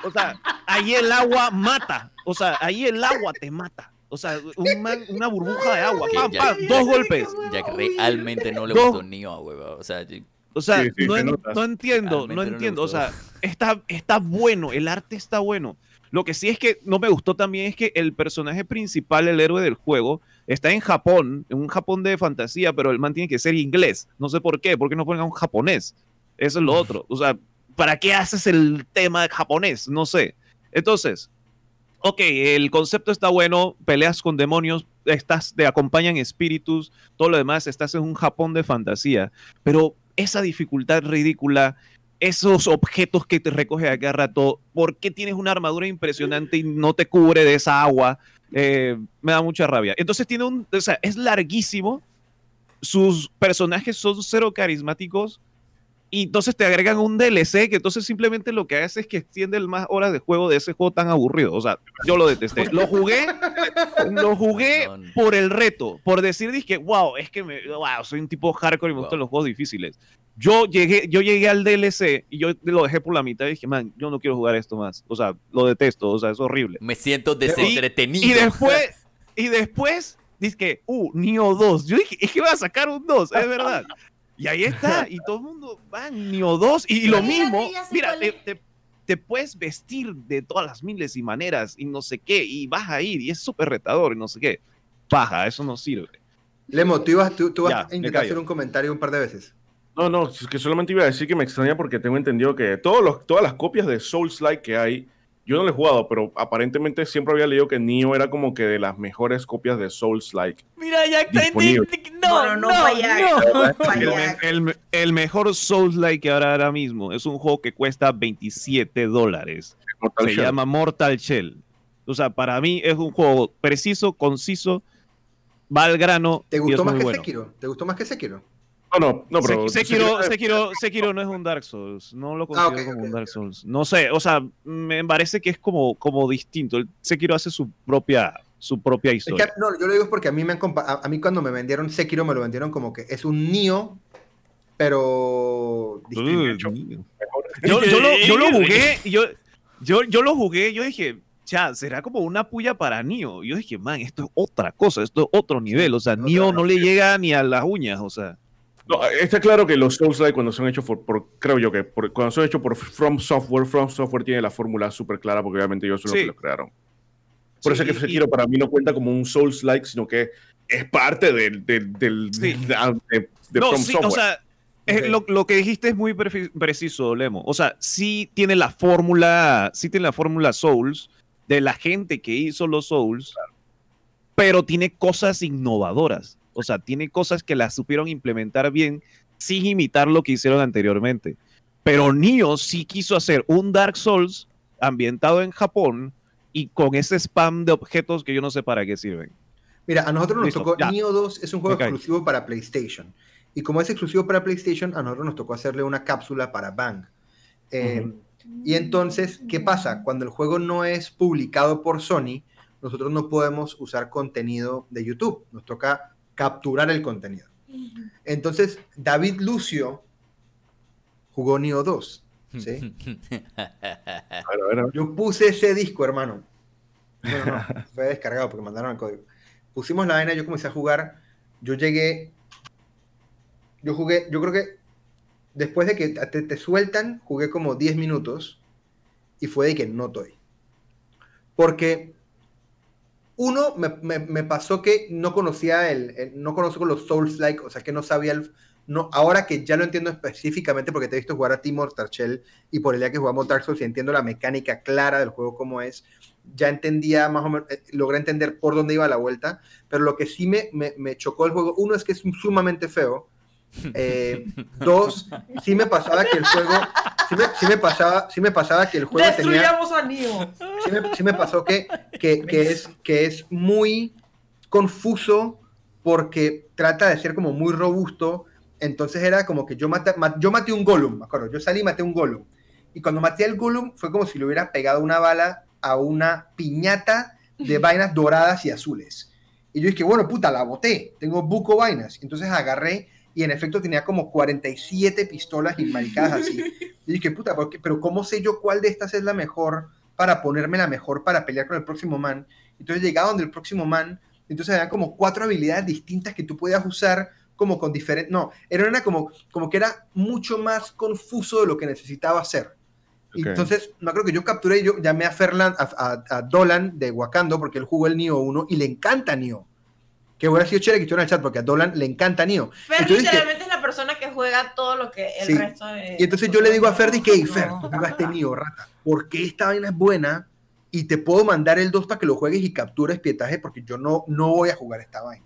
O sea, ahí el agua mata. O sea, ahí el agua te mata. O sea, un man- una burbuja de agua. Pam, ya- pam, dos golpes. Ya que realmente no le Dos- gustó ni a hueva. O sea, yo- O sea, Sí, sí, no, se en- nota. no entiendo, no entiendo. O sea, está, está bueno, el arte está bueno. Lo que sí es que no me gustó también es que el personaje principal, el héroe del juego, está en Japón, en un Japón de fantasía, pero el man tiene que ser inglés. No sé por qué, ¿por qué no ponen a un japonés? Eso es lo otro. O sea, ¿para qué haces el tema japonés? No sé. Entonces, ok, el concepto está bueno, peleas con demonios, estás, te acompañan espíritus, todo lo demás, estás en un Japón de fantasía, pero esa dificultad ridícula, esos objetos que te recoge a cada rato, ¿por qué tienes una armadura impresionante y no te cubre de esa agua? Eh, me da mucha rabia. Entonces tiene un, o sea, es larguísimo, sus personajes son cero carismáticos, y entonces te agregan un DLC que entonces simplemente lo que hace es que extiende el más horas de juego de ese juego tan aburrido. O sea, yo lo detesté. Lo jugué, lo jugué por el reto, por decir, dije, wow, es que me, wow, soy un tipo hardcore y me gustan Wow. los juegos difíciles. Yo llegué, yo llegué al DLC y yo lo dejé por la mitad y dije, man, yo no quiero jugar esto más. O sea, lo detesto, o sea, es horrible. me siento desentretenido. Y después, y después, dice que, uh, Nio 2. Yo dije, es que va a sacar un 2, es verdad. Y ahí está, [LAUGHS] y todo el mundo va en Nio 2, y, y lo mismo, mira, te, te- te puedes vestir de todas las miles y maneras, y no sé qué, y vas a ir, y es súper retador, y no sé qué. Paja, eso no sirve. Lemo, tú, ibas, tú, tú vas Ya, a me intentar hacer un comentario un par de veces. No, no, es que solamente iba a decir que me extraña porque tengo entendido que todos los, todas las copias de Souls-like que hay, yo no lo he jugado, pero aparentemente siempre había leído que Nioh era como que de las mejores copias de Souls-like. Mira, ya está. No, no, no, no. El, mejor Souls-like que habrá ahora mismo es un juego que cuesta 27 dólares. Se Shell. llama Mortal Shell. O sea, para mí es un juego preciso, conciso, va al grano. ¿Te y gustó es más muy que bueno. Sekiro? ¿Te gustó más que Sekiro? No, no, no, pero. Se- Sekiro, Sekiro- Sekiro- Sekiro no es un Dark Souls, no lo Ah, considero como un Dark. Souls. No sé, o sea, me parece que es como, como distinto. El Sekiro hace su propia, su propia Es que, historia. no, yo lo digo porque a mí, me han a, a mí cuando me vendieron Sekiro me lo vendieron como que es un Nio, pero distinto. Uy, [LAUGHS] yo, yo lo, yo lo jugué, y yo, yo, yo lo jugué, yo dije, ya, será como una puya para Nio. Yo dije, man, esto es otra cosa, esto es otro nivel. O sea, Nio no le llega ni a las uñas, o sea. No, está claro que los Souls-like cuando son hechos por, por- creo yo que por- cuando son hechos por From Software, From Software tiene la fórmula súper clara porque obviamente ellos son los Sí. que lo crearon. Por eso Sí, es que y- Sekiro para mí no cuenta como un Souls-like, sino que es parte del, del, del- Sí. de, de- de no, From sí, Software. o sea, eh, Ok. lo, lo que dijiste es muy preciso, Lemo. O sea, sí tiene la fórmula, sí tiene la fórmula Souls de la gente que hizo los Souls, pero tiene cosas innovadoras. O sea, tiene cosas que las supieron implementar bien sin imitar lo que hicieron anteriormente. Pero Nioh sí quiso hacer un Dark Souls ambientado en Japón y con ese spam de objetos que yo no sé para qué sirven. Mira, a nosotros nos Listo, tocó, ya. Nioh 2 es un juego exclusivo para PlayStation. Y como es exclusivo para PlayStation, a nosotros nos tocó hacerle una cápsula para Bang. Eh, Y entonces, ¿qué pasa? Cuando el juego no es publicado por Sony, nosotros no podemos usar contenido de YouTube. Nos toca capturar el contenido. Entonces, David Lucio jugó Nioh 2. ¿sí? [LAUGHS] A ver, a ver. Yo puse ese disco, hermano. No, no, no, [LAUGHS] fue descargado porque mandaron el código. Pusimos la vaina, yo comencé a jugar. Yo llegué. Yo jugué, yo creo que después de que te, te sueltan, jugué como 10 minutos y fue de que no estoy. Porque uno, me, pasó que no conocía el, el- no conozco los Souls-like, o sea que no sabía el, no, ahora que ya lo entiendo específicamente porque te he visto jugar a Timor Tarchel y por el día que jugamos Dark Souls y entiendo la mecánica clara del juego como es, ya entendía más o menos, eh, logré entender por dónde iba la vuelta, pero lo que sí me, me chocó el juego, uno es que es sumamente feo, eh, dos, sí me pasaba que el juego, sí me, sí me pasaba, sí me pasaba que el juego tenía Destruyamos a Neo. sí me, sí me pasó que, que, que es, que es muy confuso porque trata de ser como muy robusto. Entonces era como que yo, mata- ma- yo maté un Gollum, me acuerdo. Yo salí y maté un Gollum. Y cuando maté al Gollum fue como si le hubiera pegado una bala a una piñata de vainas doradas y azules. Y yo dije, bueno, puta, la boté. Tengo buco vainas. Entonces agarré y en efecto tenía como 47 pistolas y maricadas así. [LAUGHS] Y dije, puta, ¿por qué? pero ¿cómo sé yo cuál de estas es la mejor para ponerme la mejor para pelear con el próximo man? Entonces llegaba donde el próximo man, entonces había como cuatro habilidades distintas que tú podías usar como con diferentes... No, era una como, como que era mucho más confuso de lo que necesitaba hacer. Entonces, no creo que yo capturé, yo llamé a Ferland, a, a- a Dolan de Wakando, porque él jugó el Nioh 1 y le encanta Nioh. Que hubiera sido chévere que estuviera en el chat, porque a Dolan le encanta Nioh. Fer Entonces, que- literalmente es la persona que juega todo lo que el Sí. resto de. Y entonces yo le digo a Ferdi que, "Ey, Fer, No. tú jugaste Nioh, rata, porque esta vaina es buena y te puedo mandar el 2 para que lo juegues y captures pietaje porque yo no, no voy a jugar esta vaina.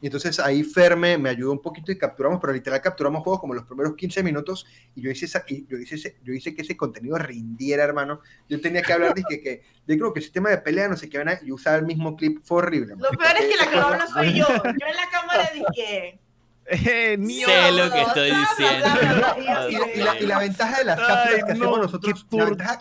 Y entonces ahí Fer me, ayudó un poquito y capturamos, pero literal capturamos juegos como los primeros 15 minutos y yo hice, esa, y yo hice, ese- yo hice que ese contenido rindiera, hermano. Yo tenía que hablar de que, que yo creo que el sistema de pelea, no sé qué, van a- y usaba el mismo clip, fue horrible. Lo peor es que la [LAUGHS] que habla soy yo. Yo en la [LAUGHS] cámara dije. Eh. Sé lo que estoy bla, Y la, y la- y la ventaja de las cápsulas Ay, que no, hacemos nosotros, qué la ventaja.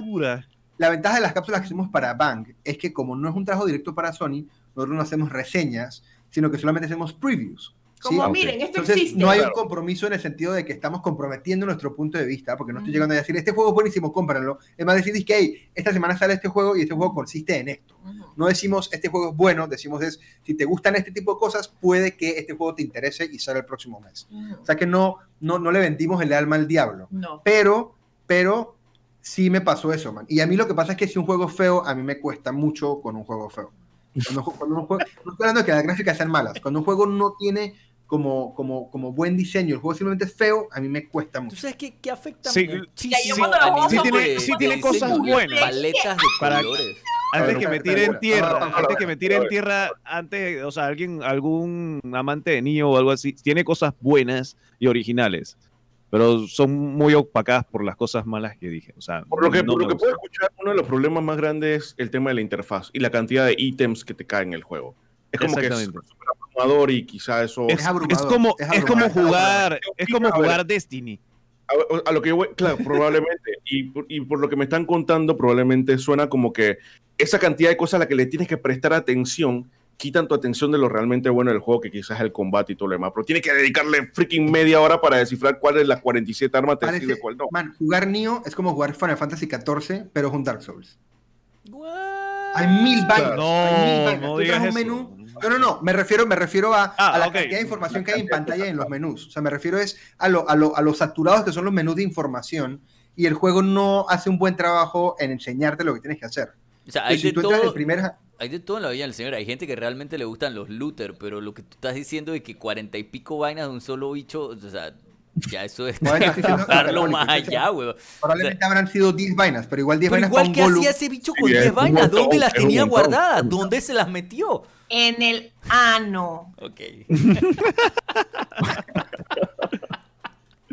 La ventaja de las cápsulas que hacemos para Bang es que como no es un trabajo directo para Sony, nosotros no hacemos reseñas, sino que solamente hacemos previews. ¿sí? Como miren, esto Entonces existe. no hay un compromiso en el sentido de que estamos comprometiendo nuestro punto de vista, porque no estoy llegando a decir, este juego es buenísimo, cómpranlo. Es más, decir que hey, esta semana sale este juego y este juego consiste en esto. No decimos, este juego es bueno, decimos es, si te gustan este tipo de cosas, puede que este juego te interese y sale el próximo mes. O sea que no, no, no le vendimos el alma al diablo. No. Pero, pero sí me pasó eso, man. Y a mí lo que pasa es que si un juego es feo, a mí me cuesta mucho con un juego feo. Cuando, cuando un juego, no estoy hablando de que las gráficas sean malas. Cuando un juego no tiene como, como, como buen diseño, el juego simplemente es feo, a mí me cuesta ¿Tú mucho. sabes qué, qué afecta Sí, muchísimo sí, nivel son de- sí tiene diseño cosas y buenas. Paletas de Para- colores. Antes ver, que me tiren tierra, antes que me tiren tierra, antes, o sea, alguien, algún amante de niño o algo así, tiene cosas buenas y originales, pero son muy opacadas por las cosas malas que dije. O sea, Por lo que, no por lo que puedo escuchar, uno de los problemas más grandes es el tema de la interfaz y la cantidad de ítems que te caen en el juego. Es como que es súper abrumador y quizá eso... Es, Es abrumador, es como, es es como jugar, es como A ver. jugar Destiny. A, a lo que yo voy, claro, probablemente. Y, por- y por lo que me están contando, probablemente suena como que esa cantidad de cosas a las que le tienes que prestar atención quitan tu atención de lo realmente bueno del juego, que quizás es el combate y todo lo demás. Pero tienes que dedicarle freaking media hora para descifrar cuál de las 47 armas te Parece- sirve, cuál no. Man, jugar Nioh es como jugar Final Fantasy XIV, pero es un Dark Souls. What? Hay mil vainas. No, hay mil vainas. no Tú digas un eso. menú. No, no, no. Me refiero, me refiero a, Ah, a la cantidad de información que hay en pantalla y en los menús. O sea, me refiero es a lo, a lo, a los saturados que son los menús de información y el juego no hace un buen trabajo en enseñarte lo que tienes que hacer. O sea, Entonces, hay si de tú entras en todo, primer, hay de todo en la vida del señor. Hay gente que realmente le gustan los looter, pero lo que tú estás diciendo de que cuarenta y pico vainas de un solo bicho, o sea, ya eso es Bueno, [LAUGHS] darlo más allá, weón. Probablemente habrán sido 10 vainas, pero igual 10 Pero vainas igual, con ¿qué Gollum. hacía ese bicho con es 10 un vainas? montón, ¿Dónde las tenía montón. guardadas? ¿Dónde se las metió? En el ano. Ok. [LAUGHS]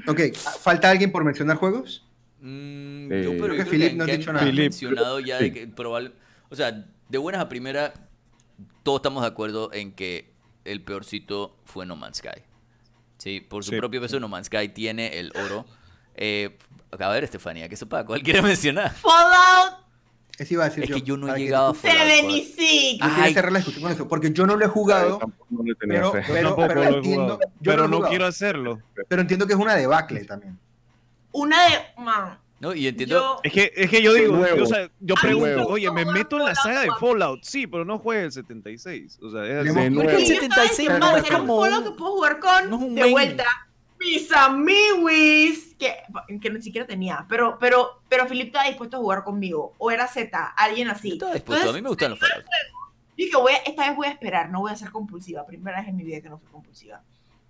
Ok, ¿falta alguien por mencionar juegos? Mm, yo, pero Creo yo que Philip que, no ha que dicho nada. Mencionado ya de que probable, o sea, de buenas a primeras, todos estamos de acuerdo en que el peorcito fue No Man's Sky. Sí, por su Sí. propio peso No Man's Sky tiene el oro. Eh, a ver, Estefanía, ¿qué sopa? ¿Cuál quiere [LAUGHS] mencionar? Fallout Eso iba a decir Es yo. que yo no he llegado a Fallout. 76. Yo quería Ay. cerrar la discusión con eso, porque yo no lo he jugado, Tampoco no le tenía pero, fe. Yo pero, tampoco pero lo he entiendo, yo pero no quiero hacerlo. pero entiendo que es una debacle también. Una de. Man, ¿No? Y entiendo. yo. Es que, es que yo digo, nuevo. yo, o sea, yo Ah, pregunto, nuevo. oye, me meto en la saga de. Fallout, sí, pero no juegue el 76. O sea, es así. nuevo. el Porque yo 76 estaba no diciendo, es era un como Fallout que puedo jugar con no de main. vuelta mis amiguis que, que ni siquiera tenía, pero pero pero Philip estaba dispuesto a jugar conmigo o era Z, alguien así. Yo estaba dispuesto. A mí me gustan los Fallout. Dije, voy a- esta vez voy a esperar, no voy a ser compulsiva. Primera vez en mi vida que no fui compulsiva.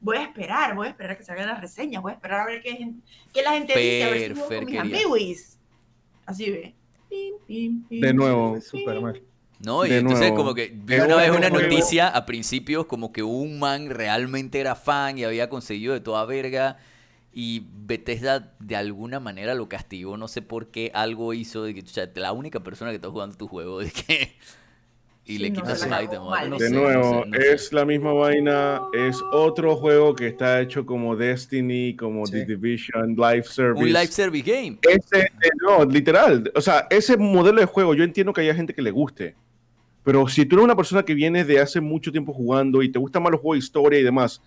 Voy a esperar, voy a esperar a que salgan las reseñas, voy a esperar a ver qué, qué la gente dice, a ver si juego con mis amiguis. Así ve. Pim, pim, pim, De nuevo. mal. No, y De entonces nuevo. como que vi una vez un una noticia a principios como que un man realmente era fan y había conseguido de toda verga y Bethesda de alguna manera lo castigó, no sé por qué algo hizo de que o sea, la única persona que está jugando tu juego [LAUGHS] de que y Sí, le quitas la mal. no De sé, no nuevo, sé, no sé. es la misma vaina, es otro juego que está hecho como Destiny, como Sí. The Division, Live Service. un live service game. Ese, eh, no, literal, o sea, ese modelo de juego, yo entiendo que haya gente que le guste, pero si tú eres una persona que viene de hace mucho tiempo jugando y te gustan más los juegos de historia y demás,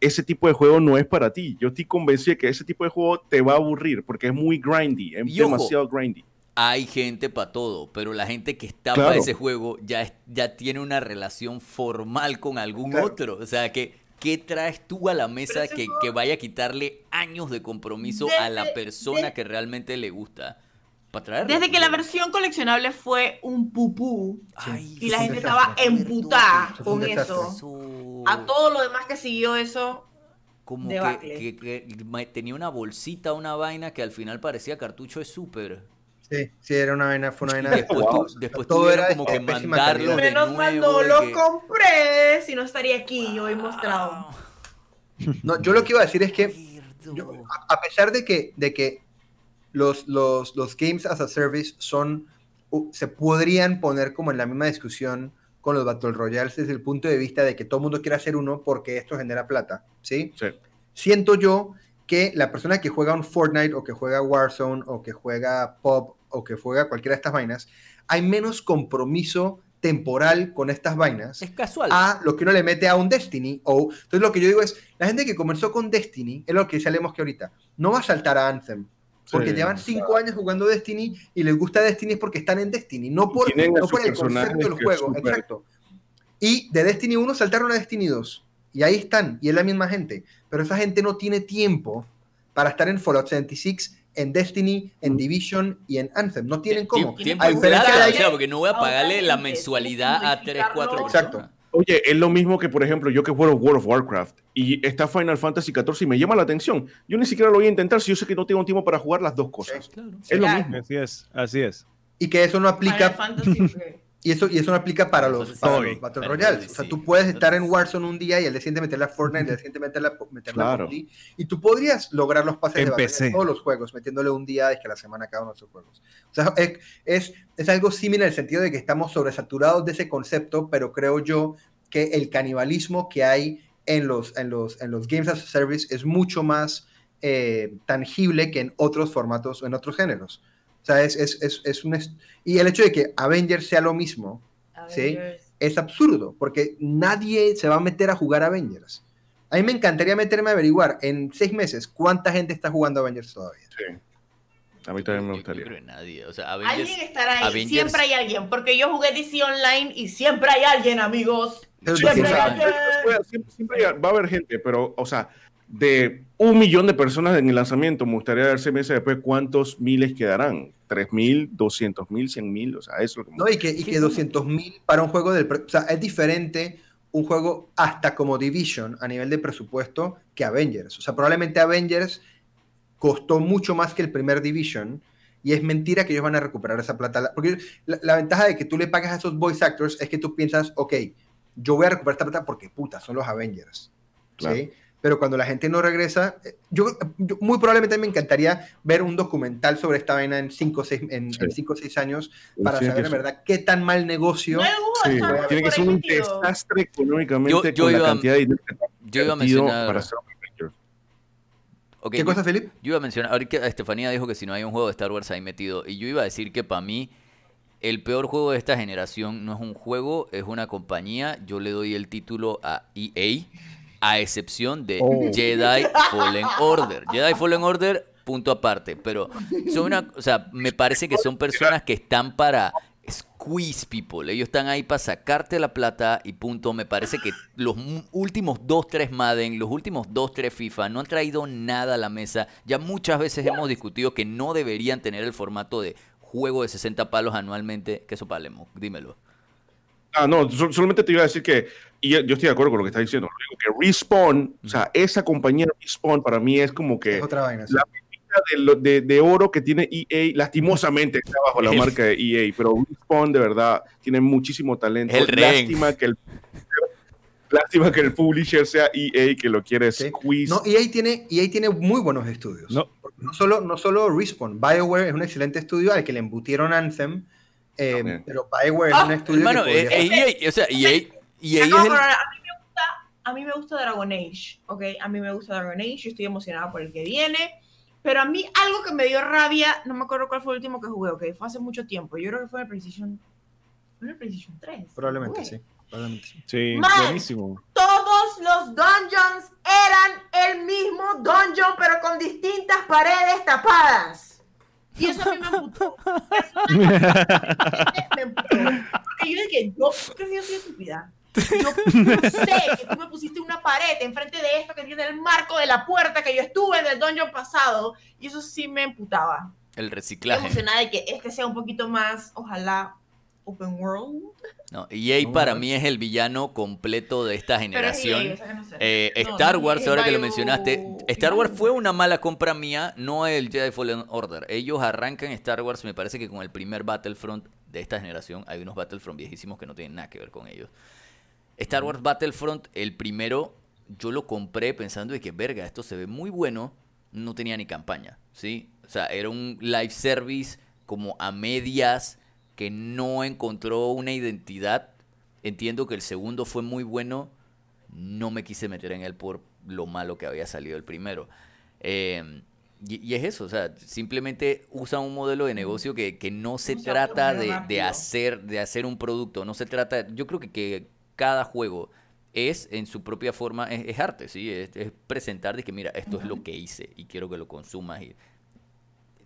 ese tipo de juego no es para ti. Yo estoy convencido de que ese tipo de juego te va a aburrir porque es muy grindy, es Y ojo, demasiado grindy. Hay gente para todo, pero la gente que está Claro. para ese juego ya, es- ya tiene una relación formal con algún Claro. otro. O sea, que, ¿qué traes tú a la mesa que, juego- que vaya a quitarle años de compromiso a la persona que realmente le gusta? Para traerlo. Desde que la versión coleccionable fue un pupú Ay, y la gente estaba emputada con eso, Eso- a todo lo demás que siguió eso, Como que, tenía una bolsita, una vaina que al final parecía cartucho de súper. Sí, sí, era una vaina, fue una vaina después, de tú- después Todo tuvieron era como que mandarlo de menos mal nuevo. no de lo que- compré, si no estaría aquí hoy mostrado. No, yo lo que iba a decir es que yo- a, pesar de que, de que los, los, los games as a service son, se podrían poner como en la misma discusión con los Battle Royales desde el punto de vista de que todo el mundo quiere hacer uno porque esto genera plata, ¿sí? Sí. Siento yo que la persona que juega un Fortnite o que juega Warzone o que juega Pop o que juega cualquiera de estas vainas, hay menos compromiso temporal con estas vainas Es casual. a lo que uno le mete a un Destiny. O, entonces lo que yo digo es, la gente que comenzó con Destiny, es lo que salemos que ahorita, no va a saltar a Anthem. Porque Sí. llevan cinco años jugando Destiny y les gusta Destiny es porque están en Destiny, no por, no por el concepto del juego. Exacto. Y de Destiny 1 saltaron a Destiny 2. Y ahí están, y es la misma gente. Pero esa gente no tiene tiempo para estar en Fallout 76, en Destiny, en Division y en Anthem. No tienen cómo. Tie- Tiempo A diferencia de o sea, porque no voy a pagarle la mensualidad a que 3, 4 modificarlo. Exacto. Oye, es lo mismo que, por ejemplo, yo que juego World of Warcraft y está Final Fantasy XIV y me llama la atención. Yo ni siquiera lo voy a intentar si yo sé que no tengo tiempo para jugar las dos cosas. Claro. Es lo Claro. mismo. Así es, así es. Y que eso no aplica Final Fantasy, ok. Y eso, y eso no aplica para los, Entonces, para sí. los Battle Pero Royales. sí, O sea, tú puedes estar en Warzone un día y al día siguiente meterla a Fortnite, y al día siguiente meterla, meterla a Claro. PUBG, y tú podrías lograr los pases de batalla Empecé. en todos los juegos, metiéndole un día es que a la semana a cada uno de esos juegos. O sea, es, es, es algo similar en el sentido de que estamos sobresaturados de ese concepto, pero creo yo que el canibalismo que hay en los, en los, en los Games as a Service es mucho más eh, tangible que en otros formatos, en otros géneros. O sea, es, es, es, es un... Y el hecho de que Avengers sea lo mismo, Sí. Avengers. es absurdo, porque nadie se va a meter a jugar Avengers. A mí me encantaría meterme a averiguar en seis meses cuánta gente está jugando Avengers todavía. Sí. A mí también me Yo- yo gustaría. creo que nadie. O sea, Avengers. Alguien estará ahí, Avengers- siempre hay alguien, porque yo jugué DC Online y siempre hay alguien, amigos. Sí, Siempre hay alguien. siempre, siempre va a haber gente, pero, o sea, de un millón de personas en el lanzamiento, me gustaría ver meses después cuántos miles quedarán. ¿Tres mil, doscientos mil, cien mil? O sea, eso es lo que No, y que, y que 200 mil para un juego del... O sea, es diferente un juego hasta como Division a nivel de presupuesto que Avengers. O sea, probablemente Avengers costó mucho más que el primer Division y es mentira que ellos van a recuperar esa plata. Porque la, la ventaja de que tú le pagas a esos voice actors es que tú piensas, ok, yo voy a recuperar esta plata porque puta, son los Avengers. Claro. ¿sí? Pero cuando la gente no regresa, eh, yo, yo- muy probablemente me encantaría ver un documental sobre esta vaina en 5 o 6 en, Sí. en cinco o seis años para Sí, saber en verdad qué tan mal negocio. Sí, tiene que ser un desastre económicamente Yo- yo con iba- la cantidad de dinero que Yo iba a mencionar. para hacer Avengers. ok, ¿Qué cosa, Felipe? Yo iba a mencionar, ahorita Estefanía dijo que si no hay un juego de Star Wars ahí metido, y yo iba a decir que para mí el peor juego de esta generación no es un juego, es una compañía. Yo le doy el título a EA, a excepción de Oh. Jedi Fallen Order. Jedi Fallen Order, punto aparte, pero son una, o sea, me parece que son personas que están para squeeze people. Ellos están ahí para sacarte la plata y punto. Me parece que los últimos 2-3 Madden, los últimos 2-3 FIFA no han traído nada a la mesa. Ya muchas veces hemos discutido que no deberían tener el formato de juego de 60 palos anualmente. Que eso palemos, dímelo. Ah, no, sol- solamente te iba a decir que, y yo yo estoy de acuerdo con lo que estás diciendo, digo que Respawn, o sea, esa compañía Respawn para mí es como que Es otra vaina. sí. la de, de- de oro que tiene EA, lastimosamente está bajo la El- marca de EA, pero Respawn de verdad tiene muchísimo talento. El lástima que el lástima que el publisher sea EA que lo quiere Sí. squeeze. No, EA tiene, EA tiene muy buenos estudios. No. No solo, no solo Respawn, BioWare es un excelente estudio al que le embutieron Anthem, eh, pero BioWare Ah, es un estudio Hermano, que eh, podría- eh, EA, o sea, EA, EA es Acabo de el... a mí me gusta, a mí me gusta Dragon Age, ¿ok? A mí me gusta Dragon Age, yo estoy emocionada por el que viene, pero a mí algo que me dio rabia, no me acuerdo cuál fue el último que jugué, ¿ok? Fue hace mucho tiempo, yo creo que fue en el PlayStation, fue en el PlayStation 3. Probablemente Jugué. sí. Probablemente sí. Sí, Man. buenísimo. Todos los dungeons eran el mismo dungeon, pero con distintas paredes tapadas. Y eso a mí me emputó. [LAUGHS] Me emputó. Porque yo dije, yo, creo que yo soy estúpida. Yo no sé que tú me pusiste una pared enfrente de esto que tiene el marco de la puerta que yo estuve en el dungeon pasado. Y eso sí me emputaba. El Estoy reciclaje. emocionada de que este sea un poquito más, ojalá, open world. No, EA No, para no. mí es el villano completo de esta Pero es generación. EA, o sea que no sé. Eh, No, Star Wars, ahora que lo mencionaste, Star Wars fue una mala compra mía, no el Jedi Fallen Order. Ellos arrancan Star Wars, me parece que con el primer Battlefront de esta generación, hay unos Battlefront viejísimos que no tienen nada que ver con ellos. Star Wars Battlefront, el primero, yo lo compré pensando de que, verga, esto se ve muy bueno, no tenía ni campaña, ¿sí? O sea, era un live service como a medias que no encontró una identidad. Entiendo que el segundo fue muy bueno, no me quise meter en él por lo malo que había salido el primero. Eh, y, y es eso, o sea, simplemente usa un modelo de negocio que, que no se Usa trata de, de hacer, de hacer un producto, no se trata, yo creo que, que cada juego es en su propia forma, es, es arte, ¿sí? Es, es presentar de que mira, esto es lo que hice y quiero que lo consumas. Y...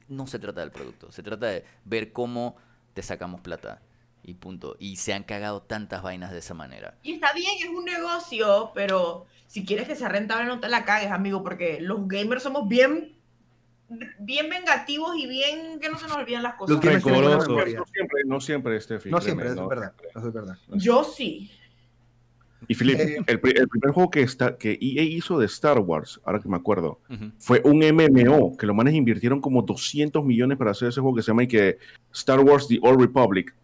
No se trata del producto, se trata de ver cómo te sacamos plata y punto. Y se han cagado tantas vainas de esa manera. Y está bien, es un negocio, pero si quieres que sea rentable, no te la cagues, amigo, porque los gamers somos bien, bien vengativos y bien que no se nos olvidan las cosas. Los. No siempre, no siempre, Steffi. No siempre, eso no. es verdad. Eso es verdad. Yo sí. Y Philip, Eh, el, pri- el primer juego que, está, que EA hizo de Star Wars, ahora que me acuerdo, fue un MMO, que los manes invirtieron como 200 millones para hacer ese juego que se llama y que Star Wars The Old Republic.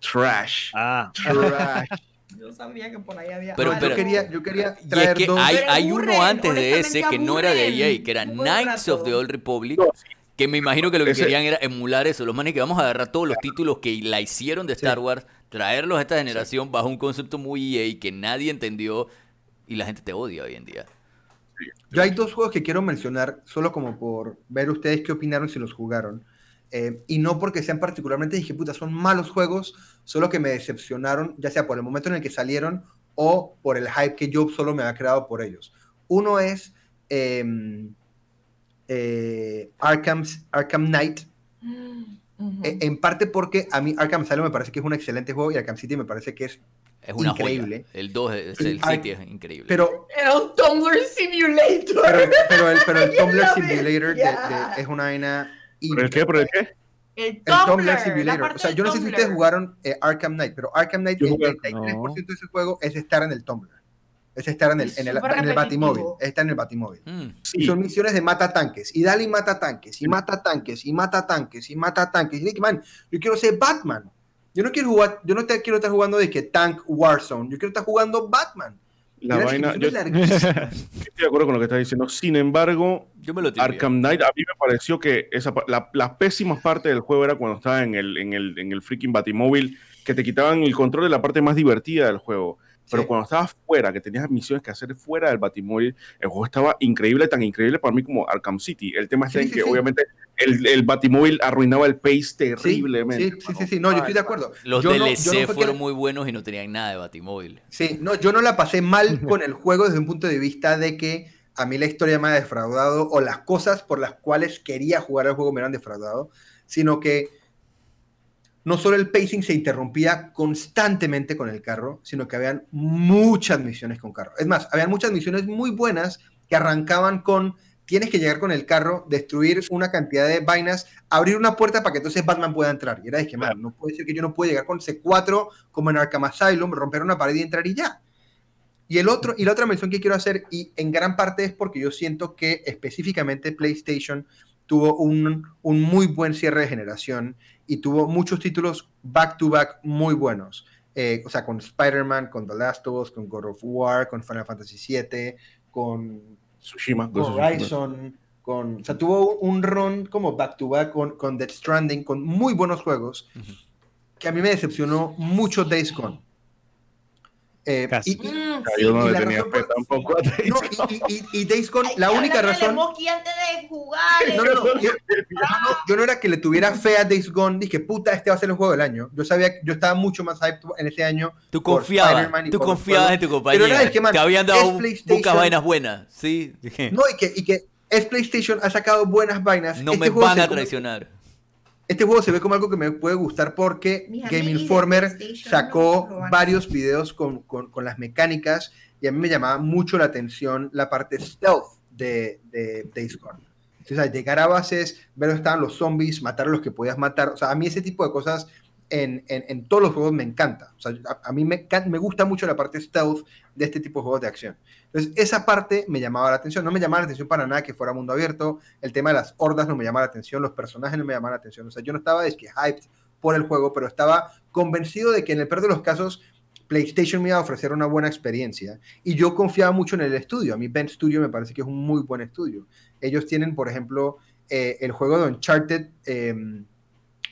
Trash. Ah, Trash. [LAUGHS] Yo sabía que por ahí había. Pero- Ah, pero- yo quería, yo quería Y es que dos. hay, hay aburren, uno antes de ese que no era de. EA, que era Knights of the. Old Republic, No, que me imagino que lo que Ese- querían era emular eso. Los manes que vamos a agarrar todos los títulos que la hicieron de Star Sí. Wars, traerlos a esta generación bajo un concepto muy EA que nadie entendió y la gente te odia hoy en día. Yo hay dos juegos que quiero mencionar, solo como por ver ustedes qué opinaron si los jugaron. Eh, y no porque sean particularmente, dije, puta, son malos juegos, solo que me decepcionaron, ya sea por el momento en el que salieron o por el hype que yo solo me había creado por ellos. Uno es em, eh, Arkham, Arkham Knight, Ujú. Eh, en parte porque a mí Arkham Asylum me parece que es un excelente juego y Arkham City me parece que es Es una Increíble. joya. El 2, es- el City es increíble. pero Era un Tumblr Simulator. pero, pero el, pero el [LAUGHS] Tumblr Simulator de- es una vaina ¿Por el qué? ¿Por el qué? El El Tumblr, Tumblr la Simulator. O sea, yo no sé si ustedes jugaron eh, Arkham Knight, pero Arkham Knight, el jugué- 33% de ese juego es estar en el Tumblr. Es estar en el, Es en el, en el. Batimóvil. Es estar en el Batimóvil. Mm. Y Sí. son misiones de mata tanques. Y dale y mata tanques. Y mata tanques. Y mata tanques. Y mata tanques. Y dije, man, yo quiero ser Batman. Yo no quiero jugar, yo no te quiero estar jugando de que Tank Warzone. Yo quiero estar jugando Batman. La Y vaina, yo larguísimas. [LAUGHS] [LAUGHS] estoy de acuerdo con lo que estás diciendo. Sin embargo, Yo me lo. Arkham Knight, a mí me pareció que esa, la, la pésima parte del juego era cuando estaba en el, en el, en el freaking Batimóvil, que te quitaban el control de la parte más divertida del juego. Pero Sí. cuando estabas fuera, que tenías misiones que hacer fuera del Batimóvil, el juego estaba increíble, tan increíble para mí como Arkham City. El tema está Sí, en sí, que sí. obviamente el, el Batimóvil arruinaba el pace terriblemente. Sí, sí, sí, sí. No, yo estoy de acuerdo. Los Yo no- yo DLC no fue que- fueron muy buenos y no tenían nada de Batimóvil. Sí, no, yo no la pasé mal [LAUGHS] con el juego desde un punto de vista de que a mí la historia me ha defraudado o las cosas por las cuales quería jugar el juego me han defraudado, sino que no solo el pacing se interrumpía constantemente con el carro, sino que habían muchas misiones con carro. Es más, habían muchas misiones muy buenas que arrancaban con tienes que llegar con el carro, destruir una cantidad de vainas, abrir una puerta para que entonces Batman pueda entrar. Y era de que, man, no puede ser que yo no pueda llegar con C4 como en Arkham Asylum, romper una pared y entrar y ya. Y, el otro, y la otra mención que quiero hacer, y en gran parte es porque yo siento que específicamente PlayStation tuvo un, un muy buen cierre de generación y tuvo muchos títulos back-to-back muy buenos. Eh, o sea, con Spider-Man, con The Last of Us, con God of War, con Final Fantasy VII, con Tsushima, con. Horizon, con, o sea, tuvo un run como back-to-back con, con Death Stranding, con muy buenos juegos, que a mí me decepcionó mucho Days Gone. Eh, Casi. y- y- Mm, Yo y no le la tenía razón fe por- tampoco a Days no, Gone. y, y- y Days Gone, Hay la única razón... Monkey antes de jugar. No, no, no, yo, yo no, era que le tuviera fe a Days Gone, dije, puta, este va a ser el juego del año. Yo sabía, que yo estaba mucho más hyped en ese año. Tú confiabas, tú confiabas en tu Pero compañía. de que, man, te habían dado pocas vainas buenas, ¿sí? No, y que, y que es PlayStation, ha sacado buenas vainas. No Este me juego van a traicionar. Este juego se ve como algo que me puede gustar porque Mis Game Informer sacó no varios videos con, con- con las mecánicas y a mí me llamaba mucho la atención la parte stealth de, de Days Gone. O sea, llegar a bases, ver dónde estaban los zombies, matar a los que podías matar. O sea, a mí ese tipo de cosas en, en- todos los juegos me encanta. O sea, a, mí me, me gusta mucho la parte stealth de este tipo de juegos de acción. Entonces, esa parte me llamaba la atención. No me llamaba la atención para nada que fuera mundo abierto. El tema de las hordas no me llamaba la atención. Los personajes no me llamaban la atención. O sea, yo no estaba es que hyped por el juego, pero estaba convencido de que en el peor de los casos PlayStation me iba a ofrecer una buena experiencia. Y yo confiaba mucho en el estudio. A mí Ben Studio me parece que es un muy buen estudio. Ellos tienen, por ejemplo, eh, el juego de Uncharted eh,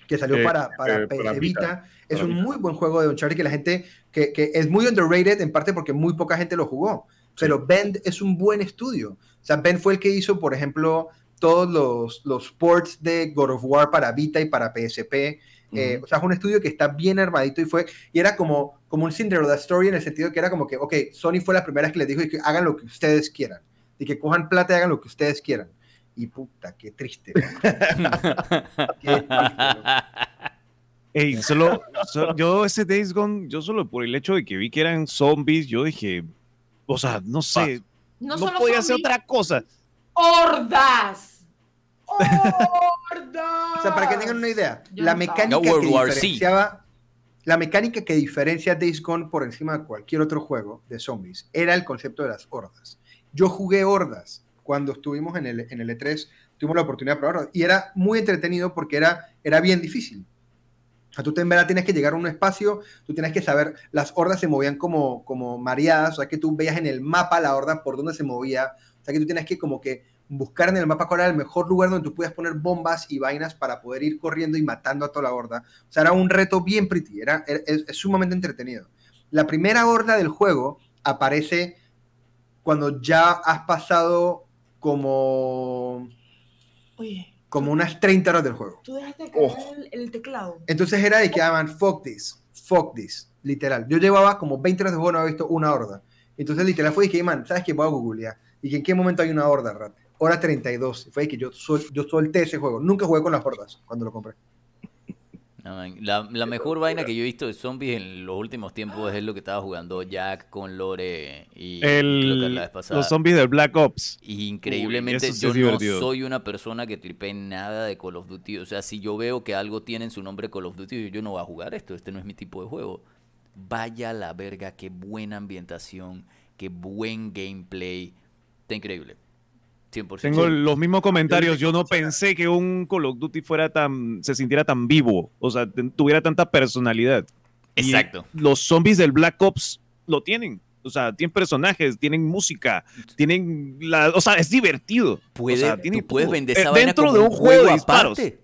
que salió Eh, para, para eh, PS para Vita. Vita. Es Para un Vita. muy buen juego de Uncharted que la gente, que, que es muy underrated en parte porque muy poca gente lo jugó. Pero Bend es un buen estudio. O sea, Ben fue el que hizo, por ejemplo, todos los, los ports de God of War para Vita y para PSP. Eh, o sea, es un estudio que está bien armadito y fue, y era como, como un Cinderella Story en el sentido que era como que, ok, Sony fue la primera que les dijo y que hagan lo que ustedes quieran, y que cojan plata y hagan lo que ustedes quieran. Y puta, qué triste. ¿no? [LAUGHS] Qué triste, ¿no? Ey, solo, so- yo ese Days Gone, yo solo por el hecho de que vi que eran zombies, yo dije, o sea, no sé, No, podía hacer otra cosa. ¡Hordas! ¡Hordas! [LAUGHS] O sea, para que tengan una idea, Yo la mecánica No que diferenciaba, la mecánica que diferencia Days Gone por encima de cualquier otro juego de zombies era el concepto de las hordas. Yo jugué hordas cuando estuvimos en el, en el E3, tuvimos la oportunidad de probar hordas, y era muy entretenido porque era, era bien difícil. Tú en verdad tienes que llegar a un espacio, tú tienes que saber, las hordas se movían como, como mareadas, o sea, que tú veías en el mapa la horda por dónde se movía, o sea, que tú tienes que como que buscar en el mapa cuál era el mejor lugar donde tú puedas poner bombas y vainas para poder ir corriendo y matando a toda la horda. O sea, era un reto bien pretty, era, era- es sumamente entretenido. La primera horda del juego aparece cuando ya has pasado como, Oye, como unas 30 horas del juego. tú dejaste caer Oh. el, el teclado. Entonces era de que, man, fuck this, fuck this, literal. Yo llevaba como 20 horas de juego, no había visto una horda. Entonces literal fue de que, man, ¿sabes qué? Voy a googlear. Y que en qué momento hay una horda, rat. Hora 32. Y Fue de que yo, sol- yo solté ese juego. Nunca jugué con las hordas cuando lo compré. La, la mejor vaina que yo he visto de zombies en los últimos tiempos es lo que estaba jugando Jack con Lore y, El, la vez pasada. los zombies del Black Ops. Y increíblemente sí yo no soy una persona que tripe nada de Call of Duty. O sea, si yo veo que algo tiene en su nombre Call of Duty, yo no voy a jugar esto. Este no es mi tipo de juego. Vaya la verga, qué buena ambientación, qué buen gameplay. Está increíble. 100%. Tengo Sí. los mismos comentarios. Yo no pensé que un Call of Duty fuera tan, se sintiera tan vivo, o sea, tuviera tanta personalidad. Y Exacto. los zombies del Black Ops lo tienen. O sea, tienen personajes, tienen música, tienen la, o sea, es divertido. Puede, o sea, tiene tú puedes vender Eh, esa vaina dentro como de un juego de disparos. aparte.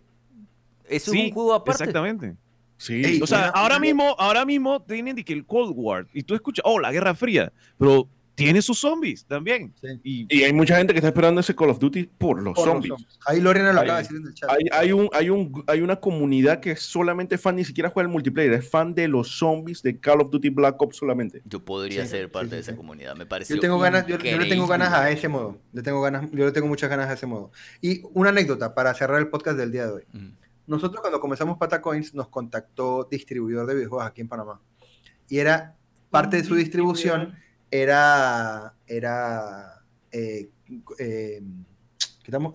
Eso Sí, es un juego aparte. Exactamente. Sí. Ey, O sea, ahora mismo, ahora mismo tienen de que el Cold War y tú escuchas, oh, la Guerra Fría, pero tiene sus zombies también. Sí. Y Y hay mucha gente que está esperando ese Call of Duty por los Por los zombies. zombies. Ahí Lorena lo Hay- acaba de decir en el chat. Hay, hay, un, hay, un, hay una comunidad que es solamente fan, ni siquiera juega el multiplayer, es fan de los zombies de Call of Duty Black Ops solamente. Yo podría Sí, ser parte sí, de esa sí. comunidad. Me parece Yo tengo ganas, yo, yo le tengo ganas a ese modo. Le tengo ganas, yo le tengo muchas ganas a ese modo. Y una anécdota para cerrar el podcast del día de hoy. Nosotros cuando comenzamos Patacoins nos contactó distribuidor de videojuegos aquí en Panamá. Y era parte de su distribución era era eh, eh, ¿qué estamos?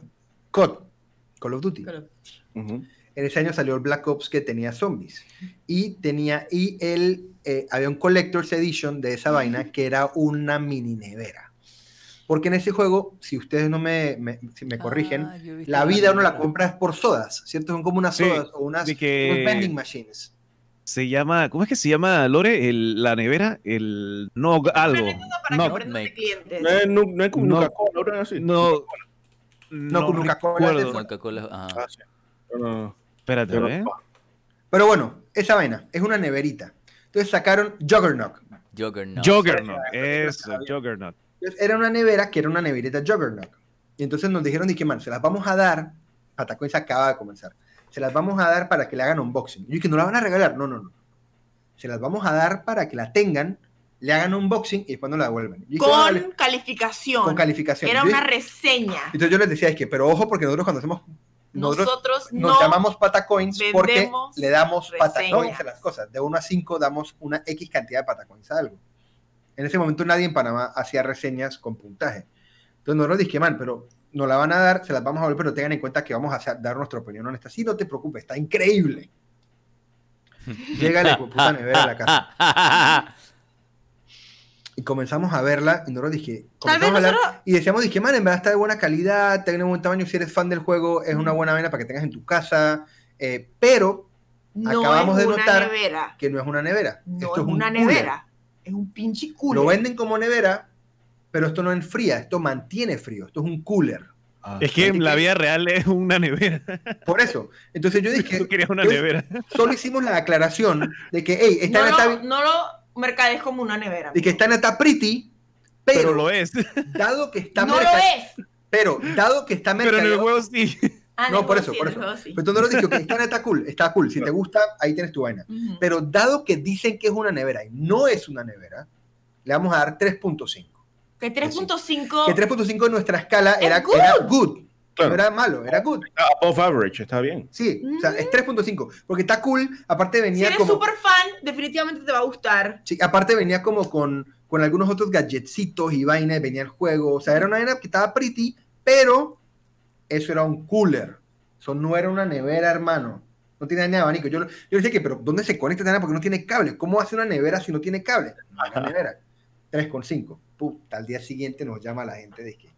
COD, Call of Duty. Ujú. En ese año salió el Black Ops que tenía zombies. Y tenía, y él, eh, había un Collector's Edition de esa vaina que era una mini nevera. Porque en ese juego, si ustedes no me, me- si me corrigen, Ah, la vida uno la compra es por sodas, ¿cierto? Son como unas Sí, sodas o unas, que- unos vending machines. Se llama, ¿cómo es que se llama, Lore? El- la nevera, el no algo. No, clientes. No es, nu- no es como No. Coca-Cola, así. no, No, con Coca-Cola. Coca-Cola, ajá. Ah, sí. No, no, no. Espérate, no- ¿eh? Pero bueno, esa vaina es una neverita. Entonces sacaron Juggernaut. Juggernaut. Juggernaut, eso, Juggernaut. Entonces, era una nevera que era una neverita Juggernaut. Y entonces nos dijeron, que man, se las vamos a dar, Patacoin se acaba de comenzar, se las vamos a dar para que le hagan unboxing. Y que no la van a regalar, no, no, no. Se las vamos a dar para que la tengan, le hagan unboxing y después nos la devuelven. Y dije, Con calificación. con calificación. Era Yo una dije- reseña. entonces yo les decía, es que, pero ojo, porque nosotros cuando hacemos, nosotros Nosotros nos no llamamos Patacoins porque le damos Patacoins a las cosas. De 1 a 5 damos una X cantidad de Patacoins a algo. En ese momento nadie en Panamá hacía reseñas con puntaje. Entonces nosotros dijimos, man, pero nos la van a dar, se las vamos a ver, pero tengan en cuenta que vamos a hacer- dar nuestra opinión honesta. Sí, no te preocupes, está increíble. [LAUGHS] Llega la puta nevera a la casa. Y comenzamos a verla y nosotros dije, comenzamos a hablar nosotros. y decíamos, dije, man, en verdad está de buena calidad, tiene un buen tamaño, si eres fan del juego, es una buena vena para que tengas en tu casa, eh, pero No acabamos de notar nevera. que no es una nevera. No esto es un una cooler. nevera. Es un pinche culo. Lo venden como nevera, pero esto no enfría, esto mantiene frío, esto es un cooler. Es que en la vida real es una nevera. [LAUGHS] Por eso. Entonces yo dije, Tú querías una nevera. solo hicimos la aclaración de que, hey, esta no, neta, lo, no lo mercades como una nevera. de que esta neta pretty, pero, Pero lo es. dado que está no lo es. pero dado que está Pero en el mercadeado- juego sí. Ah, No, por eso, sí, por eso. sí. Pero tú no lo dices, ok, esta neta cool, está cool. Si te gusta, ahí tienes tu vaina. Pero dado que dicen que es una nevera y no es una nevera, le vamos a dar 3.5. Que 3.5 Que 3.5 en nuestra escala Es era good. era good. Claro. No era malo, era good. Above average, está bien. Sí, o sea, es 3.5. Porque está cool. Aparte si venía eres como. súper fan, definitivamente te va a gustar. Sí, aparte venía como con, con algunos otros gadgetsitos y vainas, venía el juego. O sea, era una vaina que estaba pretty, pero eso era un cooler. Eso no era una nevera, hermano. No tiene ni abanico. Yo, yo decía que, pero ¿dónde se conecta esta vaina? Porque no tiene cable. ¿Cómo hace una nevera si no tiene cable? No era nevera. 3.5. Puta, al día siguiente nos llama la gente de que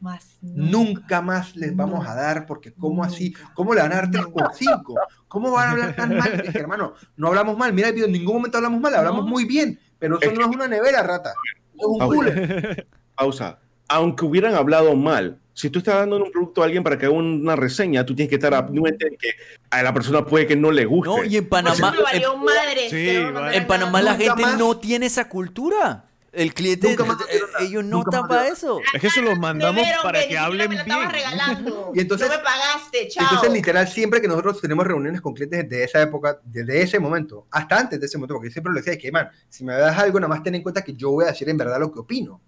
Más nunca más les vamos a dar, porque ¿cómo así? ¿Cómo le van a dar 3.5? ¿Cómo van a hablar tan mal? Le dije, hermano, no hablamos mal. Mira el video, en ningún momento hablamos mal, hablamos No. muy bien. Pero eso Es no es una nevera, rata. Es un cooler. [LAUGHS] Pausa. Aunque hubieran hablado mal, si tú estás dando un producto a alguien para que haga una reseña, tú tienes que estar anuente de que a la persona puede que no le guste. No, y en Por eso Panamá, me valió en, madres. Sí, que en Panamá la gente más. no tiene esa cultura. El cliente, Nunca más eh, ellos no Nunca están para eso. Es que eso lo mandamos para que siquiera hablen me estabas bien. regalando. [LAUGHS] Y entonces- no me pagaste, chao. Entonces, literal, siempre que nosotros tenemos reuniones con clientes desde esa época, desde ese momento, hasta antes de ese momento, porque yo siempre le decía que, man, si me das algo, nada más ten en cuenta que yo voy a decir en verdad lo que opino.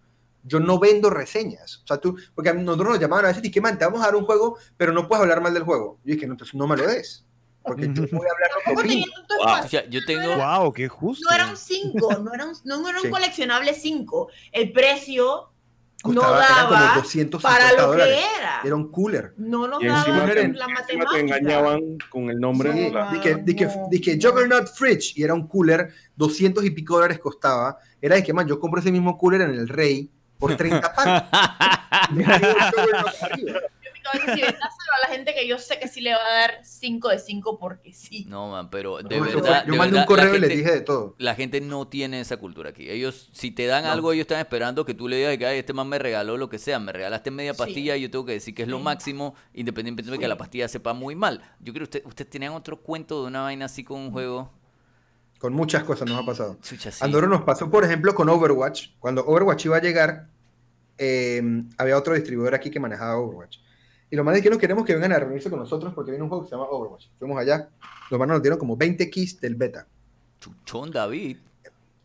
Yo no vendo reseñas. O sea, tú, porque a nosotros nos llamaban a veces y que, man, te vamos a dar un juego, pero no puedes hablar mal del juego. Y es que no, entonces no me lo des. Porque yo [LAUGHS] voy a hablar lo Tampoco que tenía opino. tanto Wow. espacio. O sea, yo tengo. Wow, qué justo. No era un 5, no era un, no era un Sí. coleccionable 5. El precio no como daba 250 para lo dólares. que era. Era un cooler. No nos Y daba encima, te, la encima matemática. te engañaban con el nombre. Sí, la- que, di que, no, di que no. Juggernaut Fridge y era un cooler, 200 y pico dólares costaba. Era de que, man, yo compro ese mismo cooler en el Rey por 30 packs. [LAUGHS] Yo si a la gente que yo sé que sí le va a dar 5 de 5 porque sí. No, man, pero de No, verdad. yo de mandé un correo y les gente- dije de todo. La gente no tiene esa cultura aquí. Ellos, si te dan No. algo, ellos están esperando que tú le digas que "Ay, este man me regaló lo que sea. Me regalaste media Sí. pastilla y yo tengo que decir que es lo máximo, independientemente de que la pastilla sepa muy mal. Yo creo que usted, ustedes tenían otro cuento de una vaina así con un juego. Con muchas cosas nos ha pasado. Chucha, sí. Andorra nos pasó, por ejemplo, con Overwatch. Cuando Overwatch iba a llegar, eh, había otro distribuidor aquí que manejaba Overwatch. Y los manes que no queremos que vengan a reunirse con nosotros porque viene un juego que se llama Overwatch. Fuimos allá, los manes nos dieron como 20 keys del beta. Chuchón David.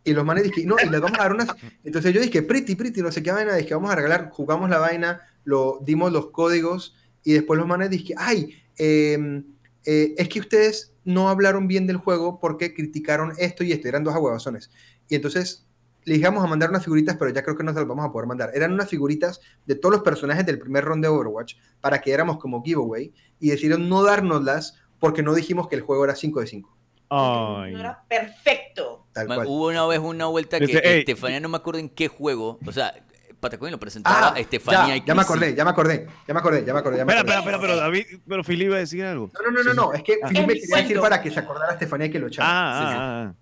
Y los manes dije, no, y les vamos a dar unas. Entonces yo dije, pretty, pretty, no sé qué vaina, dije, vamos a regalar, jugamos la vaina, lo dimos los códigos, y después los manes dije, ay, eh, eh, es que ustedes no hablaron bien del juego porque criticaron esto y esto, eran dos aguabazones. Y entonces le dijimos a mandar unas figuritas, pero ya creo que no se las vamos a poder mandar. Eran unas figuritas de todos los personajes del primer round de Overwatch para que éramos como giveaway, y decidieron no dárnoslas porque no dijimos que el juego era 5 de 5. Ay. No era perfecto. Tal Man, cual. hubo una vez una vuelta que Dice. Estefanía, no me acuerdo en qué juego. O sea, Patacón lo presentaba Ah, Estefanía ya, y ya me Chrissy. acordé, ya me acordé, ya me acordé, ya me acordé. Ya me Espera, acordé. espera, espera, pero David, pero Philip iba a decir algo. No, no, no, no, no, es que Ah. Philip me quería decir para que se acordara Estefanía que lo echaba. Ah, ah,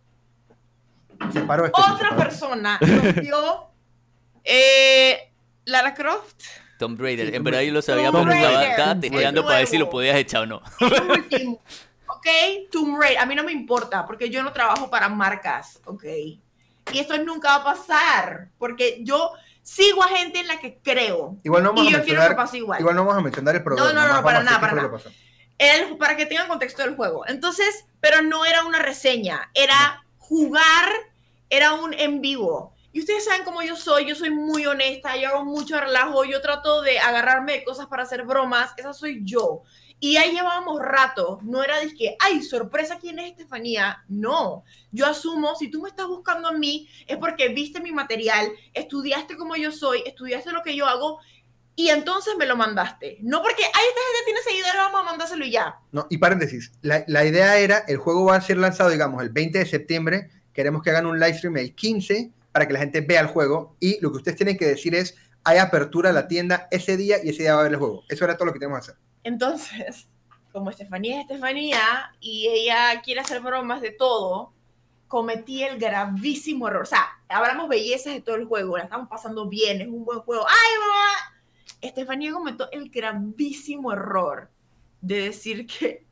Se paró este, Otra se paró. persona [LAUGHS] nos dio eh, Lara Croft. Tomb Raider. Sí, en Tomb verdad yo lo sabía, pero estaba, Raider. estaba testeando para ver si lo podías echar o no. Último. [LAUGHS] Ok, Tomb Raider. A mí no me importa porque yo no trabajo para marcas. Ok. Y esto nunca va a pasar porque yo sigo a gente en la que creo. Igual no vamos Y a yo quiero que mencionar, pase igual. igual no vamos a mencionar el programa. No, no, no, nomás para a nada, para pasó. el- para que tengan contexto del juego. Entonces, pero no era una reseña, era jugar, era un en vivo. Y ustedes saben cómo yo soy, yo soy muy honesta, yo hago mucho relajo, yo trato de agarrarme de cosas para hacer bromas, esa soy yo. Y ahí llevábamos rato, no era de que, ay, sorpresa, ¿quién es Estefanía? No, yo asumo, si tú me estás buscando a mí, es porque viste mi material, estudiaste como yo soy, estudiaste lo que yo hago, y entonces me lo mandaste. No porque, ay, esta gente tiene seguidores, vamos a mandárselo y ya. No, y paréntesis, la, la idea era, el juego va a ser lanzado, digamos, el 20 de septiembre, queremos que hagan un live stream el 15 para que la gente vea el juego, y lo que ustedes tienen que decir es, hay apertura a la tienda ese día y ese día va a haber el juego. Eso era todo lo que teníamos que hacer. Entonces, [LAUGHS] como Estefanía es Estefanía y ella quiere hacer bromas de todo, cometí el gravísimo error. O sea, hablamos bellezas de todo el juego, la estamos pasando bien, es un buen juego. ¡Ay, mamá! Estefanía cometió el gravísimo error de decir que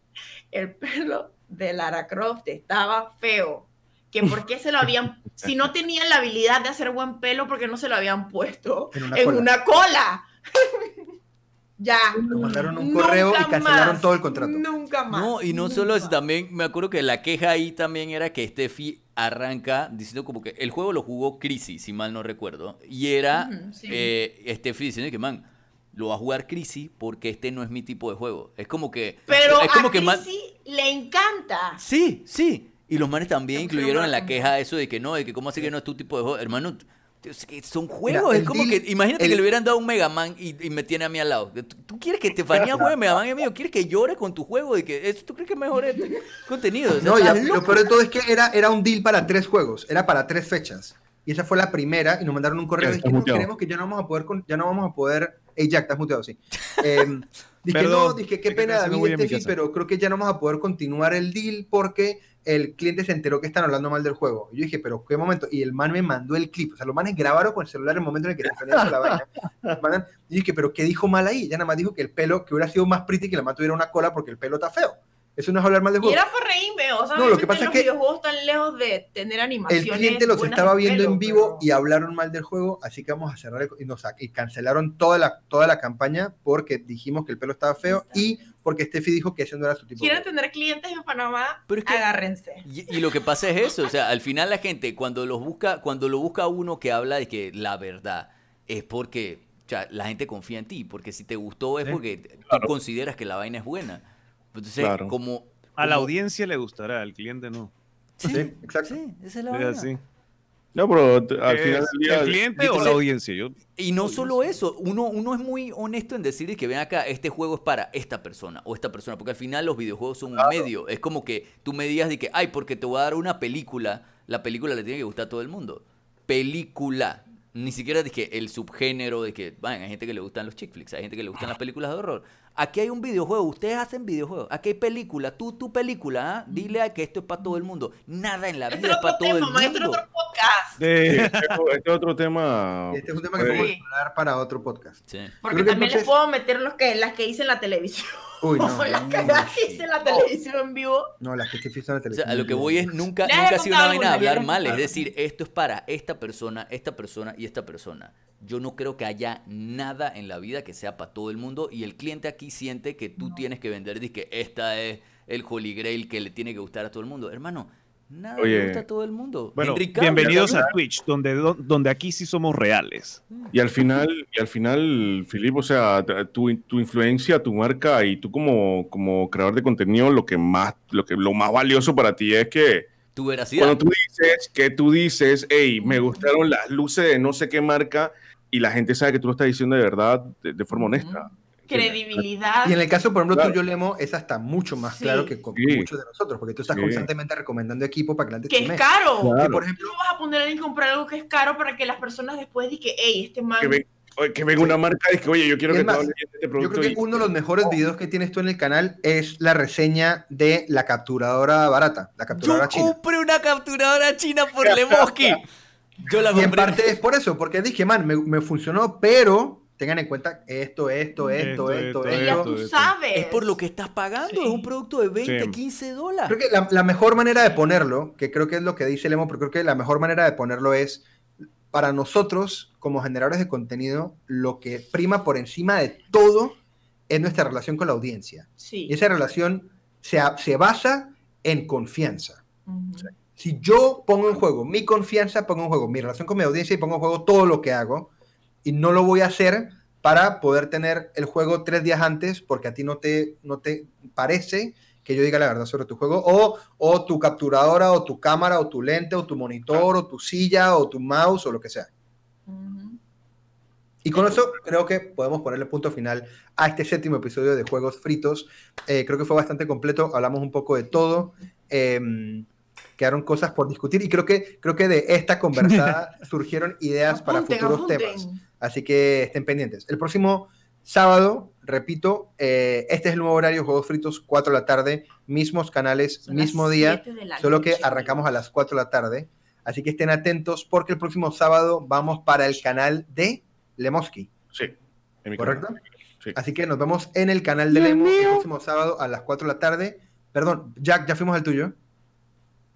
el pelo de Lara Croft estaba feo. Que por qué se lo habían, si no tenían la habilidad de hacer buen pelo, porque no se lo habían puesto En una en cola. una cola. [LAUGHS] ya. Nos mandaron un Nunca correo y cancelaron más, todo el contrato. Nunca más. No, y no nunca. solo eso, también me acuerdo que la queja ahí también era que Steffi arranca diciendo como que el juego lo jugó Crisis, si mal no recuerdo. Y era sí. eh, Steffi diciendo que, man, lo va a jugar Crisis porque este no es mi tipo de juego. Es como que... Pero es como a que man- le encanta. Sí, sí. Y los manes también incluyeron en la queja eso de que no, de que cómo así que no es tu tipo de juego. Hermano, son juegos. es como deal- que, imagínate que le hubieran dado un Mega Man y, y me tiene a mí al lado. ¿Tú, tú quieres que Estefanía juegue Mega Man amigo? ¿Quieres que llore con tu juego? ¿De que eso, ¿Tú crees que mejore el [LAUGHS] contenido? O sea, No, ya, lo peor de todo es que era, era un deal para tres juegos, era para tres fechas. Y esa fue la primera y nos mandaron un correo muteado. queremos que ya no vamos a poder, con- ya no vamos a poder, Ey, Jack, estás muteado, sí. [LAUGHS] Eh, dije, Perdón, no, dije, qué pena David y casa. pero creo que ya no vamos a poder continuar el deal porque el cliente se enteró que están hablando mal del juego. Yo dije, pero qué momento. Y el man me mandó el clip. O sea, los manes grabaron con el celular el momento en el que la vaina. [LAUGHS] Mandan- Y dije, pero ¿qué dijo mal ahí? Ya nada más dijo que el pelo, que hubiera sido más pretty que la man tuviera una cola porque el pelo está feo. Eso no es hablar mal del Y juego. era por reírme. O sea, No, lo que pasa es los que videojuegos están lejos de tener El animaciones. cliente los estaba de viendo pelo, en vivo pero- y hablaron mal del juego, así que vamos a cerrar el- y, nos, y cancelaron toda la, toda la campaña porque dijimos que el pelo estaba feo Está. y porque Steffi dijo que ese no era su tipo. de Quieren tener clientes en Panamá, Pero es que- agárrense. Y, y lo que pasa es eso, o sea, al final la gente cuando los busca, cuando lo busca uno que habla de que la verdad es porque o sea, la gente confía en ti, porque si te gustó es Sí. porque Claro. tú consideras que la vaina es buena. Entonces, Claro. como A la como- audiencia le gustará, al cliente no. Sí, Sí, exacto. sí, esa es la vaina. así. No, pero al ¿Qué final del día. ¿El cliente o la audiencia? Yo, Y no solo eso, uno, uno es muy honesto en decir que ven acá, este juego es para esta persona o esta persona, porque al final los videojuegos son un medio. Es como que tú me digas de que, ay, porque te voy a dar una película, la película le tiene que gustar a todo el mundo. Película. Ni siquiera dije el subgénero de que, bueno, hay gente que le gustan los chick flicks, hay gente que le gustan las películas de horror. Aquí hay un videojuego, ustedes hacen videojuegos, aquí hay película, tú, tu película, ¿ah? dile a que esto es para todo el mundo. Nada en la Este vida es es para todo el tema, man, este es mundo. otro podcast. Sí, de- este, este otro tema. Este es un tema que Sí. podemos hablar para otro podcast. Sí. Porque creo que también les entonces- puedo meter los que, las que hice en la televisión. Uy, no, las no, cagadas que hice en la televisión en vivo. no, las que te fijas en la O televisión. sea, a lo que voy es nunca, nunca ha sido una vaina de hablar mal, es decir, esto es para esta persona, esta persona y esta persona. Yo no creo que haya nada en la vida que sea para todo el mundo y el cliente aquí siente que tú tienes que vender, dice que esta es el Holy Grail que le tiene que gustar a todo el mundo. Hermano, nada Oye. le gusta a todo el mundo. bueno, bienvenidos a Twitch, donde, donde aquí sí somos reales. Y al final, y al final, Filip, o sea, tu, tu influencia, tu marca y tú como, como creador de contenido, lo que más, lo que lo más valioso para ti es que Tu veracidad. cuando tú dices, que tú dices, hey, me gustaron las luces de no sé qué marca, y la gente sabe que tú lo estás diciendo de verdad, de, de forma honesta. Credibilidad. Y en el caso, por ejemplo, Claro. tuyo, Lemo, es hasta mucho más Sí. claro que con Sí. muchos de nosotros, porque tú estás Sí. constantemente recomendando equipo para que la gente Que es caro. Claro. Que, por ejemplo, No vas a poner a alguien a comprar algo que es caro para que las personas después digan hey, este man. Que, oye, que venga una marca y que, oye, yo quiero Y que es más, lean este yo producto. creo que y- uno de los mejores videos que tienes tú en el canal es la reseña de la capturadora barata, la capturadora Yo china. compré una capturadora china por Lemoski. [LAUGHS] Yo la Y en compré. parte es por eso, porque dije, man, me, me funcionó, pero tengan en cuenta esto, esto, esto, Esto, esto, tú sabes. Es por lo que estás pagando, Sí. es un producto de 20, Sí. 15 dólares. Creo que la, la mejor manera de ponerlo, que creo que es lo que dice Lemo, pero creo que la mejor manera de ponerlo es, para nosotros, como generadores de contenido, lo que prima por encima de todo es nuestra relación con la audiencia. Sí. Y esa relación se, basa en confianza. Si yo pongo en juego mi confianza, pongo en juego mi relación con mi audiencia y pongo en juego todo lo que hago, y no lo voy a hacer para poder tener el juego tres días antes porque a ti no te, no te parece que yo diga la verdad sobre tu juego, o, o tu capturadora, o tu cámara, o tu lente, o tu monitor, o tu silla, o tu mouse, o lo que sea. Y con eso creo que podemos ponerle punto final a este séptimo episodio de Juegos Fritos. Eh, creo que fue bastante completo, hablamos un poco de todo. em, quedaron cosas por discutir y creo que, creo que de esta conversada [LAUGHS] surgieron ideas para Apunten, futuros apunten. temas. Así que estén pendientes. El próximo sábado, repito, eh, este es el nuevo horario, Juegos Fritos, 4 de la tarde, mismos canales, Son mismo día, solo que arrancamos a las 4 de la tarde. Así que estén atentos porque el próximo sábado vamos para el canal de Lemoski, Sí, en mi ¿correcto? canal. Sí. Así que nos vemos en el canal de Lemo el próximo sábado a las 4 de la tarde. Perdón, Jack, ya fuimos al tuyo.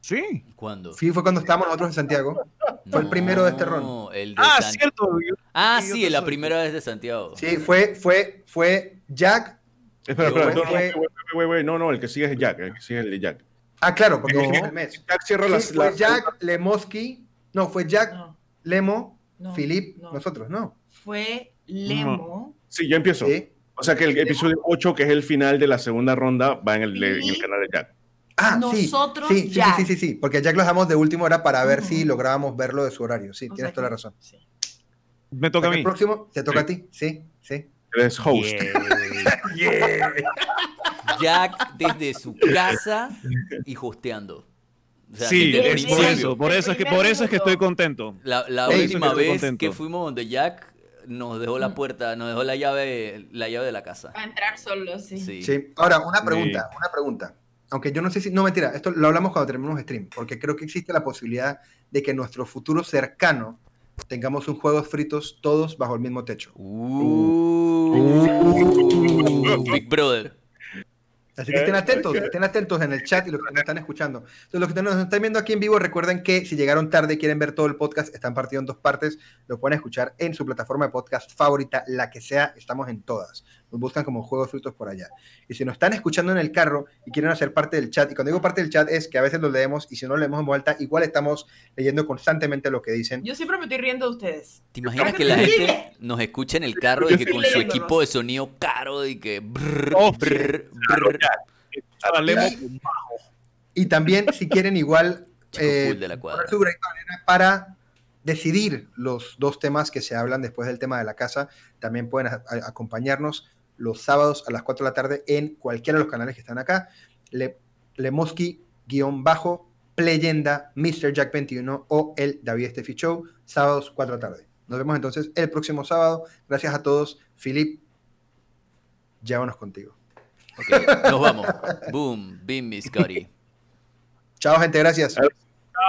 Sí. ¿Cuándo? Sí, fue cuando estábamos nosotros en Santiago. Fue el primero de este ron. No, el de Ah, San- cierto. yo- Ah, yo sí, la soy. primera vez de Santiago. Sí, fue, fue, fue Jack. Espera, espera, no, no, fue- el que sigue es Jack, el que sigue es el de Jack. Ah, claro, porque el mes. Jack cierra Sí, las. fue las- Jack, Lemoski. No, fue Jack, No, Lemo, no. nosotros, ¿no? Fue Lemo. Sí, yo empiezo. Sí. O sea que el episodio 8, que es el final de la segunda ronda, va en el, en el Sí. canal de Jack. Ah, Nosotros sí. Sí, sí, Jack. sí, sí, sí, porque Jack lo dejamos de último hora para ver si lográbamos verlo de su horario. Sí, O tienes toda la razón. sí. Me toca a El mí. próximo te toca a ti. Sí, sí. Eres host. [LAUGHS] Jack desde su casa y hosteando. O sea, Sí, el es por eso, por eso es que, por eso es que estoy contento. La, última vez contento. que fuimos donde Jack nos dejó la puerta, nos dejó la llave, la llave de la casa. A entrar solo, sí. Sí. Sí. Ahora, una pregunta, una pregunta. Aunque yo no sé si, no mentira, esto lo hablamos cuando terminemos stream, porque creo que existe la posibilidad de que en nuestro futuro cercano tengamos un juegos fritos todos bajo el mismo techo. Uh, Big Brother. Así que estén atentos, estén atentos en el chat y los que nos están escuchando. Entonces, los que nos están viendo aquí en vivo, recuerden que si llegaron tarde y quieren ver todo el podcast, están partido en dos partes. Lo pueden escuchar en su plataforma de podcast favorita, la que sea, estamos en todas. Buscan como Juegos Frutos por allá. Y si nos están escuchando en el carro y quieren hacer parte del chat, y cuando digo parte del chat es que a veces lo leemos y si no lo leemos en voz alta, igual estamos leyendo constantemente lo que dicen. Yo siempre me estoy riendo de ustedes. ¿Te imaginas que la gente nos escucha en el carro y que con su equipo de sonido caro y que brrr, Oh, brrr, brrr? Y- Y también, si quieren, igual eh, de la cuadra. poner su granito de arena para decidir los dos temas que se hablan después del tema de la casa. También pueden acompañarnos los sábados a las 4 de la tarde en cualquiera de los canales que están acá. Le, Lemoski, guion bajo, Playenda, Mr. Jack 21 o el David Steffi Show, sábados 4 de la tarde. Nos vemos entonces el próximo sábado. Gracias a todos. Filip, llévanos contigo. Ok, nos vamos. Boom, bim, mi Scotty. [LAUGHS] Chao, gente. Gracias.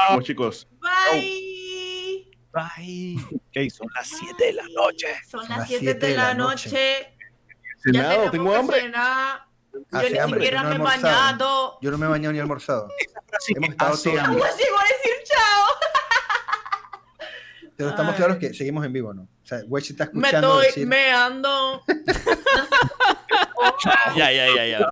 Vamos, chicos. Bye. Bye. Ok, son las 7 de la noche. Son las 7 de la noche. Cenado, tenemos tengo hambre. Yo Hace ni hambre, siquiera no me he bañado. Yo no me he bañado ni almorzado. [LAUGHS] Hemos estado hace todo el hambre. día. ¿Cómo sigo a decir chao? [LAUGHS] Pero estamos Ay. claros que seguimos en vivo, ¿no? O sea, Wedge está Me estoy decir... meando. [LAUGHS] Ya, ya, ya, ya.